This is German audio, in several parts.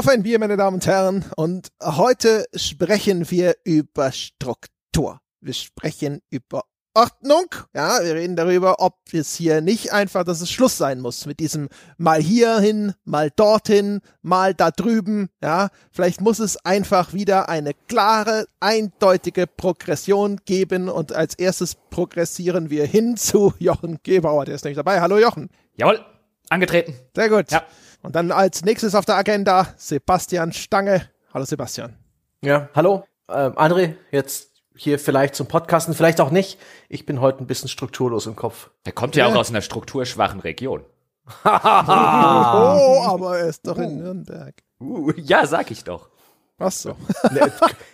Auf ein Bier, meine Damen und Herren. Und heute sprechen wir über Struktur. Wir sprechen über Ordnung. Ja, wir reden darüber, ob es hier nicht einfach, dass es Schluss sein muss mit diesem mal hierhin, mal dorthin, mal da drüben. Ja, vielleicht muss es einfach wieder eine klare, eindeutige Progression geben und als erstes progressieren wir hin zu Jochen Gebauer. Der ist nämlich dabei. Hallo Jochen. Jawohl, angetreten. Sehr gut. Ja. Und dann als nächstes auf der Agenda Sebastian Stange. Hallo Sebastian. Ja, hallo. Ähm, André, jetzt hier vielleicht zum Podcasten, vielleicht auch nicht. Ich bin heute ein bisschen strukturlos im Kopf. Er kommt ja, ja. auch aus einer strukturschwachen Region. oh, aber er ist doch in Nürnberg. Uh, ja, sag ich doch. Ach so. Ne,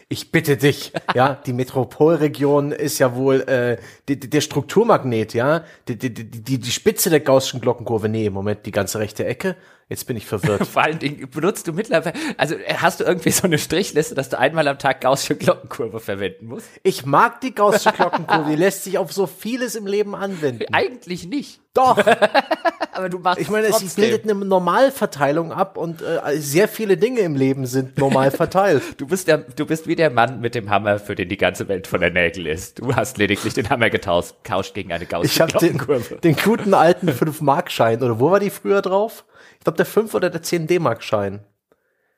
ich bitte dich, ja, die Metropolregion ist ja wohl äh, die, die, der Strukturmagnet, ja, die, die, die, die Spitze der gaußschen Glockenkurve. Nee, im Moment die ganze rechte Ecke. Jetzt bin ich verwirrt. Vor allen Dingen benutzt du mittlerweile, also hast du irgendwie so eine Strichliste, dass du einmal am Tag gaußsche Glockenkurve verwenden musst? Ich mag die gaußsche Glockenkurve, die lässt sich auf so vieles im Leben anwenden. Eigentlich nicht. Doch. Aber du machst Ich meine, es bildet eine Normalverteilung ab und äh, sehr viele Dinge im Leben sind normal verteilt. du bist der, du bist wie der Mann mit dem Hammer, für den die ganze Welt von der Nägel ist. Du hast lediglich den Hammer getauscht, gegen eine gaußsche Glockenkurve. Den, den guten alten 5-Mark-Schein, oder wo war die früher drauf? Ich glaube, der 5 oder der 10 D-Mark-Schein.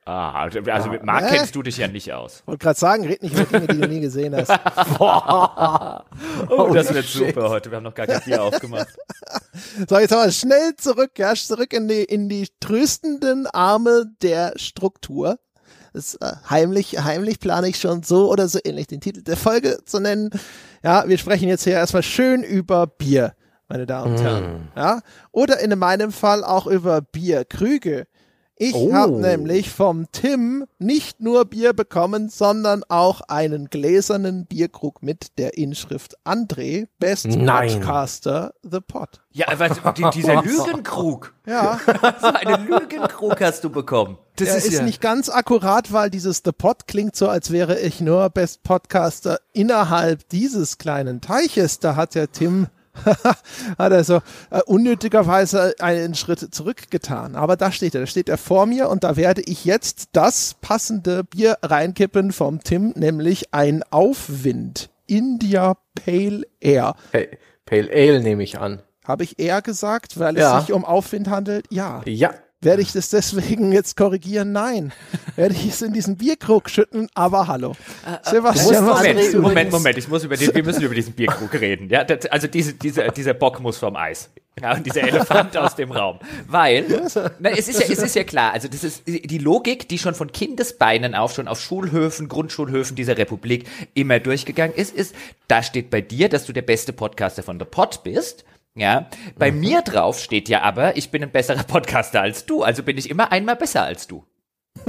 Ah, also, also mit Mark äh? kennst du dich ja nicht aus. Wollte gerade sagen, red nicht über Dinge, die du nie gesehen hast. Boah. Oh, das wird shit. super heute. Wir haben noch gar kein Bier aufgemacht. So, jetzt aber schnell zurück, ja, zurück in die, in die tröstenden Arme der Struktur. Das, äh, heimlich, heimlich plane ich schon so oder so ähnlich den Titel der Folge zu nennen. Ja, wir sprechen jetzt hier erstmal schön über Bier meine Damen und Herren. Mm. Ja? Oder in meinem Fall auch über Bierkrüge. Ich oh. habe nämlich vom Tim nicht nur Bier bekommen, sondern auch einen gläsernen Bierkrug mit der Inschrift André, Best Nein. Podcaster, The Pot. Ja, aber die, dieser Lügenkrug. Ja. so einen Lügenkrug hast du bekommen. Das ist, ist ja. nicht ganz akkurat, weil dieses The Pot klingt so, als wäre ich nur Best Podcaster innerhalb dieses kleinen Teiches. Da hat der Tim hat er so äh, unnötigerweise einen Schritt zurückgetan. Aber da steht er, da steht er vor mir und da werde ich jetzt das passende Bier reinkippen vom Tim, nämlich ein Aufwind. India Pale Air. Hey, Pale Ale nehme ich an. Habe ich eher gesagt, weil es ja. sich um Aufwind handelt? Ja. Ja, werde ich das deswegen jetzt korrigieren? Nein. Werde ich es in diesen Bierkrug schütten? Aber hallo. Äh, Sebastian, Moment, Moment, Moment, ich muss über den, wir müssen über diesen Bierkrug reden. Ja, das, also diese, diese, dieser Bock muss vom Eis. Ja, und dieser Elefant aus dem Raum. Weil, na, es ist ja, es ist ja klar, also das ist die Logik, die schon von Kindesbeinen auf, schon auf Schulhöfen, Grundschulhöfen dieser Republik immer durchgegangen ist, ist, da steht bei dir, dass du der beste Podcaster von The Pod bist. Ja, bei mhm. mir drauf steht ja aber, ich bin ein besserer Podcaster als du, also bin ich immer einmal besser als du.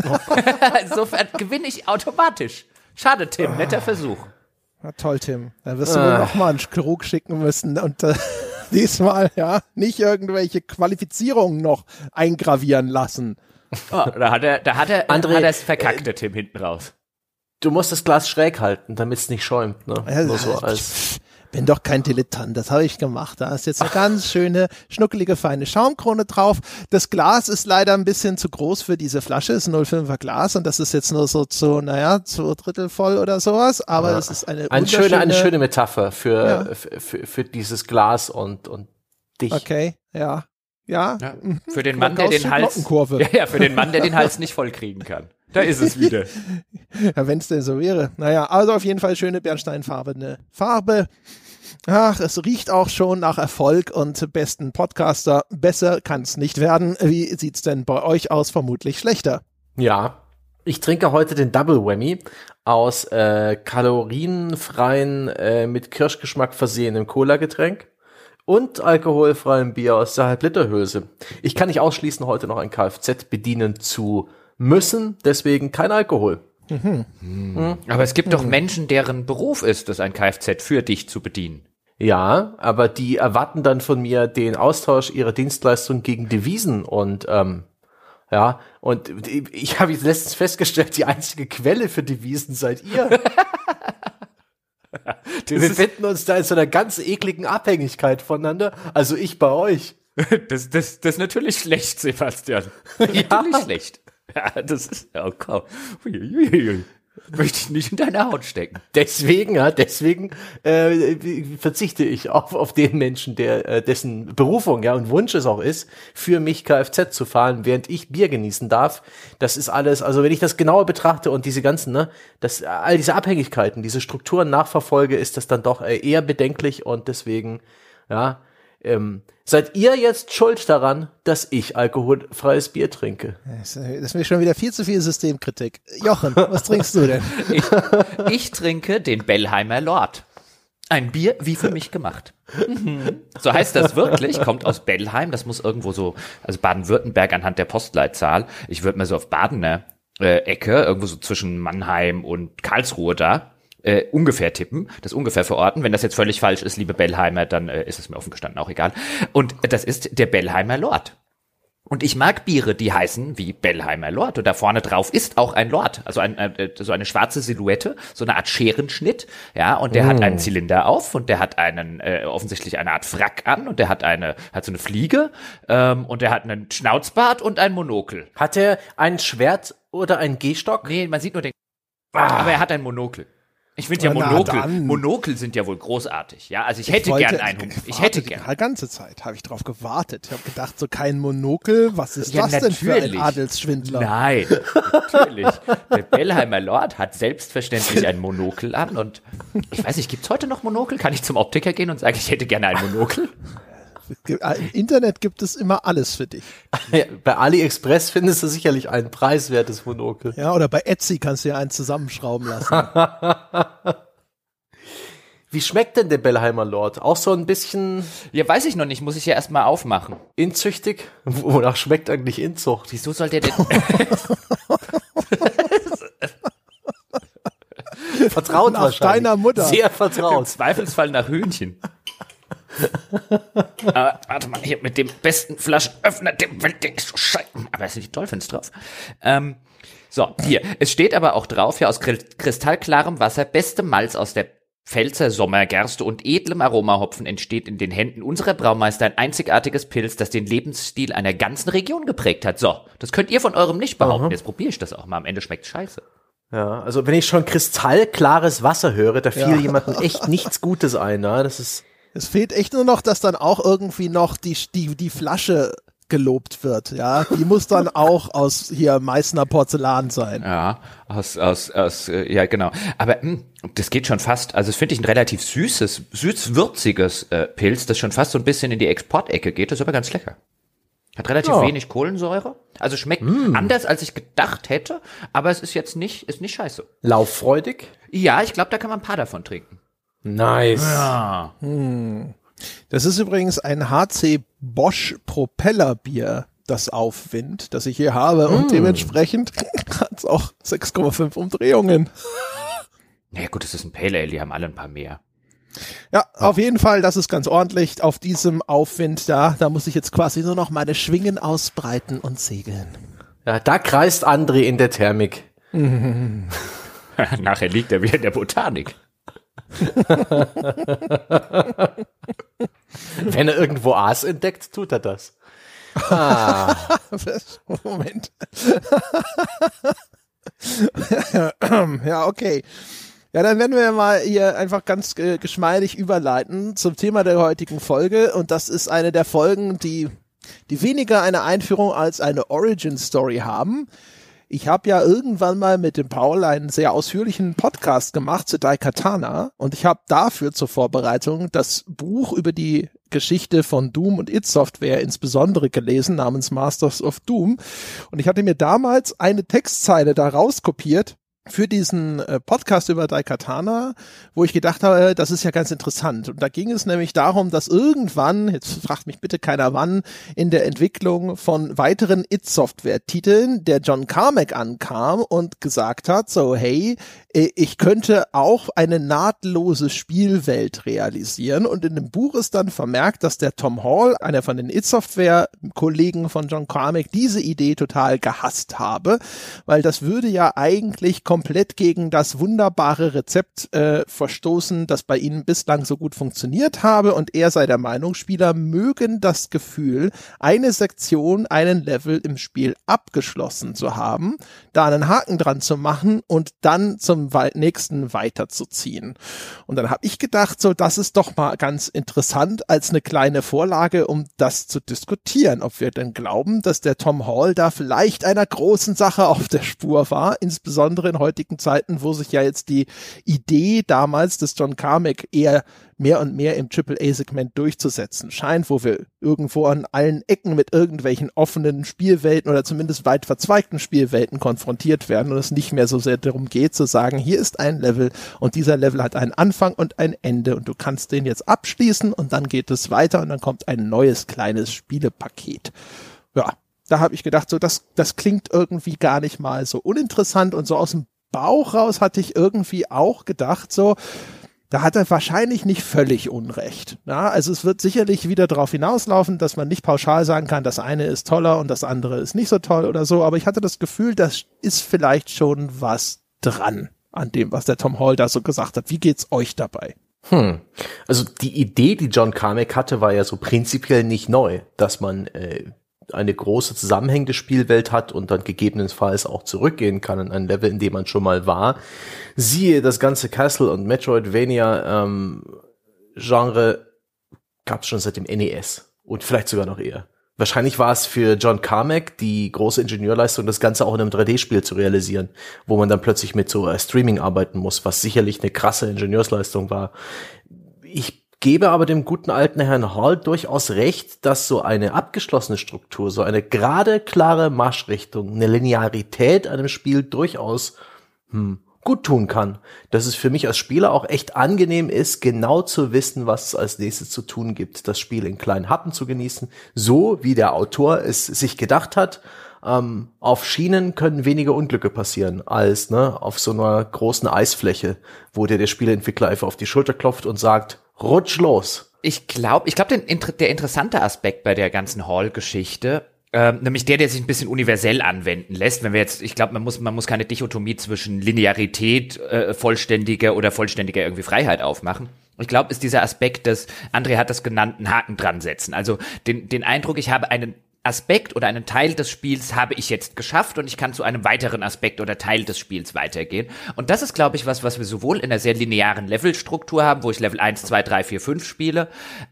Oh. Insofern gewinne ich automatisch. Schade, Tim, netter Versuch. Na toll, Tim. Dann wirst du wohl noch mal einen Krug schicken müssen und äh, diesmal ja nicht irgendwelche Qualifizierungen noch eingravieren lassen. Oh, da hat er, da hat er, André, hat er es verkackt, der Tim hinten raus. Du musst das Glas schräg halten, damit es nicht schäumt, ne? Ja, Nur so als bin doch kein Dilettant, das habe ich gemacht. Da ist jetzt eine ganz schöne, schnuckelige, feine Schaumkrone drauf. Das Glas ist leider ein bisschen zu groß für diese Flasche, ist ein 05er Glas und das ist jetzt nur so zu, naja, zwei Drittel voll oder sowas, aber es ja. ist eine eine schöne, eine schöne Metapher für, ja. für, für, für dieses Glas und, und dich. Okay, ja. Ja. ja. Für den Mann, der den Hals, ja, ja, für den Mann, der den Hals nicht voll kriegen kann. Da ist es wieder. ja, wenn es denn so wäre. Naja, also auf jeden Fall schöne bernsteinfarbene Farbe. Ach, es riecht auch schon nach Erfolg und besten Podcaster. Besser kann es nicht werden. Wie sieht's denn bei euch aus? Vermutlich schlechter. Ja, ich trinke heute den Double Whammy aus äh, kalorienfreien, äh, mit Kirschgeschmack versehenen Cola-Getränk und alkoholfreiem Bier aus der Halbliterhülse. Ich kann nicht ausschließen, heute noch ein Kfz bedienen zu müssen, deswegen kein Alkohol. Mhm. Mhm. Aber es gibt mhm. doch Menschen, deren Beruf ist es, ein Kfz für dich zu bedienen. Ja, aber die erwarten dann von mir den Austausch ihrer Dienstleistung gegen Devisen und ähm, ja, und ich habe letztens festgestellt, die einzige Quelle für Devisen seid ihr. wir befinden uns da in so einer ganz ekligen Abhängigkeit voneinander, also ich bei euch. Das, das, das ist natürlich schlecht, Sebastian. Natürlich ja. schlecht. Ja, das ist, oh komm. Uiuiui. Möchte ich nicht in deine Haut stecken. Deswegen, ja, deswegen äh, verzichte ich auf, auf den Menschen, der äh, dessen Berufung ja und Wunsch es auch ist, für mich Kfz zu fahren, während ich Bier genießen darf. Das ist alles, also wenn ich das genauer betrachte und diese ganzen, ne, das all diese Abhängigkeiten, diese Strukturen nachverfolge, ist das dann doch äh, eher bedenklich und deswegen, ja, ähm, seid ihr jetzt schuld daran, dass ich alkoholfreies Bier trinke? Das ist mir schon wieder viel zu viel Systemkritik. Jochen, was trinkst du denn? Ich, ich trinke den Bellheimer Lord. Ein Bier wie für mich gemacht. Mhm. So heißt das wirklich, kommt aus Bellheim, das muss irgendwo so, also Baden-Württemberg anhand der Postleitzahl. Ich würde mal so auf Badener äh, Ecke, irgendwo so zwischen Mannheim und Karlsruhe da äh, ungefähr tippen, das ungefähr verorten. Wenn das jetzt völlig falsch ist, liebe Bellheimer, dann äh, ist es mir offen gestanden auch egal. Und das ist der Bellheimer Lord. Und ich mag Biere, die heißen wie Bellheimer Lord. Und da vorne drauf ist auch ein Lord. Also ein, äh, so eine schwarze Silhouette, so eine Art Scherenschnitt. Ja, und der mm. hat einen Zylinder auf und der hat einen, äh, offensichtlich eine Art Frack an und der hat eine, hat so eine Fliege, ähm, und der hat einen Schnauzbart und ein Monokel. Hat er ein Schwert oder ein Gehstock? Nee, man sieht nur den, ah. aber er hat ein Monokel. Ich finde ja Monokel, Monokel sind ja wohl großartig. Ja, also ich, ich hätte wollte, gern einen. Ich, ich hätte gern. Die ganze Zeit habe ich drauf gewartet. Ich habe gedacht, so kein Monokel. Was ist ja, das natürlich. denn für ein Adelsschwindler? Nein, natürlich. Der Bellheimer Lord hat selbstverständlich ein Monokel an und ich weiß nicht, gibt's heute noch Monokel? Kann ich zum Optiker gehen und sagen, ich hätte gerne ein Monokel? Im Internet gibt es immer alles für dich. bei AliExpress findest du sicherlich ein preiswertes Monokel. Ja, oder bei Etsy kannst du ja einen zusammenschrauben lassen. Wie schmeckt denn der Bellheimer Lord? Auch so ein bisschen. Ja, weiß ich noch nicht, muss ich ja erstmal aufmachen. Inzüchtig? Wonach schmeckt eigentlich Inzucht? Wieso soll der denn. vertraut nach deiner Mutter. Sehr vertraut. Im Zweifelsfall nach Hühnchen. Aber, warte mal, hier mit dem besten Flaschenöffner der Welt, der ist so scheiße. Aber es sind die Dolphins drauf. Ähm, so, hier. Es steht aber auch drauf, hier aus kristallklarem Wasser, beste Malz aus der Pfälzer Sommergerste und edlem Aromahopfen entsteht in den Händen unserer Braumeister ein einzigartiges Pilz, das den Lebensstil einer ganzen Region geprägt hat. So, das könnt ihr von eurem nicht behaupten. Aha. Jetzt probiere ich das auch mal. Am Ende schmeckt scheiße. Ja, also wenn ich schon kristallklares Wasser höre, da fiel ja. jemandem echt nichts Gutes ein. Ne? Das ist es fehlt echt nur noch, dass dann auch irgendwie noch die, die, die Flasche gelobt wird, ja. Die muss dann auch aus hier Meißner Porzellan sein. Ja, aus, aus, aus, äh, ja, genau. Aber mh, hm, das geht schon fast, also das finde ich ein relativ süßes, süß-würziges äh, Pilz, das schon fast so ein bisschen in die Exportecke geht. Das ist aber ganz lecker. Hat relativ ja. wenig Kohlensäure. Also schmeckt mm. anders, als ich gedacht hätte, aber es ist jetzt nicht, ist nicht scheiße. Lauffreudig? Ja, ich glaube, da kann man ein paar davon trinken. Nice. Ja. Hm. Das ist übrigens ein HC Bosch Propellerbier, das Aufwind, das ich hier habe mm. und hm. dementsprechend hat es auch 6,5 Umdrehungen. Ja gut, das ist ein Pale Ale, die haben alle ein paar mehr. Ja, auf jeden Fall, das ist ganz ordentlich auf diesem Aufwind da. Da muss ich jetzt quasi nur noch meine Schwingen ausbreiten und segeln. Ja, da kreist André in der Thermik. Nachher liegt er wieder in der Botanik. Wenn er irgendwo Aas entdeckt, tut er das. Ah. Moment. ja, okay. Ja, dann werden wir mal hier einfach ganz äh, geschmeidig überleiten zum Thema der heutigen Folge. Und das ist eine der Folgen, die, die weniger eine Einführung als eine Origin Story haben. Ich habe ja irgendwann mal mit dem Paul einen sehr ausführlichen Podcast gemacht zu Daikatana und ich habe dafür zur Vorbereitung das Buch über die Geschichte von Doom und It Software insbesondere gelesen namens Masters of Doom. Und ich hatte mir damals eine Textzeile da rauskopiert für diesen äh, Podcast über Daikatana, wo ich gedacht habe, das ist ja ganz interessant. Und da ging es nämlich darum, dass irgendwann, jetzt fragt mich bitte keiner wann, in der Entwicklung von weiteren It-Software-Titeln der John Carmack ankam und gesagt hat, so hey, äh, ich könnte auch eine nahtlose Spielwelt realisieren. Und in dem Buch ist dann vermerkt, dass der Tom Hall, einer von den It-Software-Kollegen von John Carmack, diese Idee total gehasst habe, weil das würde ja eigentlich komplett gegen das wunderbare Rezept äh, verstoßen, das bei ihnen bislang so gut funktioniert habe und er sei der Meinung, Spieler mögen das Gefühl, eine Sektion, einen Level im Spiel abgeschlossen zu haben, da einen Haken dran zu machen und dann zum nächsten weiterzuziehen. Und dann habe ich gedacht, so das ist doch mal ganz interessant als eine kleine Vorlage, um das zu diskutieren, ob wir denn glauben, dass der Tom Hall da vielleicht einer großen Sache auf der Spur war, insbesondere in heutigen Zeiten, wo sich ja jetzt die Idee damals des John Carmack eher mehr und mehr im AAA-Segment durchzusetzen scheint, wo wir irgendwo an allen Ecken mit irgendwelchen offenen Spielwelten oder zumindest weit verzweigten Spielwelten konfrontiert werden und es nicht mehr so sehr darum geht zu sagen, hier ist ein Level und dieser Level hat einen Anfang und ein Ende und du kannst den jetzt abschließen und dann geht es weiter und dann kommt ein neues kleines Spielepaket. Ja, da habe ich gedacht, so das, das klingt irgendwie gar nicht mal so uninteressant und so aus dem Bauch raus hatte ich irgendwie auch gedacht, so, da hat er wahrscheinlich nicht völlig Unrecht. Ja, also es wird sicherlich wieder darauf hinauslaufen, dass man nicht pauschal sagen kann, das eine ist toller und das andere ist nicht so toll oder so, aber ich hatte das Gefühl, das ist vielleicht schon was dran an dem, was der Tom Hall da so gesagt hat. Wie geht's euch dabei? Hm. Also die Idee, die John Carmack hatte, war ja so prinzipiell nicht neu, dass man äh, eine große zusammenhängende Spielwelt hat und dann gegebenenfalls auch zurückgehen kann in ein Level, in dem man schon mal war. Siehe das ganze Castle und Metroidvania ähm, Genre gab es schon seit dem NES und vielleicht sogar noch eher. Wahrscheinlich war es für John Carmack die große Ingenieurleistung, das Ganze auch in einem 3D-Spiel zu realisieren, wo man dann plötzlich mit so äh, Streaming arbeiten muss, was sicherlich eine krasse Ingenieursleistung war. Ich gebe aber dem guten alten Herrn Hall durchaus recht, dass so eine abgeschlossene Struktur, so eine gerade, klare Marschrichtung, eine Linearität einem Spiel durchaus hm, gut tun kann. Dass es für mich als Spieler auch echt angenehm ist, genau zu wissen, was es als nächstes zu tun gibt, das Spiel in kleinen Happen zu genießen, so wie der Autor es sich gedacht hat. Ähm, auf Schienen können weniger Unglücke passieren als ne, auf so einer großen Eisfläche, wo dir der Spieleentwickler einfach auf die Schulter klopft und sagt, Rutsch los. Ich glaube, ich glaube, der interessante Aspekt bei der ganzen Hall-Geschichte ähm, nämlich der, der sich ein bisschen universell anwenden lässt. Wenn wir jetzt, ich glaube, man muss, man muss keine Dichotomie zwischen Linearität, äh, vollständiger oder vollständiger irgendwie Freiheit aufmachen. Ich glaube, ist dieser Aspekt des, André hat das genannt, einen Haken dran setzen. Also den, den Eindruck, ich habe einen Aspekt oder einen Teil des Spiels habe ich jetzt geschafft und ich kann zu einem weiteren Aspekt oder Teil des Spiels weitergehen. Und das ist, glaube ich, was, was wir sowohl in einer sehr linearen Levelstruktur haben, wo ich Level 1, 2, 3, 4, 5 spiele,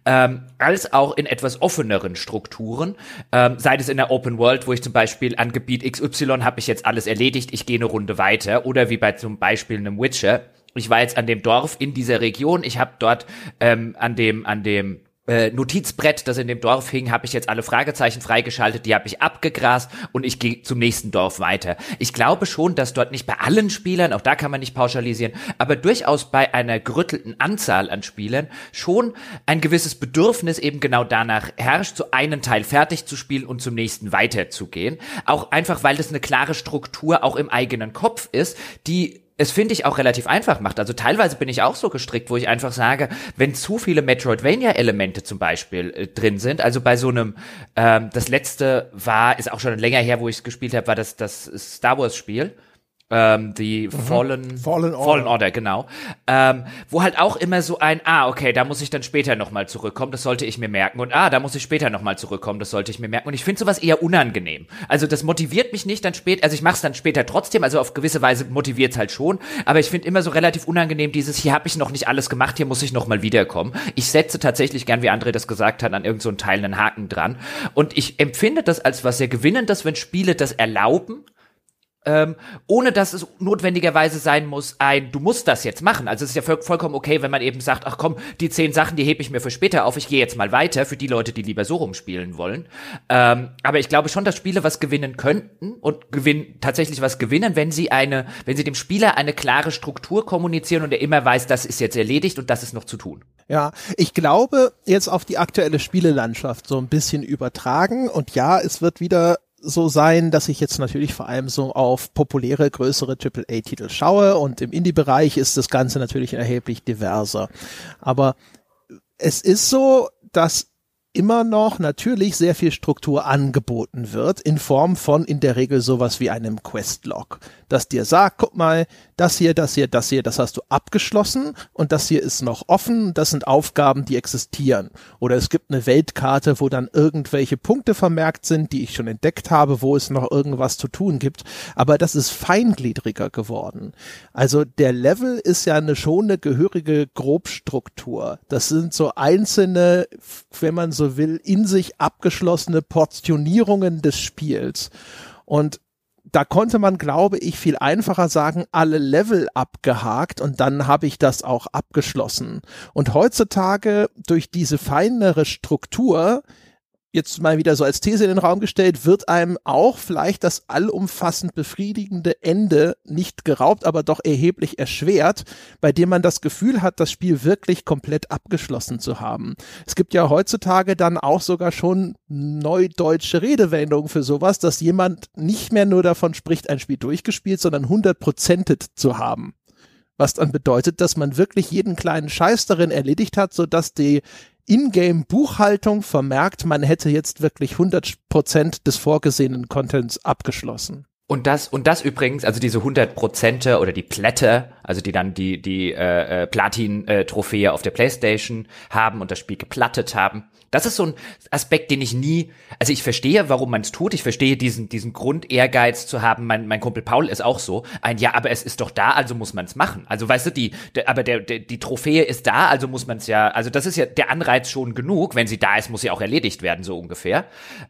ähm, als auch in etwas offeneren Strukturen. Ähm, sei es in der Open World, wo ich zum Beispiel an Gebiet XY habe ich jetzt alles erledigt, ich gehe eine Runde weiter. Oder wie bei zum Beispiel einem Witcher. Ich war jetzt an dem Dorf in dieser Region, ich habe dort ähm, an dem, an dem äh, Notizbrett, das in dem Dorf hing, habe ich jetzt alle Fragezeichen freigeschaltet, die habe ich abgegrast und ich gehe zum nächsten Dorf weiter. Ich glaube schon, dass dort nicht bei allen Spielern, auch da kann man nicht pauschalisieren, aber durchaus bei einer gerüttelten Anzahl an Spielern schon ein gewisses Bedürfnis eben genau danach herrscht, so einen Teil fertig zu spielen und zum nächsten weiterzugehen. Auch einfach, weil das eine klare Struktur auch im eigenen Kopf ist, die es finde ich auch relativ einfach macht. Also teilweise bin ich auch so gestrickt, wo ich einfach sage, wenn zu viele Metroidvania-Elemente zum Beispiel äh, drin sind, also bei so einem, ähm, das letzte war, ist auch schon länger her, wo ich es gespielt habe, war das das Star Wars Spiel ähm, die mhm. Fallen, Fallen, Order. Fallen Order, genau. Ähm, wo halt auch immer so ein, ah, okay, da muss ich dann später nochmal zurückkommen, das sollte ich mir merken. Und ah, da muss ich später nochmal zurückkommen, das sollte ich mir merken. Und ich finde sowas eher unangenehm. Also das motiviert mich nicht dann später, also ich mache es dann später trotzdem, also auf gewisse Weise motiviert es halt schon, aber ich finde immer so relativ unangenehm dieses, hier habe ich noch nicht alles gemacht, hier muss ich nochmal wiederkommen. Ich setze tatsächlich gern, wie André das gesagt hat, an irgendeinen so Teil einen Haken dran. Und ich empfinde das als was sehr gewinnendes, wenn Spiele das erlauben, ähm, ohne dass es notwendigerweise sein muss, ein, du musst das jetzt machen. Also es ist ja voll, vollkommen okay, wenn man eben sagt, ach komm, die zehn Sachen, die hebe ich mir für später auf, ich gehe jetzt mal weiter, für die Leute, die lieber so rumspielen wollen. Ähm, aber ich glaube schon, dass Spiele was gewinnen könnten und gewinnen, tatsächlich was gewinnen, wenn sie eine, wenn sie dem Spieler eine klare Struktur kommunizieren und er immer weiß, das ist jetzt erledigt und das ist noch zu tun. Ja, ich glaube, jetzt auf die aktuelle Spielelandschaft so ein bisschen übertragen und ja, es wird wieder so sein, dass ich jetzt natürlich vor allem so auf populäre, größere AAA-Titel schaue und im Indie-Bereich ist das Ganze natürlich erheblich diverser. Aber es ist so, dass immer noch natürlich sehr viel Struktur angeboten wird in Form von in der Regel sowas wie einem Questlog, das dir sagt, guck mal, das hier, das hier, das hier, das hast du abgeschlossen und das hier ist noch offen, das sind Aufgaben, die existieren. Oder es gibt eine Weltkarte, wo dann irgendwelche Punkte vermerkt sind, die ich schon entdeckt habe, wo es noch irgendwas zu tun gibt, aber das ist feingliedriger geworden. Also der Level ist ja eine schon eine gehörige Grobstruktur. Das sind so einzelne, wenn man so will, in sich abgeschlossene Portionierungen des Spiels. Und da konnte man, glaube ich, viel einfacher sagen, alle Level abgehakt und dann habe ich das auch abgeschlossen. Und heutzutage durch diese feinere Struktur jetzt mal wieder so als These in den Raum gestellt, wird einem auch vielleicht das allumfassend befriedigende Ende nicht geraubt, aber doch erheblich erschwert, bei dem man das Gefühl hat, das Spiel wirklich komplett abgeschlossen zu haben. Es gibt ja heutzutage dann auch sogar schon neudeutsche Redewendungen für sowas, dass jemand nicht mehr nur davon spricht, ein Spiel durchgespielt, sondern hundertprozentet zu haben was dann bedeutet, dass man wirklich jeden kleinen Scheiß darin erledigt hat, so dass die Ingame-Buchhaltung vermerkt, man hätte jetzt wirklich 100% des vorgesehenen Contents abgeschlossen. Und das, und das übrigens, also diese 100 Prozente oder die Plätte, also die dann die, die äh, äh, Platin-Trophäe auf der Playstation haben und das Spiel geplattet haben. Das ist so ein Aspekt, den ich nie, also ich verstehe, warum man es tut. Ich verstehe diesen, diesen Grund-Ehrgeiz zu haben. Mein, mein Kumpel Paul ist auch so. Ein, ja, aber es ist doch da, also muss man es machen. Also weißt du, die, der, aber der, der, die Trophäe ist da, also muss man es ja, also das ist ja der Anreiz schon genug. Wenn sie da ist, muss sie auch erledigt werden, so ungefähr.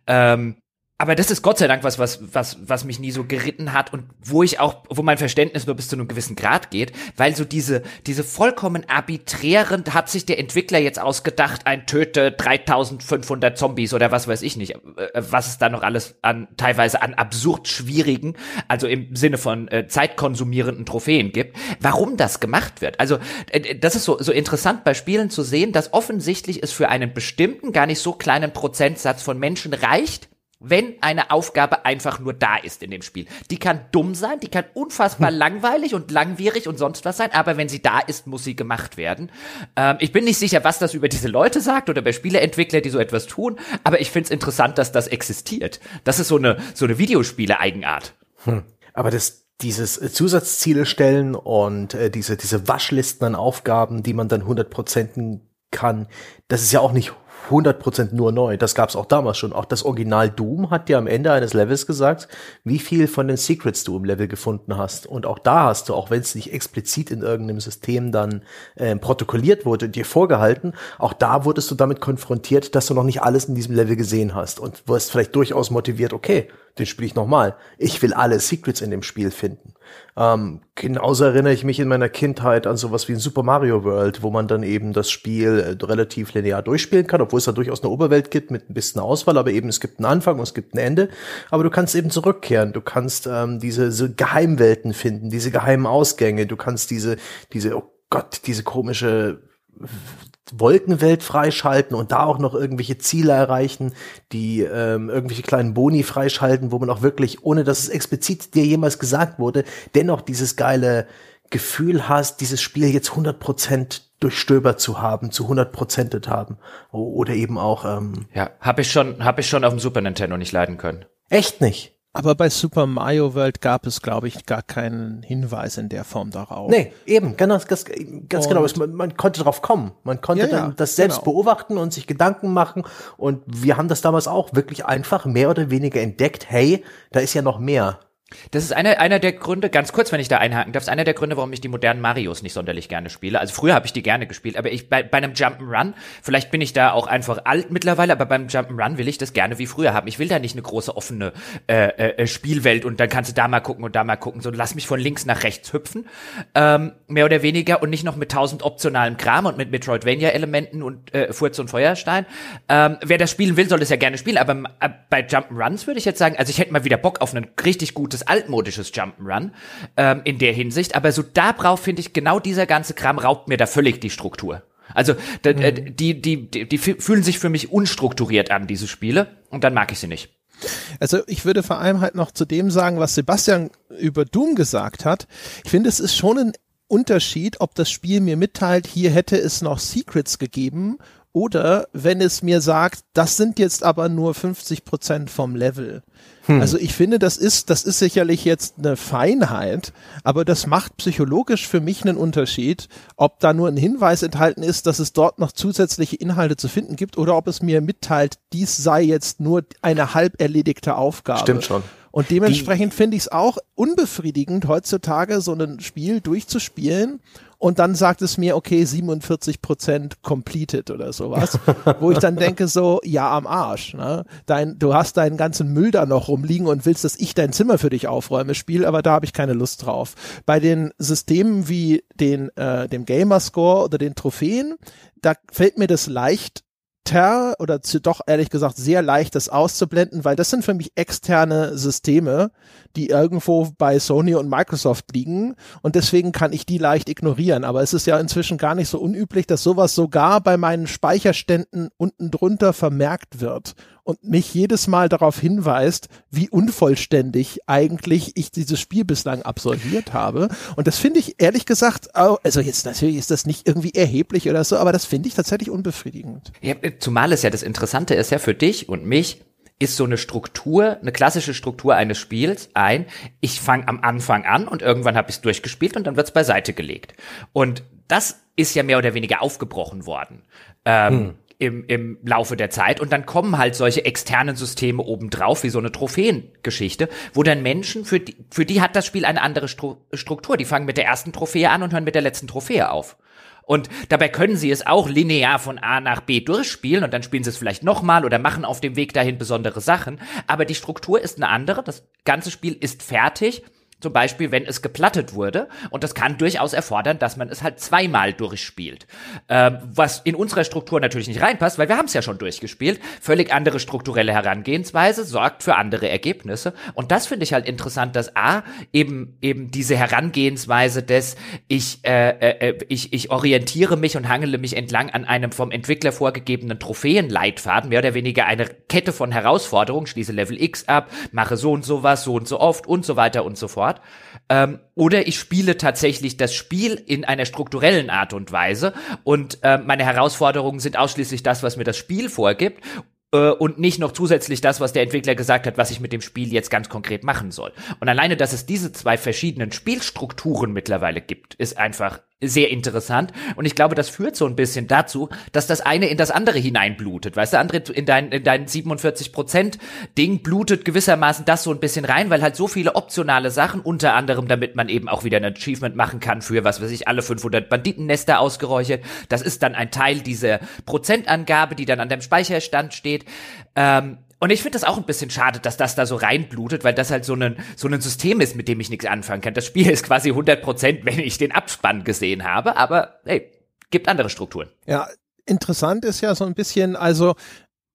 Ähm, aber das ist Gott sei Dank was, was, was, was mich nie so geritten hat und wo ich auch, wo mein Verständnis nur bis zu einem gewissen Grad geht, weil so diese, diese vollkommen arbiträren, hat sich der Entwickler jetzt ausgedacht, ein töte 3500 Zombies oder was weiß ich nicht, äh, was es da noch alles an, teilweise an absurd schwierigen, also im Sinne von äh, zeitkonsumierenden Trophäen gibt, warum das gemacht wird. Also, äh, das ist so, so interessant bei Spielen zu sehen, dass offensichtlich es für einen bestimmten, gar nicht so kleinen Prozentsatz von Menschen reicht, wenn eine Aufgabe einfach nur da ist in dem Spiel. Die kann dumm sein, die kann unfassbar hm. langweilig und langwierig und sonst was sein, aber wenn sie da ist, muss sie gemacht werden. Ähm, ich bin nicht sicher, was das über diese Leute sagt oder über Spieleentwickler, die so etwas tun, aber ich finde es interessant, dass das existiert. Das ist so eine, so eine Videospiele-Eigenart. Hm. Aber das, dieses äh, Zusatzziele stellen und äh, diese, diese Waschlisten an Aufgaben, die man dann 100% kann, das ist ja auch nicht 100% nur neu. Das gab es auch damals schon. Auch das Original Doom hat dir am Ende eines Levels gesagt, wie viel von den Secrets du im Level gefunden hast. Und auch da hast du, auch wenn es nicht explizit in irgendeinem System dann äh, protokolliert wurde, dir vorgehalten, auch da wurdest du damit konfrontiert, dass du noch nicht alles in diesem Level gesehen hast und wirst vielleicht durchaus motiviert, okay, den spiele ich nochmal. Ich will alle Secrets in dem Spiel finden. Ähm, genauso erinnere ich mich in meiner Kindheit an sowas wie ein Super Mario World, wo man dann eben das Spiel äh, relativ linear durchspielen kann, obwohl es da durchaus eine Oberwelt gibt mit ein bisschen Auswahl, aber eben es gibt einen Anfang und es gibt ein Ende. Aber du kannst eben zurückkehren. Du kannst ähm, diese so Geheimwelten finden, diese geheimen Ausgänge. Du kannst diese, diese, oh Gott, diese komische Wolkenwelt freischalten und da auch noch irgendwelche Ziele erreichen, die ähm, irgendwelche kleinen Boni freischalten, wo man auch wirklich, ohne dass es explizit dir jemals gesagt wurde, dennoch dieses geile Gefühl hast, dieses Spiel jetzt 100% durchstöbert zu haben, zu 100%et haben. Oder eben auch. Ähm, ja, habe ich schon, habe ich schon auf dem Super Nintendo nicht leiden können. Echt nicht? Aber bei Super Mario World gab es, glaube ich, gar keinen Hinweis in der Form darauf. Nee, eben, genau, ganz, ganz genau. Man, man, konnte drauf kommen. Man konnte ja, dann das selbst genau. beobachten und sich Gedanken machen. Und wir haben das damals auch wirklich einfach mehr oder weniger entdeckt. Hey, da ist ja noch mehr. Das ist einer, einer der Gründe, ganz kurz, wenn ich da einhaken darf, ist einer der Gründe, warum ich die modernen Marios nicht sonderlich gerne spiele. Also früher habe ich die gerne gespielt, aber ich bei, bei einem Jump'n'Run, vielleicht bin ich da auch einfach alt mittlerweile, aber beim Jump'n'Run will ich das gerne wie früher haben. Ich will da nicht eine große offene äh, äh, Spielwelt und dann kannst du da mal gucken und da mal gucken, so lass mich von links nach rechts hüpfen, ähm, mehr oder weniger und nicht noch mit tausend optionalen Kram und mit Metroidvania-Elementen und äh, Furz und Feuerstein. Ähm, wer das spielen will, soll es ja gerne spielen, aber äh, bei Jump'n'Runs würde ich jetzt sagen, also ich hätte mal wieder Bock auf ein richtig gutes gutes altmodisches Jump'n'Run ähm, in der Hinsicht. Aber so da braucht, finde ich, genau dieser ganze Kram raubt mir da völlig die Struktur. Also da, äh, mhm. die, die, die, die fühlen sich für mich unstrukturiert an, diese Spiele, und dann mag ich sie nicht. Also ich würde vor allem halt noch zu dem sagen, was Sebastian über Doom gesagt hat. Ich finde, es ist schon ein Unterschied, ob das Spiel mir mitteilt, hier hätte es noch Secrets gegeben oder wenn es mir sagt, das sind jetzt aber nur 50 Prozent vom Level. Hm. Also ich finde, das ist, das ist sicherlich jetzt eine Feinheit, aber das macht psychologisch für mich einen Unterschied, ob da nur ein Hinweis enthalten ist, dass es dort noch zusätzliche Inhalte zu finden gibt oder ob es mir mitteilt, dies sei jetzt nur eine halb erledigte Aufgabe. Stimmt schon. Und dementsprechend finde ich es auch unbefriedigend, heutzutage so ein Spiel durchzuspielen und dann sagt es mir, okay, 47 Prozent completed oder sowas, wo ich dann denke so, ja, am Arsch, ne? Dein, du hast deinen ganzen Müll da noch rumliegen und willst, dass ich dein Zimmer für dich aufräume, Spiel, aber da habe ich keine Lust drauf. Bei den Systemen wie den, äh, dem Gamerscore oder den Trophäen, da fällt mir das leicht leichter oder zu, doch ehrlich gesagt sehr leicht, das auszublenden, weil das sind für mich externe Systeme, die irgendwo bei Sony und Microsoft liegen und deswegen kann ich die leicht ignorieren. Aber es ist ja inzwischen gar nicht so unüblich, dass sowas sogar bei meinen Speicherständen unten drunter vermerkt wird und mich jedes Mal darauf hinweist, wie unvollständig eigentlich ich dieses Spiel bislang absolviert habe. Und das finde ich ehrlich gesagt, also jetzt natürlich ist das nicht irgendwie erheblich oder so, aber das finde ich tatsächlich unbefriedigend. Ja, zumal es ja das Interessante ist ja für dich und mich, ist so eine Struktur, eine klassische Struktur eines Spiels ein, ich fange am Anfang an und irgendwann habe ich es durchgespielt und dann wird es beiseite gelegt. Und das ist ja mehr oder weniger aufgebrochen worden. Ähm, hm im, im Laufe der Zeit. Und dann kommen halt solche externen Systeme obendrauf, wie so eine Trophäengeschichte, wo dann Menschen, für die, für die hat das Spiel eine andere Stru Struktur. Die fangen mit der ersten Trophäe an und hören mit der letzten Trophäe auf. Und dabei können sie es auch linear von A nach B durchspielen und dann spielen sie es vielleicht nochmal oder machen auf dem Weg dahin besondere Sachen. Aber die Struktur ist eine andere. Das ganze Spiel ist fertig zum Beispiel, wenn es geplattet wurde. Und das kann durchaus erfordern, dass man es halt zweimal durchspielt. Ähm, was in unserer Struktur natürlich nicht reinpasst, weil wir haben es ja schon durchgespielt. Völlig andere strukturelle Herangehensweise sorgt für andere Ergebnisse. Und das finde ich halt interessant, dass A, eben, eben diese Herangehensweise des, ich, äh, äh, äh, ich, ich orientiere mich und hangele mich entlang an einem vom Entwickler vorgegebenen Trophäenleitfaden, mehr oder weniger eine Kette von Herausforderungen, schließe Level X ab, mache so und so was, so und so oft und so weiter und so fort fort. Ähm, oder ich spiele tatsächlich das Spiel in einer strukturellen Art und Weise und äh, meine Herausforderungen sind ausschließlich das, was mir das Spiel vorgibt äh, und nicht noch zusätzlich das, was der Entwickler gesagt hat, was ich mit dem Spiel jetzt ganz konkret machen soll. Und alleine, dass es diese zwei verschiedenen Spielstrukturen mittlerweile gibt, ist einfach sehr interessant. Und ich glaube, das führt so ein bisschen dazu, dass das eine in das andere hineinblutet. Weißt du, André, in dein, in dein 47 Prozent Ding blutet gewissermaßen das so ein bisschen rein, weil halt so viele optionale Sachen, unter anderem, damit man eben auch wieder ein Achievement machen kann für, was weiß ich, alle 500 Banditennester ausgeräuchert. Das ist dann ein Teil dieser Prozentangabe, die dann an deinem Speicherstand steht. Ähm, und ich finde das auch ein bisschen schade, dass das da so reinblutet, weil das halt so ein, so ein System ist, mit dem ich nichts anfangen kann. Das Spiel ist quasi 100 Prozent, wenn ich den Abspann gesehen habe, aber hey, gibt andere Strukturen. Ja, interessant ist ja so ein bisschen, also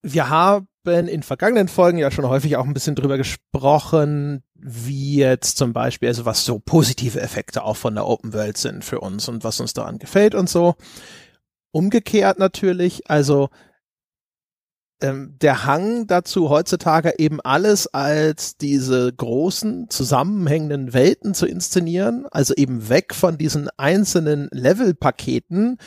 wir haben in vergangenen Folgen ja schon häufig auch ein bisschen drüber gesprochen, wie jetzt zum Beispiel, also was so positive Effekte auch von der Open World sind für uns und was uns daran gefällt und so. Umgekehrt natürlich, also ähm, der Hang dazu, heutzutage eben alles als diese großen zusammenhängenden Welten zu inszenieren, also eben weg von diesen einzelnen Levelpaketen,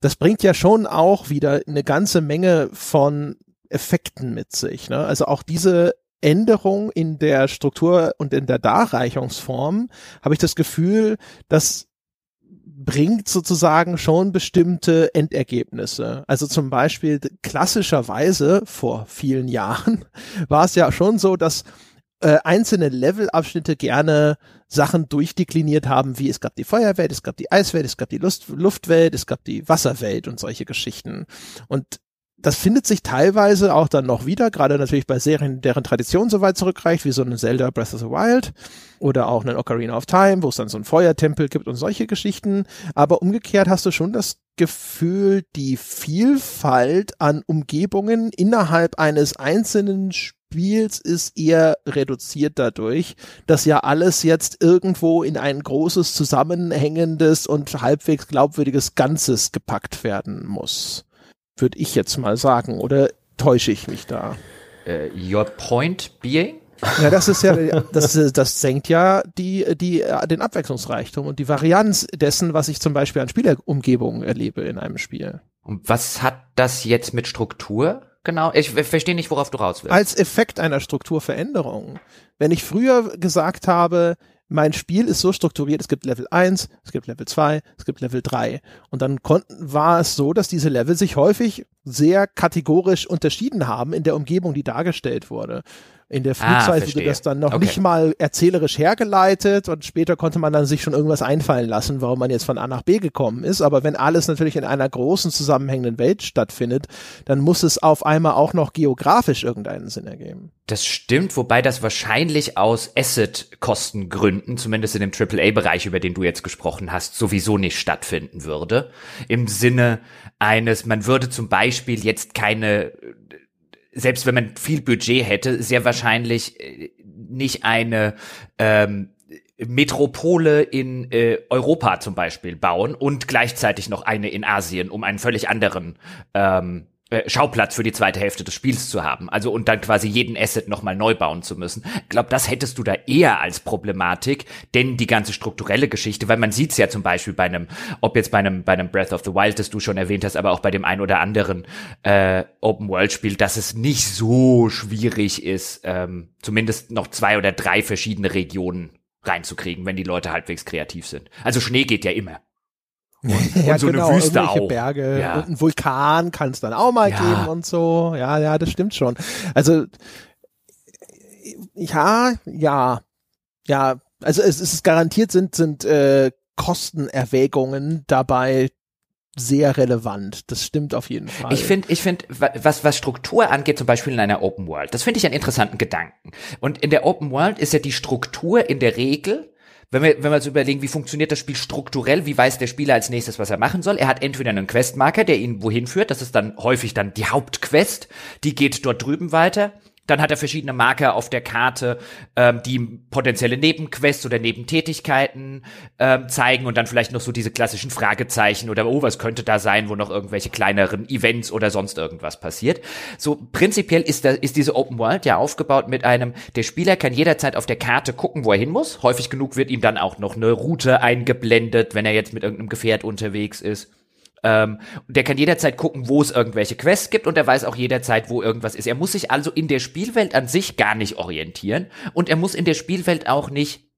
das bringt ja schon auch wieder eine ganze Menge von Effekten mit sich. Ne? Also auch diese Änderung in der Struktur und in der Darreichungsform habe ich das Gefühl, dass bringt sozusagen schon bestimmte Endergebnisse. Also zum Beispiel klassischerweise vor vielen Jahren war es ja schon so, dass äh, einzelne Levelabschnitte gerne Sachen durchdekliniert haben, wie es gab die Feuerwelt, es gab die Eiswelt, es gab die Lust Luftwelt, es gab die Wasserwelt und solche Geschichten. Und das findet sich teilweise auch dann noch wieder, gerade natürlich bei Serien, deren Tradition so weit zurückreicht, wie so ein Zelda Breath of the Wild oder auch einen Ocarina of Time, wo es dann so einen Feuertempel gibt und solche Geschichten. Aber umgekehrt hast du schon das Gefühl, die Vielfalt an Umgebungen innerhalb eines einzelnen Spiels ist eher reduziert dadurch, dass ja alles jetzt irgendwo in ein großes, zusammenhängendes und halbwegs glaubwürdiges Ganzes gepackt werden muss würde ich jetzt mal sagen. Oder täusche ich mich da? Uh, your point being? Ja, das ist ja, das, das senkt ja die, die, den Abwechslungsreichtum und die Varianz dessen, was ich zum Beispiel an Spielerumgebungen erlebe in einem Spiel. Und was hat das jetzt mit Struktur? Genau, ich verstehe nicht, worauf du raus willst. Als Effekt einer Strukturveränderung. Wenn ich früher gesagt habe, mein Spiel ist so strukturiert, es gibt Level 1, es gibt Level 2, es gibt Level 3. Und dann konnten, war es so, dass diese Level sich häufig sehr kategorisch unterschieden haben in der Umgebung, die dargestellt wurde. In der Frühzeit ah, wurde das dann noch okay. nicht mal erzählerisch hergeleitet und später konnte man dann sich schon irgendwas einfallen lassen, warum man jetzt von A nach B gekommen ist. Aber wenn alles natürlich in einer großen zusammenhängenden Welt stattfindet, dann muss es auf einmal auch noch geografisch irgendeinen Sinn ergeben. Das stimmt, wobei das wahrscheinlich aus Asset-Kostengründen, zumindest in dem AAA-Bereich, über den du jetzt gesprochen hast, sowieso nicht stattfinden würde. Im Sinne eines, man würde zum Beispiel jetzt keine selbst wenn man viel Budget hätte, sehr wahrscheinlich äh, nicht eine ähm, Metropole in äh, Europa zum Beispiel bauen und gleichzeitig noch eine in Asien, um einen völlig anderen ähm, äh, Schauplatz für die zweite Hälfte des Spiels zu haben. Also und dann quasi jeden Asset nochmal neu bauen zu müssen. Ich glaube, das hättest du da eher als Problematik, denn die ganze strukturelle Geschichte, weil man sieht's ja zum Beispiel bei einem, ob jetzt bei einem, bei einem Breath of the Wild, das du schon erwähnt hast, aber auch bei dem ein oder anderen äh, Open-World-Spiel, dass es nicht so schwierig ist, ähm, zumindest noch zwei oder drei verschiedene Regionen reinzukriegen, wenn die Leute halbwegs kreativ sind. Also Schnee geht ja immer. Und, ja, und so genau, eine Wüste auch. Berge ja. und ein Vulkan kann es dann auch mal ja. geben und so. Ja, ja, das stimmt schon. Also ja, ja, ja. Also es ist garantiert sind sind äh, Kostenerwägungen dabei sehr relevant. Das stimmt auf jeden Fall. Ich finde, ich finde, was, was Struktur angeht, zum Beispiel in einer Open World, das finde ich einen interessanten Gedanken. Und in der Open World ist ja die Struktur in der Regel wenn wir, wenn wir uns überlegen, wie funktioniert das Spiel strukturell, wie weiß der Spieler als nächstes, was er machen soll? Er hat entweder einen Questmarker, der ihn wohin führt, das ist dann häufig dann die Hauptquest, die geht dort drüben weiter. Dann hat er verschiedene Marker auf der Karte, ähm, die potenzielle Nebenquests oder Nebentätigkeiten ähm, zeigen und dann vielleicht noch so diese klassischen Fragezeichen oder oh, was könnte da sein, wo noch irgendwelche kleineren Events oder sonst irgendwas passiert. So prinzipiell ist, da, ist diese Open World ja aufgebaut mit einem, der Spieler kann jederzeit auf der Karte gucken, wo er hin muss. Häufig genug wird ihm dann auch noch eine Route eingeblendet, wenn er jetzt mit irgendeinem Gefährt unterwegs ist. Ähm, der kann jederzeit gucken, wo es irgendwelche Quests gibt und er weiß auch jederzeit, wo irgendwas ist. Er muss sich also in der Spielwelt an sich gar nicht orientieren und er muss in der Spielwelt auch nicht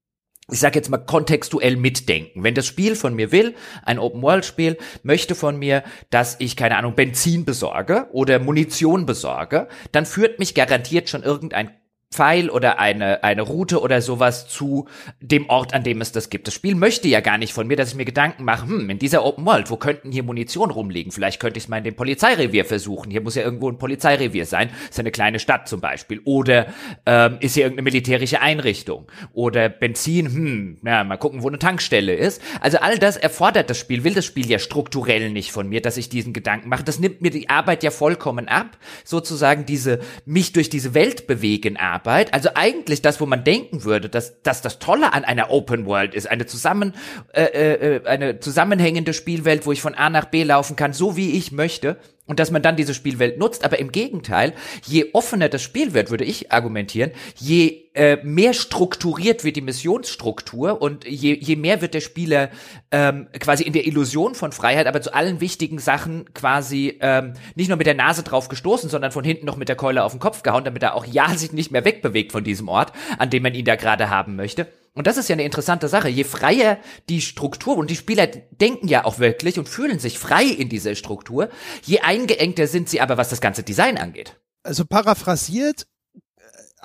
ich sage jetzt mal kontextuell mitdenken. Wenn das Spiel von mir will, ein Open-World-Spiel, möchte von mir, dass ich, keine Ahnung, Benzin besorge oder Munition besorge, dann führt mich garantiert schon irgendein Pfeil oder eine, eine Route oder sowas zu dem Ort, an dem es das gibt. Das Spiel möchte ja gar nicht von mir, dass ich mir Gedanken mache, hm, in dieser Open World, wo könnten hier Munition rumliegen? Vielleicht könnte ich es mal in dem Polizeirevier versuchen. Hier muss ja irgendwo ein Polizeirevier sein. Ist eine kleine Stadt zum Beispiel. Oder ähm, ist hier irgendeine militärische Einrichtung? Oder Benzin, hm, ja, mal gucken, wo eine Tankstelle ist. Also all das erfordert das Spiel, will das Spiel ja strukturell nicht von mir, dass ich diesen Gedanken mache. Das nimmt mir die Arbeit ja vollkommen ab, sozusagen diese, mich durch diese Welt bewegen Arbeit Arbeit, also eigentlich das, wo man denken würde, dass, dass das Tolle an einer Open World ist, eine zusammen, äh, äh, eine zusammenhängende Spielwelt, wo ich von A nach B laufen kann, so wie ich möchte, und dass man dann diese Spielwelt nutzt. Aber im Gegenteil, je offener das Spiel wird, würde ich argumentieren, je äh, mehr strukturiert wird die Missionsstruktur und je, je mehr wird der Spieler ähm, quasi in der Illusion von Freiheit, aber zu allen wichtigen Sachen quasi ähm, nicht nur mit der Nase drauf gestoßen, sondern von hinten noch mit der Keule auf den Kopf gehauen, damit er auch ja sich nicht mehr wegbewegt von diesem Ort, an dem man ihn da gerade haben möchte. Und das ist ja eine interessante Sache. Je freier die Struktur, und die Spieler denken ja auch wirklich und fühlen sich frei in dieser Struktur, je eingeengter sind sie aber, was das ganze Design angeht. Also paraphrasiert,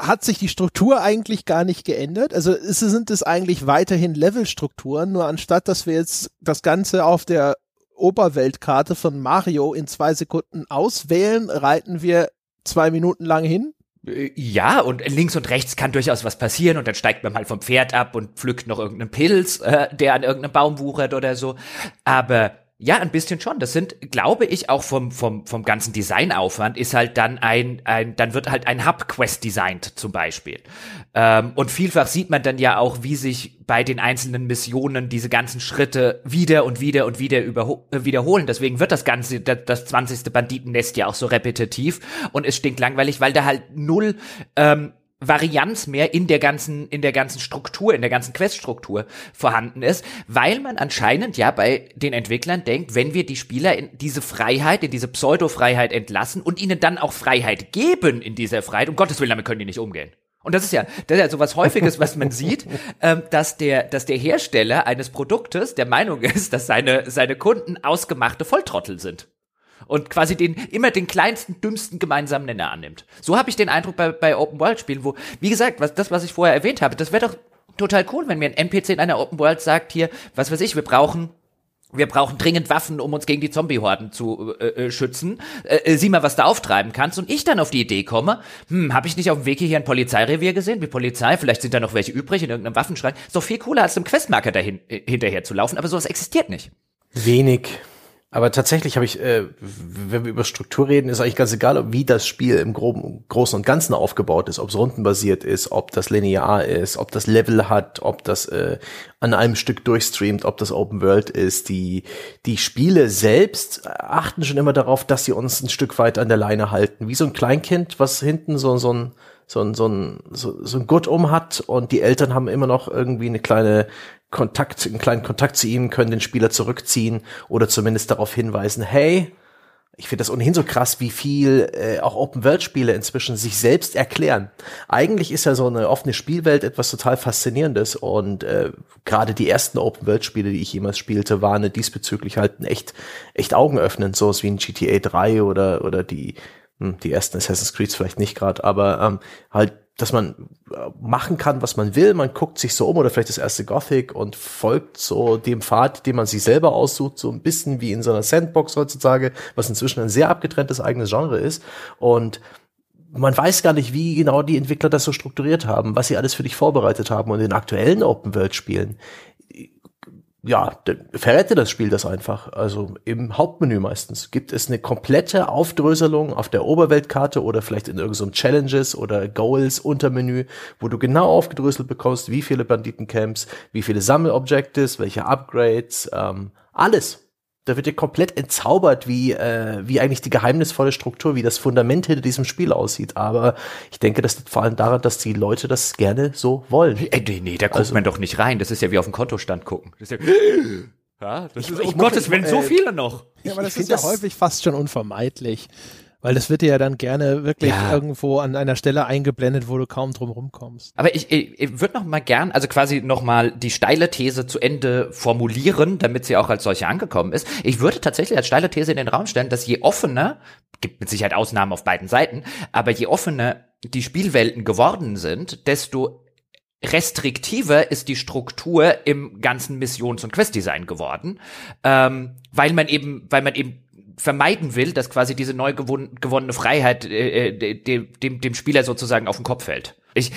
hat sich die Struktur eigentlich gar nicht geändert. Also sind es eigentlich weiterhin Levelstrukturen, nur anstatt dass wir jetzt das Ganze auf der Oberweltkarte von Mario in zwei Sekunden auswählen, reiten wir zwei Minuten lang hin äh, ja, und links und rechts kann durchaus was passieren und dann steigt man mal vom Pferd ab und pflückt noch irgendeinen Pilz, äh, der an irgendeinem Baum wuchert oder so. Aber ja, ein bisschen schon. Das sind, glaube ich, auch vom, vom, vom ganzen Designaufwand ist halt dann ein, ein dann wird halt ein Hub-Quest designt zum Beispiel. Ähm, und vielfach sieht man dann ja auch, wie sich bei den einzelnen Missionen diese ganzen Schritte wieder und wieder und wieder äh, wiederholen. Deswegen wird das ganze, das, das 20. Banditennest ja auch so repetitiv und es stinkt langweilig, weil da halt null, ähm, Varianz mehr in der ganzen, in der ganzen Struktur, in der ganzen Queststruktur vorhanden ist, weil man anscheinend ja bei den Entwicklern denkt, wenn wir die Spieler in diese Freiheit, in diese Pseudo-Freiheit entlassen und ihnen dann auch Freiheit geben in dieser Freiheit, um Gottes Willen, damit können die nicht umgehen. Und das ist ja, das ist ja so was Häufiges, was man sieht, ähm, dass der, dass der Hersteller eines Produktes der Meinung ist, dass seine, seine Kunden ausgemachte Volltrottel sind und quasi den immer den kleinsten, dümmsten gemeinsamen Nenner annimmt. So habe ich den Eindruck bei, bei Open World Spielen, wo, wie gesagt, was das, was ich vorher erwähnt habe, das wäre doch total cool, wenn mir ein NPC in einer Open World sagt, hier, was weiß ich, wir brauchen wir brauchen dringend Waffen, um uns gegen die Zombie-Horden zu äh, äh, schützen. Äh, äh, sieh mal, was du auftreiben kannst. Und ich dann auf die Idee komme, hm, habe ich nicht auf dem Weg hier ein Polizeirevier gesehen? Wie Polizei, vielleicht sind da noch welche übrig in irgendeinem Waffenschrank. Ist doch viel cooler, als einem Questmarker dahin äh, hinterher zu laufen. Aber sowas existiert nicht. Wenig. Aber tatsächlich habe ich, äh, wenn wir über Struktur reden, ist eigentlich ganz egal, wie das Spiel im Groben, Großen und Ganzen aufgebaut ist, ob es rundenbasiert ist, ob das linear ist, ob das Level hat, ob das äh, an einem Stück durchstreamt, ob das Open World ist. Die, die Spiele selbst achten schon immer darauf, dass sie uns ein Stück weit an der Leine halten. Wie so ein Kleinkind, was hinten so, so ein so ein, so ein, so, so ein Gurt um hat und die Eltern haben immer noch irgendwie eine kleine Kontakt, einen kleinen Kontakt zu ihm, können den Spieler zurückziehen oder zumindest darauf hinweisen, hey, ich finde das ohnehin so krass, wie viel äh, auch Open-World-Spiele inzwischen sich selbst erklären. Eigentlich ist ja so eine offene Spielwelt etwas total Faszinierendes und äh, gerade die ersten Open-World-Spiele, die ich jemals spielte, waren diesbezüglich halt echt, echt augenöffnend, so wie ein GTA 3 oder, oder die, hm, die ersten Assassin's Creeds vielleicht nicht gerade, aber ähm, halt dass man äh, machen kann, was man will. Man guckt sich so um oder vielleicht das erste Gothic und folgt so dem Pfad, den man sich selber aussucht, so ein bisschen wie in so einer Sandbox heutzutage, was inzwischen ein sehr abgetrenntes eigenes Genre ist. Und man weiß gar nicht, wie genau die Entwickler das so strukturiert haben, was sie alles für dich vorbereitet haben. Und in aktuellen Open-World-Spielen ja, verrette das Spiel das einfach. Also im Hauptmenü meistens gibt es eine komplette Aufdröselung auf der Oberweltkarte oder vielleicht in irgendeinem Challenges oder Goals Untermenü, wo du genau aufgedröselt bekommst, wie viele Banditencamps, wie viele Sammelobjectives, welche Upgrades, ähm, alles da wird dir komplett entzaubert, wie, äh, wie eigentlich die geheimnisvolle Struktur, wie das Fundament hinter diesem Spiel aussieht. Aber ich denke, das liegt vor allem daran, dass die Leute das gerne so wollen. Äh, nee, nee, da guckt also, man doch nicht rein. Das ist ja wie auf dem Kontostand gucken. Das ist ja, ja das ich, ist, um Gottes Willen, so viele noch. Ja, aber das ist ja das häufig fast schon unvermeidlich. Weil das wird dir ja dann gerne wirklich ja. irgendwo an einer Stelle eingeblendet, wo du kaum drum rumkommst. Aber ich, ich, ich würde noch mal gern, also quasi noch mal die steile These zu Ende formulieren, damit sie auch als solche angekommen ist. Ich würde tatsächlich als steile These in den Raum stellen, dass je offener, gibt mit Sicherheit Ausnahmen auf beiden Seiten, aber je offener die Spielwelten geworden sind, desto restriktiver ist die Struktur im ganzen Missions- und Questdesign geworden, ähm, weil man eben, weil man eben vermeiden will, dass quasi diese neu gewon gewonnene Freiheit äh, äh dem, dem, dem Spieler sozusagen auf den Kopf fällt. Ich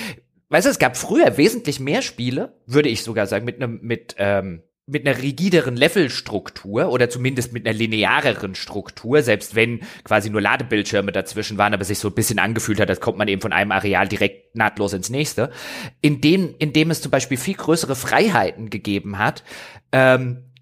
weiß, es gab früher wesentlich mehr Spiele, würde ich sogar sagen, mit einem mit ähm, mit einer rigideren Levelstruktur oder zumindest mit einer lineareren Struktur, selbst wenn quasi nur Ladebildschirme dazwischen waren, aber sich so ein bisschen angefühlt hat, als kommt man eben von einem Areal direkt nahtlos ins nächste, in, denen, in dem es zum Beispiel viel größere Freiheiten gegeben hat, ähm,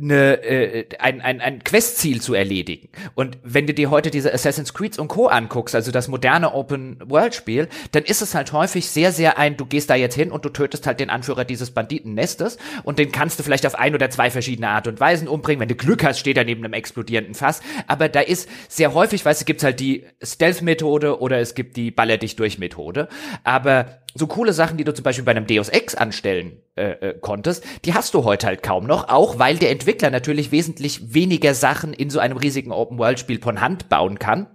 eine, äh, ein, ein, ein Questziel zu erledigen. Und wenn du dir heute diese Assassin's Creed und Co. anguckst, also das moderne Open-World-Spiel, dann ist es halt häufig sehr, sehr ein, du gehst da jetzt hin und du tötest halt den Anführer dieses Banditennestes und den kannst du vielleicht auf ein oder zwei verschiedene Art und Weisen umbringen. Wenn du Glück hast, steht er neben einem explodierenden Fass. Aber da ist sehr häufig, weißt du, gibt's halt die Stealth-Methode oder es gibt die Baller dich durch Methode. Aber so coole Sachen, die du zum Beispiel bei einem Deus Ex anstellen äh, äh, konntest, die hast du heute halt kaum noch, auch weil der Entwickler natürlich wesentlich weniger Sachen in so einem riesigen Open-World-Spiel von Hand bauen kann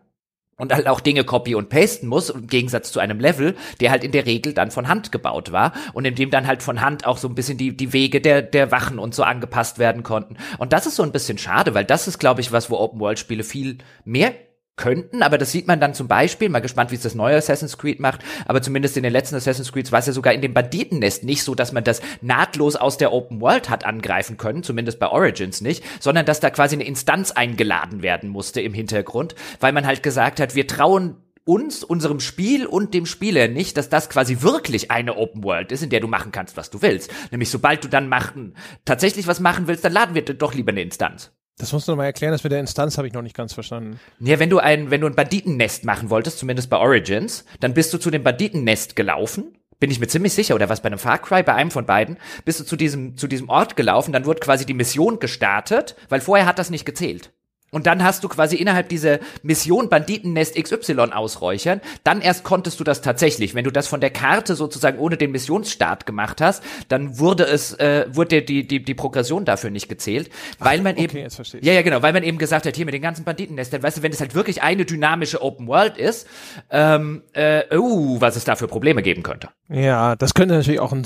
und halt auch Dinge copy und pasten muss, im Gegensatz zu einem Level, der halt in der Regel dann von Hand gebaut war und in dem dann halt von Hand auch so ein bisschen die, die Wege der, der Wachen und so angepasst werden konnten. Und das ist so ein bisschen schade, weil das ist, glaube ich, was, wo Open-World-Spiele viel mehr könnten, aber das sieht man dann zum Beispiel, mal gespannt, wie es das neue Assassin's Creed macht, aber zumindest in den letzten Assassin's Creeds war es ja sogar in dem Banditennest nicht so, dass man das nahtlos aus der Open World hat angreifen können, zumindest bei Origins nicht, sondern dass da quasi eine Instanz eingeladen werden musste im Hintergrund, weil man halt gesagt hat, wir trauen uns, unserem Spiel und dem Spieler nicht, dass das quasi wirklich eine Open World ist, in der du machen kannst, was du willst. Nämlich sobald du dann machen, tatsächlich was machen willst, dann laden wir doch lieber eine Instanz. Das musst du noch mal erklären, das mit der Instanz habe ich noch nicht ganz verstanden. Ja, wenn du ein, wenn du ein Banditennest machen wolltest, zumindest bei Origins, dann bist du zu dem Banditennest gelaufen. Bin ich mir ziemlich sicher, oder was bei einem Far Cry, bei einem von beiden, bist du zu diesem, zu diesem Ort gelaufen, dann wurde quasi die Mission gestartet, weil vorher hat das nicht gezählt. Und dann hast du quasi innerhalb dieser Mission Banditennest XY ausräuchern. Dann erst konntest du das tatsächlich. Wenn du das von der Karte sozusagen ohne den Missionsstart gemacht hast, dann wurde es, äh, wurde die, die, die Progression dafür nicht gezählt. Weil man okay, eben. jetzt verstehe ich. Ja, ja, genau, weil man eben gesagt hat, hier mit den ganzen Banditennestern, weißt du, wenn es halt wirklich eine dynamische Open World ist, ähm, äh, uh, was es da für Probleme geben könnte. Ja, das könnte natürlich auch ein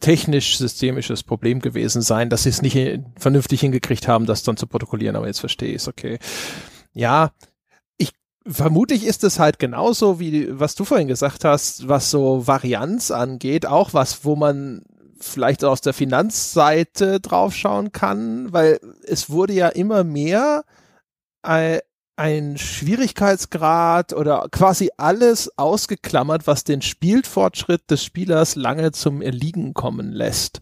technisch-systemisches Problem gewesen sein, dass sie es nicht vernünftig hingekriegt haben, das dann zu protokollieren, aber jetzt verstehe ich es, okay. Ja, ich vermutlich ist es halt genauso, wie was du vorhin gesagt hast, was so Varianz angeht, auch was, wo man vielleicht aus der Finanzseite draufschauen kann, weil es wurde ja immer mehr äh, ein Schwierigkeitsgrad oder quasi alles ausgeklammert, was den Spielfortschritt des Spielers lange zum Erliegen kommen lässt.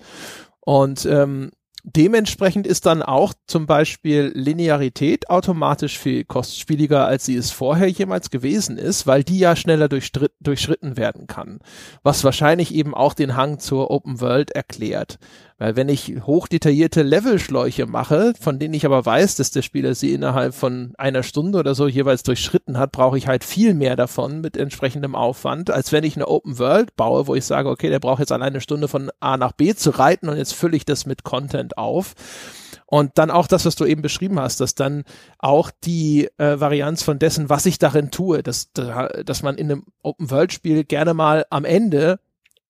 Und ähm, dementsprechend ist dann auch zum Beispiel Linearität automatisch viel kostspieliger, als sie es vorher jemals gewesen ist, weil die ja schneller durchschritten werden kann. Was wahrscheinlich eben auch den Hang zur Open World erklärt. Weil wenn ich hochdetaillierte Levelschläuche mache, von denen ich aber weiß, dass der Spieler sie innerhalb von einer Stunde oder so jeweils durchschritten hat, brauche ich halt viel mehr davon mit entsprechendem Aufwand, als wenn ich eine Open World baue, wo ich sage, okay, der braucht jetzt alleine eine Stunde von A nach B zu reiten und jetzt fülle ich das mit Content auf. Und dann auch das, was du eben beschrieben hast, dass dann auch die äh, Varianz von dessen, was ich darin tue, dass, dass man in einem Open-World-Spiel gerne mal am Ende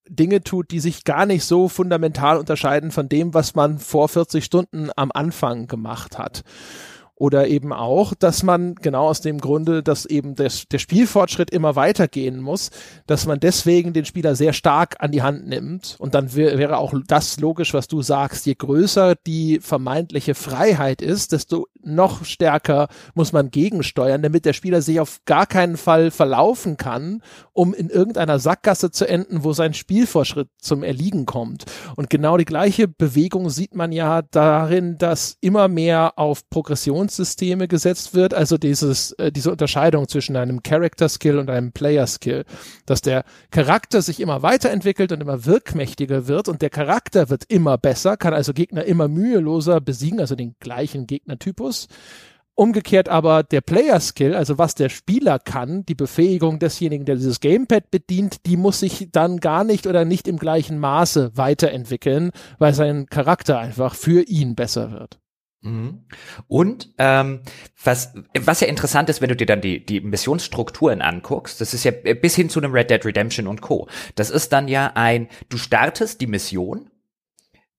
Dinge tut, die sich gar nicht so fundamental unterscheiden von dem, was man vor 40 Stunden am Anfang gemacht hat. Oder eben auch, dass man genau aus dem Grunde, dass eben des, der Spielfortschritt immer weitergehen muss, dass man deswegen den Spieler sehr stark an die Hand nimmt. Und dann wär, wäre auch das logisch, was du sagst. Je größer die vermeintliche Freiheit ist, desto noch stärker muss man gegensteuern, damit der Spieler sich auf gar keinen Fall verlaufen kann, um in irgendeiner Sackgasse zu enden, wo sein Spielfortschritt zum Erliegen kommt. Und genau die gleiche Bewegung sieht man ja darin, dass immer mehr auf Progressionssysteme gesetzt wird, also dieses, äh, diese Unterscheidung zwischen einem Character Skill und einem Player Skill, dass der Charakter sich immer weiterentwickelt und immer wirkmächtiger wird und der Charakter wird immer besser, kann also Gegner immer müheloser besiegen, also den gleichen Gegnertypus. Umgekehrt aber der Player Skill, also was der Spieler kann, die Befähigung desjenigen, der dieses Gamepad bedient, die muss sich dann gar nicht oder nicht im gleichen Maße weiterentwickeln, weil sein Charakter einfach für ihn besser wird. Mhm. Und ähm, was, was ja interessant ist, wenn du dir dann die, die Missionsstrukturen anguckst, das ist ja bis hin zu einem Red Dead Redemption und Co. Das ist dann ja ein, du startest die Mission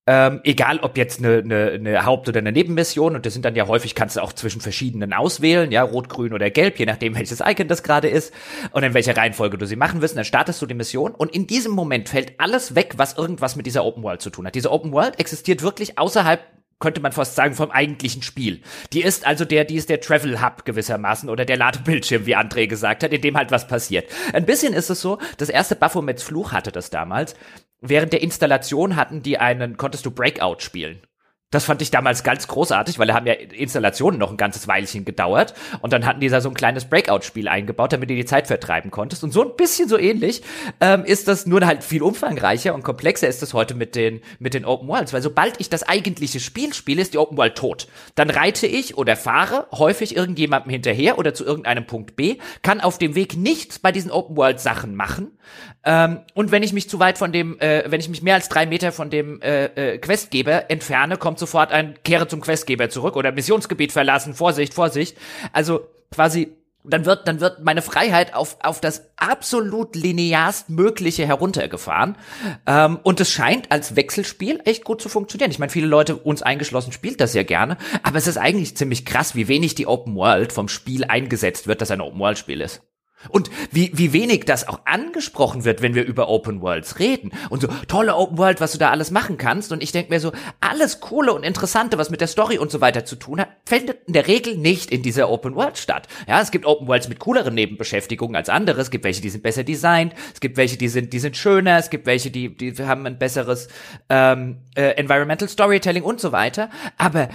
ähm, egal ob jetzt eine, eine, eine Haupt- oder eine Nebenmission, und das sind dann ja häufig, kannst du auch zwischen verschiedenen auswählen, ja, rot, grün oder gelb, je nachdem welches Icon das gerade ist und in welcher Reihenfolge du sie machen wirst, dann startest du die Mission und in diesem Moment fällt alles weg, was irgendwas mit dieser Open World zu tun hat. Diese Open World existiert wirklich außerhalb könnte man fast sagen, vom eigentlichen Spiel. Die ist also der, die ist der Travel Hub gewissermaßen oder der Ladebildschirm, wie André gesagt hat, in dem halt was passiert. Ein bisschen ist es so, das erste Baphomets Fluch hatte das damals. Während der Installation hatten die einen, konntest du Breakout spielen. Das fand ich damals ganz großartig, weil da haben ja Installationen noch ein ganzes Weilchen gedauert und dann hatten die da so ein kleines Breakout-Spiel eingebaut, damit du die Zeit vertreiben konntest. Und so ein bisschen so ähnlich ähm, ist das nur halt viel umfangreicher und komplexer ist das heute mit den, mit den Open Worlds, weil sobald ich das eigentliche Spiel spiele, ist die Open World tot. Dann reite ich oder fahre häufig irgendjemandem hinterher oder zu irgendeinem Punkt B, kann auf dem Weg nichts bei diesen Open World Sachen machen. Ähm, und wenn ich mich zu weit von dem, äh, wenn ich mich mehr als drei Meter von dem äh, äh, Questgeber entferne, kommt sofort ein Kehre zum Questgeber zurück oder Missionsgebiet verlassen, Vorsicht, Vorsicht. Also quasi dann wird, dann wird meine Freiheit auf, auf das absolut linearst Mögliche heruntergefahren. Ähm, und es scheint als Wechselspiel echt gut zu funktionieren. Ich meine, viele Leute, uns eingeschlossen, spielt das ja gerne, aber es ist eigentlich ziemlich krass, wie wenig die Open World vom Spiel eingesetzt wird, dass ein Open World Spiel ist. Und wie, wie wenig das auch angesprochen wird, wenn wir über Open Worlds reden. Und so, tolle Open World, was du da alles machen kannst. Und ich denke mir so, alles Coole und Interessante, was mit der Story und so weiter zu tun hat, findet in der Regel nicht in dieser Open World statt. Ja, es gibt Open Worlds mit cooleren Nebenbeschäftigungen als andere. Es gibt welche, die sind besser designt. Es gibt welche, die sind, die sind schöner. Es gibt welche, die, die haben ein besseres ähm, äh, Environmental Storytelling und so weiter. Aber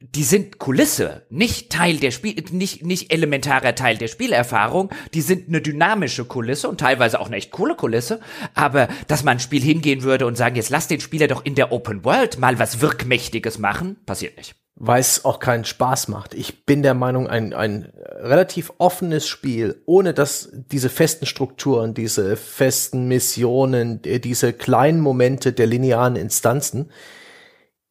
die sind Kulisse, nicht Teil der Spiel, nicht, nicht elementarer Teil der Spielerfahrung. Die sind eine dynamische Kulisse und teilweise auch eine echt coole Kulisse. Aber dass man ein Spiel hingehen würde und sagen, jetzt lass den Spieler doch in der Open World mal was Wirkmächtiges machen, passiert nicht. Weil es auch keinen Spaß macht. Ich bin der Meinung, ein, ein relativ offenes Spiel, ohne dass diese festen Strukturen, diese festen Missionen, diese kleinen Momente der linearen Instanzen,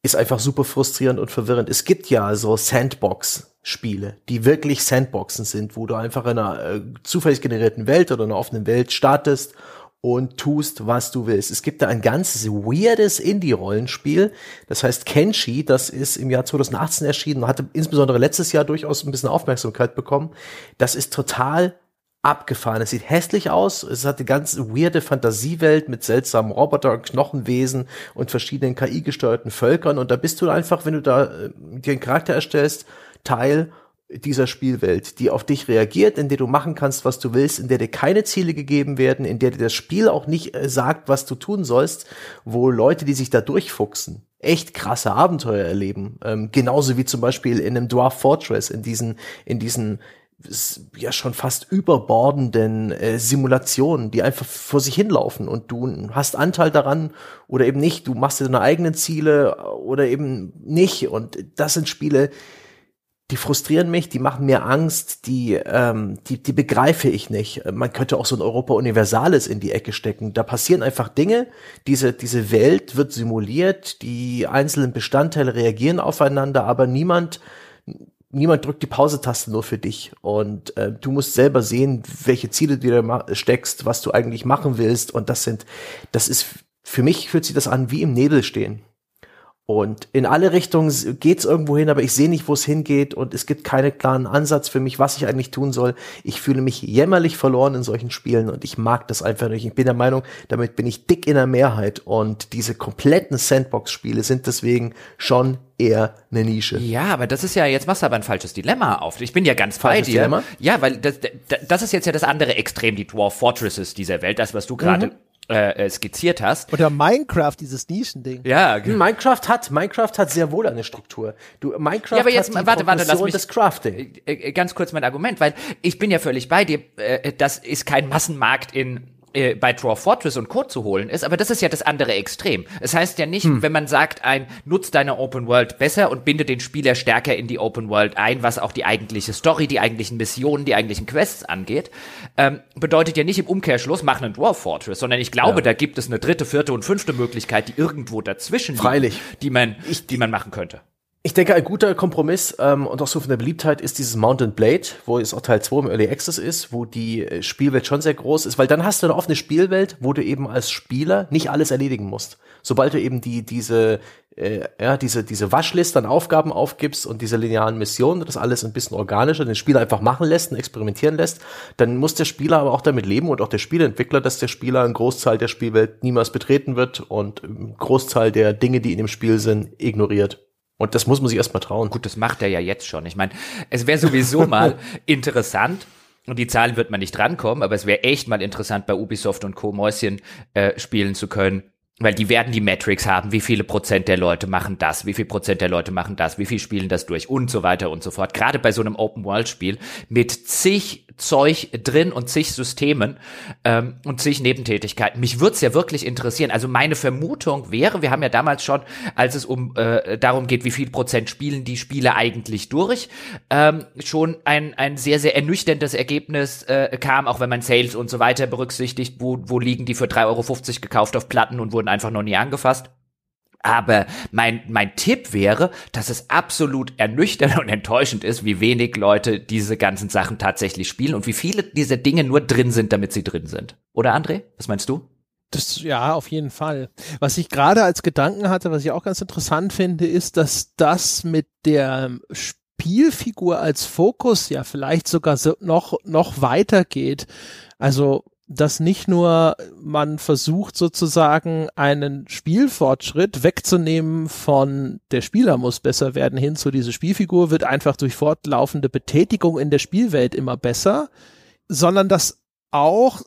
ist einfach super frustrierend und verwirrend. Es gibt ja so Sandbox-Spiele, die wirklich Sandboxen sind, wo du einfach in einer äh, zufällig generierten Welt oder einer offenen Welt startest und tust, was du willst. Es gibt da ein ganz weirdes Indie-Rollenspiel, das heißt Kenshi, das ist im Jahr 2018 erschienen und hatte insbesondere letztes Jahr durchaus ein bisschen Aufmerksamkeit bekommen. Das ist total abgefahren. Es sieht hässlich aus. Es hat eine ganz weirde Fantasiewelt mit seltsamen Roboter, Knochenwesen und verschiedenen KI-gesteuerten Völkern. Und da bist du einfach, wenn du da äh, dir einen Charakter erstellst, Teil dieser Spielwelt, die auf dich reagiert, in der du machen kannst, was du willst, in der dir keine Ziele gegeben werden, in der dir das Spiel auch nicht äh, sagt, was du tun sollst, wo Leute, die sich da durchfuchsen, echt krasse Abenteuer erleben. Ähm, genauso wie zum Beispiel in einem Dwarf Fortress, in diesen, in diesen ja schon fast überbordenden äh, Simulationen, die einfach vor sich hinlaufen und du hast Anteil daran oder eben nicht, du machst dir deine eigenen Ziele oder eben nicht und das sind Spiele, die frustrieren mich, die machen mir Angst, die, ähm, die, die begreife ich nicht. Man könnte auch so ein Europa Universales in die Ecke stecken. Da passieren einfach Dinge, diese, diese Welt wird simuliert, die einzelnen Bestandteile reagieren aufeinander, aber niemand niemand drückt die Pause-Taste nur für dich. Und äh, du musst selber sehen, welche Ziele du dir steckst, was du eigentlich machen willst. Und das sind, das ist, für mich fühlt sich das an wie im Nebel stehen. Und in alle Richtungen geht's irgendwo hin, aber ich sehe nicht, wo es hingeht und es gibt keinen klaren Ansatz für mich, was ich eigentlich tun soll. Ich fühle mich jämmerlich verloren in solchen Spielen und ich mag das einfach nicht. Ich bin der Meinung, damit bin ich dick in der Mehrheit und diese kompletten Sandbox-Spiele sind deswegen schon eher eine Nische. Ja, aber das ist ja, jetzt machst du aber ein falsches Dilemma auf. Ich bin ja ganz falsches bei dir. Dilemma? Ja, weil das, das ist jetzt ja das andere Extrem, die Dwarf Fortresses dieser Welt, das, was du gerade mhm äh, äh, skizziert hast. Oder Minecraft, dieses Nischending. Ja, genau. Minecraft hat, Minecraft hat sehr wohl eine Struktur. Du, Minecraft ja, aber jetzt, hat die warte, warte, lass mich, des Crafting. Äh, äh, ganz kurz mein Argument, weil ich bin ja völlig bei dir, äh, das ist kein Massenmarkt in äh, bei Draw Fortress und Code zu holen ist, aber das ist ja das andere Extrem. Es heißt ja nicht, hm. wenn man sagt, ein nutzt deine Open World besser und binde den Spieler stärker in die Open World ein, was auch die eigentliche Story, die eigentlichen Missionen, die eigentlichen Quests angeht, ähm, bedeutet ja nicht im Umkehrschluss, mach einen Dwarf Fortress, sondern ich glaube, ja. da gibt es eine dritte, vierte und fünfte Möglichkeit, die irgendwo dazwischen Freilich. Liegt, die man, ich, die man machen könnte. Ich denke, ein guter Kompromiss ähm, und auch so von der Beliebtheit ist dieses Mountain Blade, wo es auch Teil 2 im Early Access ist, wo die äh, Spielwelt schon sehr groß ist, weil dann hast du eine offene Spielwelt, wo du eben als Spieler nicht alles erledigen musst. Sobald du eben die diese äh, ja diese diese Waschliste an Aufgaben aufgibst und diese linearen Missionen, das alles ein bisschen organischer, den Spieler einfach machen lässt und experimentieren lässt, dann muss der Spieler aber auch damit leben und auch der Spieleentwickler, dass der Spieler einen Großteil der Spielwelt niemals betreten wird und einen Großteil der Dinge, die in dem Spiel sind, ignoriert. Und das muss man sich erstmal trauen. Gut, das macht er ja jetzt schon. Ich meine, es wäre sowieso mal interessant, und die Zahlen wird man nicht drankommen, aber es wäre echt mal interessant, bei Ubisoft und Co. Mäuschen äh, spielen zu können. Weil die werden die Metrics haben, wie viele Prozent der Leute machen das, wie viel Prozent der Leute machen das, wie viel spielen das durch und so weiter und so fort. Gerade bei so einem Open-World-Spiel mit zig Zeug drin und zig Systemen ähm, und zig Nebentätigkeiten. Mich würde es ja wirklich interessieren. Also meine Vermutung wäre, wir haben ja damals schon, als es um äh, darum geht, wie viel Prozent spielen die Spiele eigentlich durch, ähm, schon ein, ein sehr, sehr ernüchterndes Ergebnis äh, kam, auch wenn man Sales und so weiter berücksichtigt, wo, wo liegen die für 3,50 Euro gekauft auf Platten und wurden einfach noch nie angefasst. Aber mein, mein Tipp wäre, dass es absolut ernüchternd und enttäuschend ist, wie wenig Leute diese ganzen Sachen tatsächlich spielen und wie viele dieser Dinge nur drin sind, damit sie drin sind. Oder André? Was meinst du? Das, ja, auf jeden Fall. Was ich gerade als Gedanken hatte, was ich auch ganz interessant finde, ist, dass das mit der Spielfigur als Fokus ja vielleicht sogar so noch, noch weiter geht. Also dass nicht nur man versucht sozusagen einen Spielfortschritt wegzunehmen von der Spieler muss besser werden hin zu diese Spielfigur wird einfach durch fortlaufende Betätigung in der Spielwelt immer besser, sondern dass auch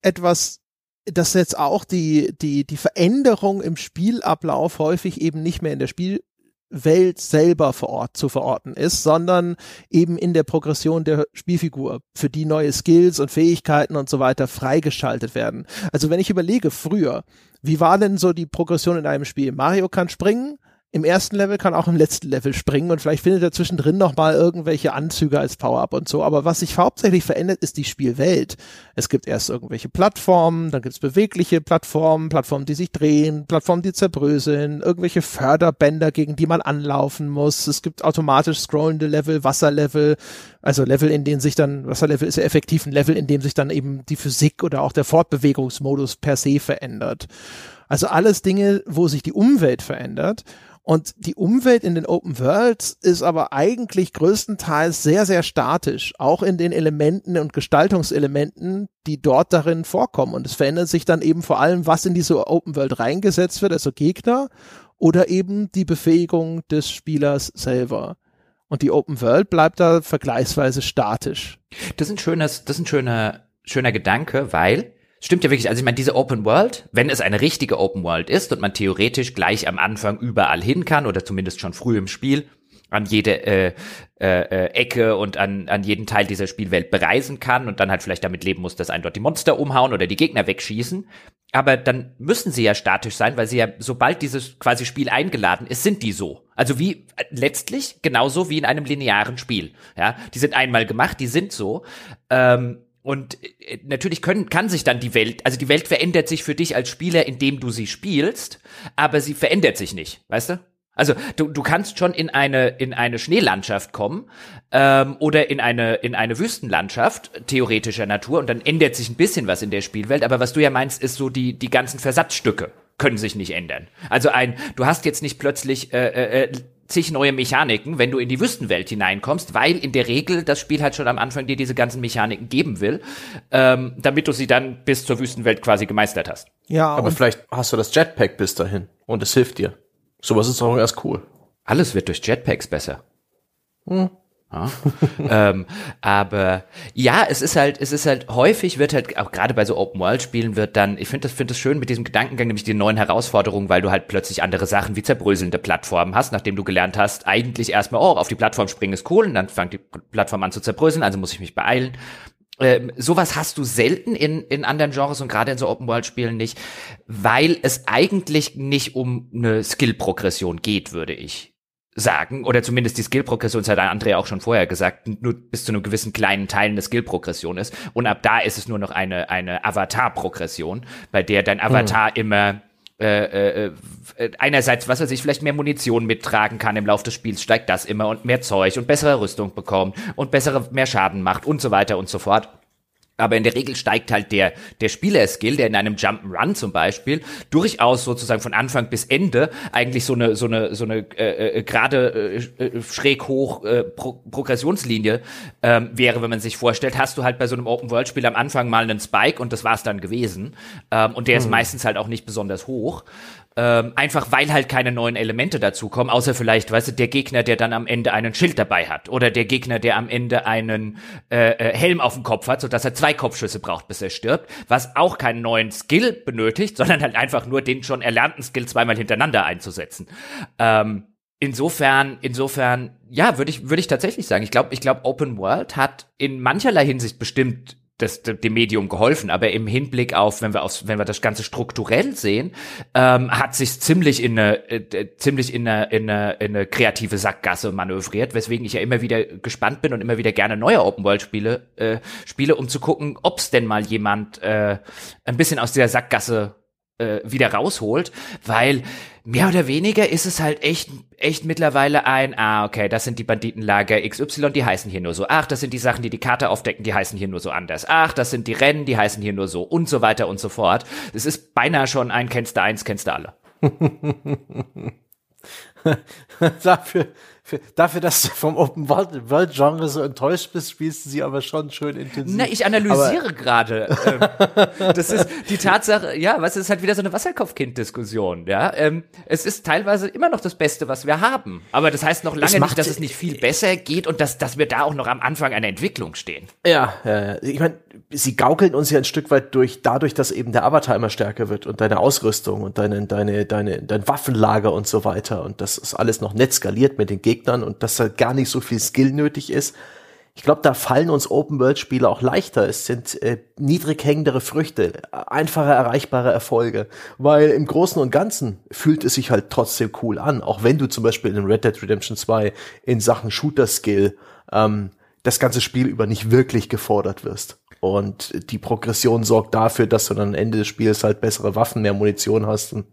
etwas dass jetzt auch die, die, die Veränderung im Spielablauf häufig eben nicht mehr in der Spiel, Welt selber vor Ort zu verorten ist, sondern eben in der Progression der Spielfigur, für die neue Skills und Fähigkeiten und so weiter freigeschaltet werden. Also wenn ich überlege, früher, wie war denn so die Progression in einem Spiel? Mario kann springen, im ersten Level, kann auch im letzten Level springen und vielleicht findet er zwischendrin noch mal irgendwelche Anzüge als Power-Up und so. Aber was sich hauptsächlich verändert, ist die Spielwelt. Es gibt erst irgendwelche Plattformen, dann gibt es bewegliche Plattformen, Plattformen, die sich drehen, Plattformen, die zerbröseln, irgendwelche Förderbänder, gegen die man anlaufen muss. Es gibt automatisch scrollende Level, Wasserlevel, also Level, in denen sich dann, Wasserlevel ist ja effektiv ein Level, in dem sich dann eben die Physik oder auch der Fortbewegungsmodus per se verändert. Also alles Dinge, wo sich die Umwelt verändert. Und die Umwelt in den Open Worlds ist aber eigentlich größtenteils sehr, sehr statisch, auch in den Elementen und Gestaltungselementen, die dort darin vorkommen. Und es verändert sich dann eben vor allem, was in diese Open World reingesetzt wird, also Gegner oder eben die Befähigung des Spielers selber. Und die Open World bleibt da vergleichsweise statisch. Das ist ein schönes, das ist ein schöner, schöner Gedanke, weil Stimmt ja wirklich. Also ich meine, diese Open World, wenn es eine richtige Open World ist und man theoretisch gleich am Anfang überall hin kann oder zumindest schon früh im Spiel an jede äh, äh, äh, Ecke und an, an jeden Teil dieser Spielwelt bereisen kann und dann halt vielleicht damit leben muss, dass einen dort die Monster umhauen oder die Gegner wegschießen. Aber dann müssen sie ja statisch sein, weil sie ja, sobald dieses quasi Spiel eingeladen ist, sind die so. Also wie letztlich genauso wie in einem linearen Spiel. Ja, die sind einmal gemacht, die sind so. Ähm, und äh, natürlich können, kann sich dann die Welt, also die Welt verändert sich für dich als Spieler, indem du sie spielst, aber sie verändert sich nicht, weißt du? Also du, du kannst schon in eine in eine Schneelandschaft kommen ähm, oder in eine in eine Wüstenlandschaft theoretischer Natur und dann ändert sich ein bisschen was in der Spielwelt. Aber was du ja meinst, ist so die die ganzen Versatzstücke können sich nicht ändern. Also ein du hast jetzt nicht plötzlich äh, äh, äh zig neue Mechaniken, wenn du in die Wüstenwelt hineinkommst, weil in der Regel das Spiel halt schon am Anfang dir diese ganzen Mechaniken geben will, ähm, damit du sie dann bis zur Wüstenwelt quasi gemeistert hast. Ja, aber vielleicht hast du das Jetpack bis dahin und es hilft dir. Sowas ist auch erst cool. Alles wird durch Jetpacks besser. Hm. Ja. ähm, aber ja, es ist halt, es ist halt häufig wird halt auch gerade bei so Open World Spielen wird dann, ich finde das finde das schön mit diesem Gedankengang, nämlich die neuen Herausforderungen, weil du halt plötzlich andere Sachen wie zerbröselnde Plattformen hast, nachdem du gelernt hast, eigentlich erstmal oh auf die Plattform springen ist cool und dann fängt die Plattform an zu zerbröseln, also muss ich mich beeilen. Ähm, sowas hast du selten in, in anderen Genres und gerade in so Open-World-Spielen nicht, weil es eigentlich nicht um eine Skill-Progression geht, würde ich sagen, oder zumindest die Skill-Progression, das hat Andrea auch schon vorher gesagt, nur bis zu einem gewissen kleinen Teil eine Skill-Progression ist. Und ab da ist es nur noch eine, eine Avatar-Progression, bei der dein Avatar hm. immer äh, äh, äh, einerseits, was er sich vielleicht mehr Munition mittragen kann im Laufe des Spiels, steigt das immer und mehr Zeug und bessere Rüstung bekommt und bessere, mehr Schaden macht und so weiter und so fort. Aber in der Regel steigt halt der, der Spieler-Skill, der in einem Jump'n'Run zum Beispiel durchaus sozusagen von Anfang bis Ende eigentlich so eine, so eine, so eine äh, äh, gerade äh, äh, schräg hoch äh, Pro Progressionslinie ähm, wäre, wenn man sich vorstellt, hast du halt bei so einem Open-World-Spiel am Anfang mal einen Spike und das war's dann gewesen. Ähm, und der hm. ist meistens halt auch nicht besonders hoch. Ähm, einfach weil halt keine neuen Elemente dazukommen, außer vielleicht, weißt du, der Gegner, der dann am Ende einen Schild dabei hat. Oder der Gegner, der am Ende einen äh, äh, Helm auf dem Kopf hat, sodass er zwei Kopfschüsse braucht, bis er stirbt. Was auch keinen neuen Skill benötigt, sondern halt einfach nur den schon erlernten Skill zweimal hintereinander einzusetzen. Ähm, insofern, insofern, ja, würde ich, würde ich tatsächlich sagen. Ich glaube, ich glaube, Open World hat in mancherlei Hinsicht bestimmt das, dem Medium geholfen, aber im Hinblick auf, wenn wir auf, wenn wir das Ganze strukturell sehen, ähm, hat sich ziemlich in eine, äh, ziemlich in eine, in eine, in eine kreative Sackgasse manövriert, weswegen ich ja immer wieder gespannt bin und immer wieder gerne neue Open World Spiele äh, spiele, um zu gucken, ob es denn mal jemand äh, ein bisschen aus dieser Sackgasse äh, wieder rausholt, weil mehr oder weniger ist es halt echt, echt mittlerweile ein, ah, okay, das sind die Banditenlager XY, die heißen hier nur so. Ach, das sind die Sachen, die die Karte aufdecken, die heißen hier nur so anders. Ach, das sind die Rennen, die heißen hier nur so und so weiter und so fort. Es ist beinahe schon ein kennst du eins, kennst du alle. Dafür für, dafür, dass du vom Open World, World Genre so enttäuscht bist, spielst du sie aber schon schön intensiv. Na, ich analysiere gerade. Ähm, das ist die Tatsache, ja, was ist halt wieder so eine Wasserkopfkind-Diskussion, ja. Ähm, es ist teilweise immer noch das Beste, was wir haben. Aber das heißt noch lange nicht, dass es nicht viel besser geht und dass, dass wir da auch noch am Anfang einer Entwicklung stehen. Ja, ja, ja. ich meine, sie gaukeln uns ja ein Stück weit durch, dadurch, dass eben der Avatar immer stärker wird und deine Ausrüstung und deine, deine, deine, dein Waffenlager und so weiter und das ist alles noch nett skaliert mit den Gegnern und dass da gar nicht so viel Skill nötig ist. Ich glaube, da fallen uns Open-World-Spiele auch leichter. Es sind äh, niedrig hängendere Früchte, einfache erreichbare Erfolge. Weil im Großen und Ganzen fühlt es sich halt trotzdem cool an. Auch wenn du zum Beispiel in Red Dead Redemption 2 in Sachen Shooter-Skill ähm, das ganze Spiel über nicht wirklich gefordert wirst. Und die Progression sorgt dafür, dass du dann am Ende des Spiels halt bessere Waffen, mehr Munition hast. Und,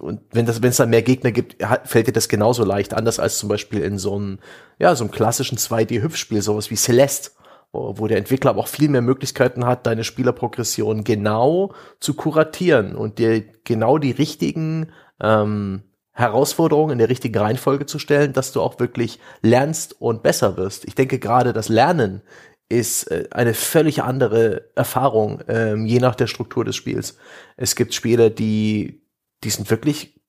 und wenn das, wenn es dann mehr Gegner gibt, fällt dir das genauso leicht, anders als zum Beispiel in so einem, ja, so einem klassischen 2D-Hüpfspiel, sowas wie Celeste, wo der Entwickler aber auch viel mehr Möglichkeiten hat, deine Spielerprogression genau zu kuratieren und dir genau die richtigen ähm, Herausforderungen in der richtigen Reihenfolge zu stellen, dass du auch wirklich lernst und besser wirst. Ich denke gerade das Lernen ist äh, eine völlig andere Erfahrung, ähm, je nach der Struktur des Spiels. Es gibt Spiele, die, die sind wirklich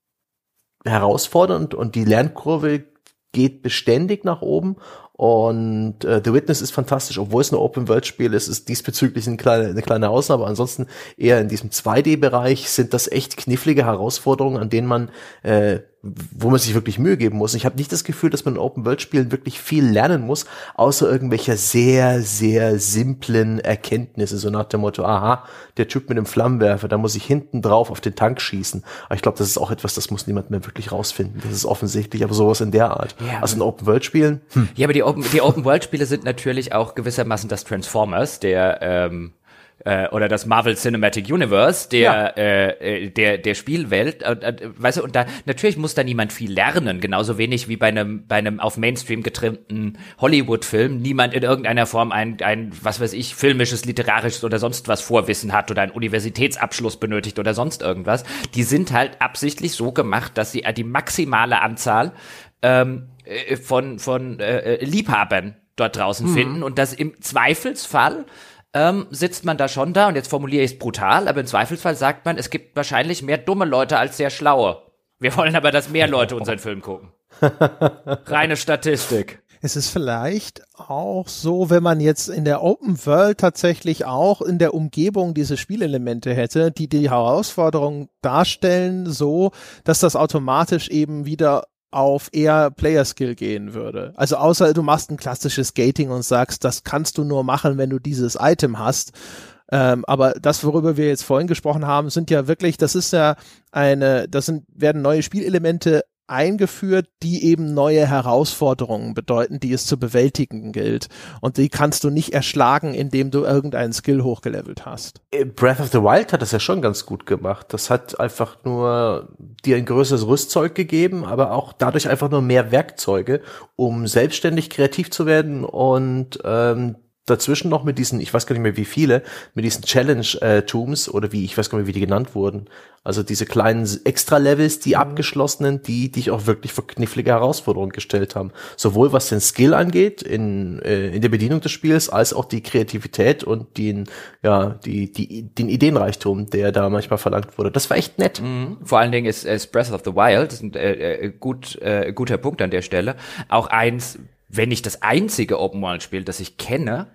herausfordernd und die Lernkurve geht beständig nach oben und äh, The Witness ist fantastisch, obwohl es ein Open-World-Spiel ist, ist diesbezüglich eine kleine, eine kleine Ausnahme. Ansonsten eher in diesem 2D-Bereich sind das echt knifflige Herausforderungen, an denen man äh, wo man sich wirklich Mühe geben muss. Ich habe nicht das Gefühl, dass man in Open-World-Spielen wirklich viel lernen muss, außer irgendwelcher sehr, sehr simplen Erkenntnisse, so nach dem Motto, aha, der Typ mit dem Flammenwerfer, da muss ich hinten drauf auf den Tank schießen. Aber ich glaube, das ist auch etwas, das muss niemand mehr wirklich rausfinden. Das ist offensichtlich, aber sowas in der Art. Ja, also in Open-World-Spielen. Hm. Ja, aber die Open, die Open-World-Spiele sind natürlich auch gewissermaßen das Transformers, der ähm äh, oder das Marvel Cinematic Universe der ja. äh, äh der der Spielwelt äh, äh, weißt du und da natürlich muss da niemand viel lernen genauso wenig wie bei einem bei einem auf Mainstream getrimmten Hollywood Film niemand in irgendeiner Form ein ein was weiß ich filmisches literarisches oder sonst was Vorwissen hat oder einen Universitätsabschluss benötigt oder sonst irgendwas die sind halt absichtlich so gemacht dass sie die maximale Anzahl ähm, äh, von von äh, Liebhabern dort draußen mhm. finden und das im Zweifelsfall ähm, sitzt man da schon da, und jetzt formuliere ich es brutal, aber im Zweifelsfall sagt man, es gibt wahrscheinlich mehr dumme Leute als sehr schlaue. Wir wollen aber, dass mehr Leute unseren Film gucken. Reine Statistik. Es ist vielleicht auch so, wenn man jetzt in der Open World tatsächlich auch in der Umgebung diese Spielelemente hätte, die die Herausforderung darstellen, so, dass das automatisch eben wieder auf eher Player Skill gehen würde. Also außer du machst ein klassisches Skating und sagst, das kannst du nur machen, wenn du dieses Item hast. Ähm, aber das, worüber wir jetzt vorhin gesprochen haben, sind ja wirklich, das ist ja eine, das sind, werden neue Spielelemente eingeführt, die eben neue Herausforderungen bedeuten, die es zu bewältigen gilt. Und die kannst du nicht erschlagen, indem du irgendeinen Skill hochgelevelt hast. Äh, Breath of the Wild hat das ja schon ganz gut gemacht. Das hat einfach nur dir ein größeres Rüstzeug gegeben, aber auch dadurch einfach nur mehr Werkzeuge, um selbstständig kreativ zu werden und ähm, dazwischen noch mit diesen, ich weiß gar nicht mehr wie viele, mit diesen Challenge-Tombs oder wie, ich weiß gar nicht mehr, wie die genannt wurden. Also diese kleinen Extra-Levels, die mhm. abgeschlossenen, die dich auch wirklich vor knifflige Herausforderungen gestellt haben. Sowohl was den Skill angeht, in, äh, in der Bedienung des Spiels, als auch die Kreativität und den, ja, die, die, den Ideenreichtum, der da manchmal verlangt wurde. Das war echt nett. Mhm. Vor allen Dingen ist, ist Breath of the Wild, das ist ein äh, äh gut, äh, guter Punkt an der Stelle, auch eins, wenn nicht das einzige Open-World-Spiel, das ich kenne,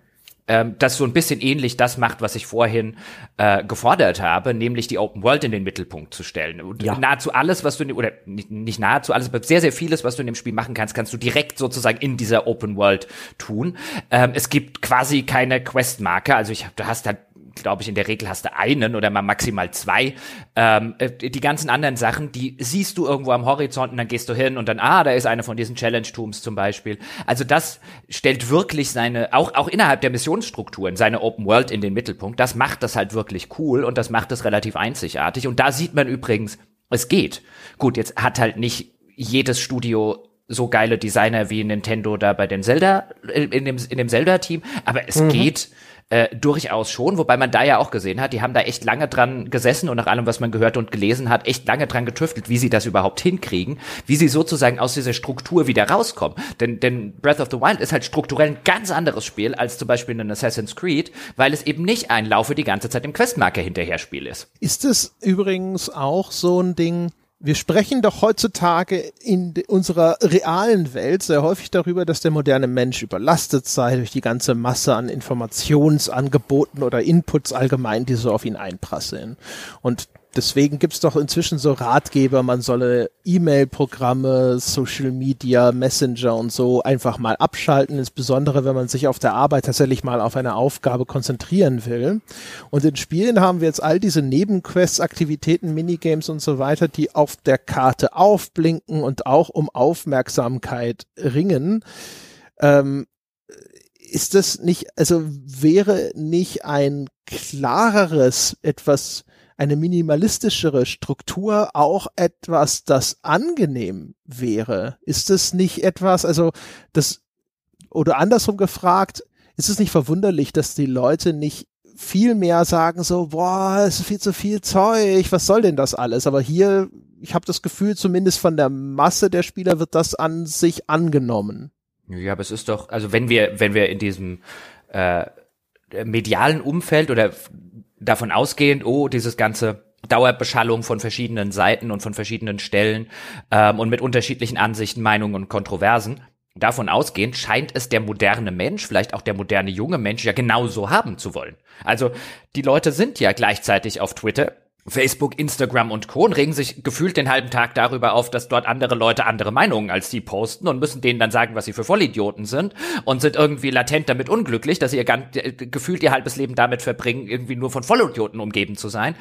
ähm, das so ein bisschen ähnlich das macht, was ich vorhin äh, gefordert habe, nämlich die Open World in den Mittelpunkt zu stellen. Und ja. nahezu alles, was du, oder nicht, nicht nahezu alles, aber sehr, sehr vieles, was du in dem Spiel machen kannst, kannst du direkt sozusagen in dieser Open World tun. Ähm, es gibt quasi keine Questmarke, also ich, du hast halt glaube ich, in der Regel hast du einen oder mal maximal zwei. Ähm, äh, die ganzen anderen Sachen, die siehst du irgendwo am Horizont und dann gehst du hin und dann, ah, da ist eine von diesen Challenge-Tooms zum Beispiel. Also das stellt wirklich seine, auch, auch innerhalb der Missionsstrukturen, seine Open World in den Mittelpunkt. Das macht das halt wirklich cool und das macht es relativ einzigartig. Und da sieht man übrigens, es geht. Gut, jetzt hat halt nicht jedes Studio so geile Designer wie Nintendo da bei den Zelda, äh, in dem, in dem Zelda-Team, aber es mhm. geht äh, durchaus schon, wobei man da ja auch gesehen hat, die haben da echt lange dran gesessen und nach allem, was man gehört und gelesen hat, echt lange dran getüftelt, wie sie das überhaupt hinkriegen, wie sie sozusagen aus dieser Struktur wieder rauskommen. Denn, denn Breath of the Wild ist halt strukturell ein ganz anderes Spiel als zum Beispiel ein Assassin's Creed, weil es eben nicht ein Laufe die ganze Zeit im Questmarker hinterher Spiel ist. Ist es übrigens auch so ein Ding, wir sprechen doch heutzutage in unserer realen Welt sehr häufig darüber, dass der moderne Mensch überlastet sei durch die ganze Masse an Informationsangeboten oder Inputs allgemein, die so auf ihn einprasseln. Und deswegen gibt's doch inzwischen so Ratgeber, man solle E-Mail-Programme, Social Media, Messenger und so einfach mal abschalten, insbesondere wenn man sich auf der Arbeit tatsächlich mal auf eine Aufgabe konzentrieren will. Und in Spielen haben wir jetzt all diese Nebenquests, Aktivitäten, Minigames und so weiter, die auf der Karte aufblinken und auch um Aufmerksamkeit ringen. Ähm, ist das nicht, also wäre nicht ein klareres, etwas eine minimalistischere Struktur auch etwas, das angenehm wäre? Ist es nicht etwas, also das, oder andersrum gefragt, ist es nicht verwunderlich, dass die Leute nicht viel mehr sagen so, boah, ist viel zu viel Zeug, was soll denn das alles? Aber hier, ich habe das Gefühl, zumindest von der Masse der Spieler wird das an sich angenommen. Ja, aber es ist doch, also wenn wir, wenn wir in diesem äh, medialen Umfeld oder davon ausgehend, oh, dieses ganze Dauerbeschallung von verschiedenen Seiten und von verschiedenen Stellen ähm, und mit unterschiedlichen Ansichten, Meinungen und Kontroversen. Davon ausgehend scheint es der moderne Mensch, vielleicht auch der moderne junge Mensch ja genauso haben zu wollen. Also die Leute sind ja gleichzeitig auf Twitter Facebook, Instagram und Co. und regen sich gefühlt den halben Tag darüber auf, dass dort andere Leute andere Meinungen als sie posten und müssen denen dann sagen, was sie für Vollidioten sind und sind irgendwie latent damit unglücklich, dass sie ihr ganz, äh, gefühlt ihr halbes Leben damit verbringen, irgendwie nur von Vollidioten umgeben zu sein.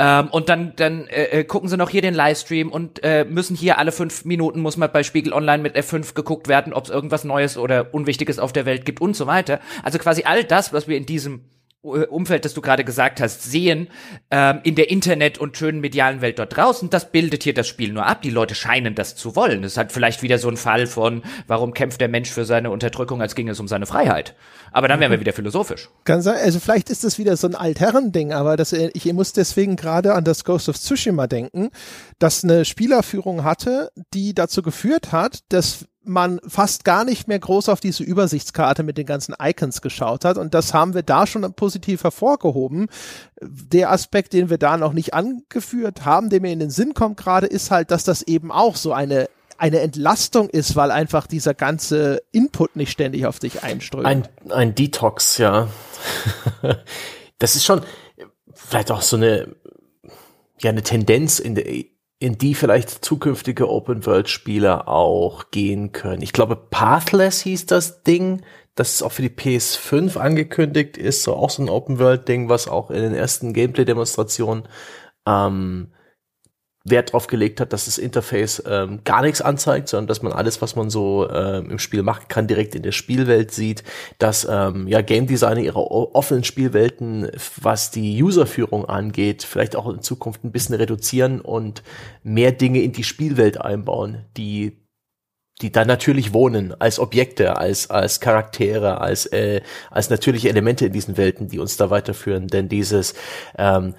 Ähm, und dann, dann äh, äh, gucken sie noch hier den Livestream und äh, müssen hier alle fünf Minuten muss mal bei Spiegel Online mit F5 geguckt werden, ob es irgendwas Neues oder Unwichtiges auf der Welt gibt und so weiter. Also quasi all das, was wir in diesem Umfeld, das du gerade gesagt hast, sehen ähm, in der Internet- und schönen medialen Welt dort draußen, das bildet hier das Spiel nur ab. Die Leute scheinen das zu wollen. Es hat vielleicht wieder so ein Fall von, warum kämpft der Mensch für seine Unterdrückung, als ging es um seine Freiheit. Aber dann wären wir mhm. wieder philosophisch. Kann sein, also vielleicht ist das wieder so ein Altherren-Ding, aber das, ich muss deswegen gerade an das Ghost of Tsushima denken, das eine Spielerführung hatte, die dazu geführt hat, dass man fast gar nicht mehr groß auf diese Übersichtskarte mit den ganzen Icons geschaut hat. Und das haben wir da schon positiv hervorgehoben. Der Aspekt, den wir da noch nicht angeführt haben, der mir in den Sinn kommt gerade, ist halt, dass das eben auch so eine eine Entlastung ist, weil einfach dieser ganze Input nicht ständig auf dich einströmt. Ein, ein Detox, ja. das ist schon vielleicht auch so eine, ja, eine Tendenz in der, in die vielleicht zukünftige Open-World-Spieler auch gehen können. Ich glaube, Pathless hieß das Ding, das auch für die PS5 angekündigt ist, so auch so ein Open-World-Ding, was auch in den ersten Gameplay-Demonstrationen ähm, Wert drauf gelegt hat, dass das Interface ähm, gar nichts anzeigt, sondern dass man alles, was man so ähm, im Spiel machen kann, direkt in der Spielwelt sieht, dass ähm, ja Game Designer ihre offenen Spielwelten, was die Userführung angeht, vielleicht auch in Zukunft ein bisschen reduzieren und mehr Dinge in die Spielwelt einbauen, die die da natürlich wohnen als Objekte, als als Charaktere, als äh, als natürliche Elemente in diesen Welten, die uns da weiterführen. Denn dieses ähm,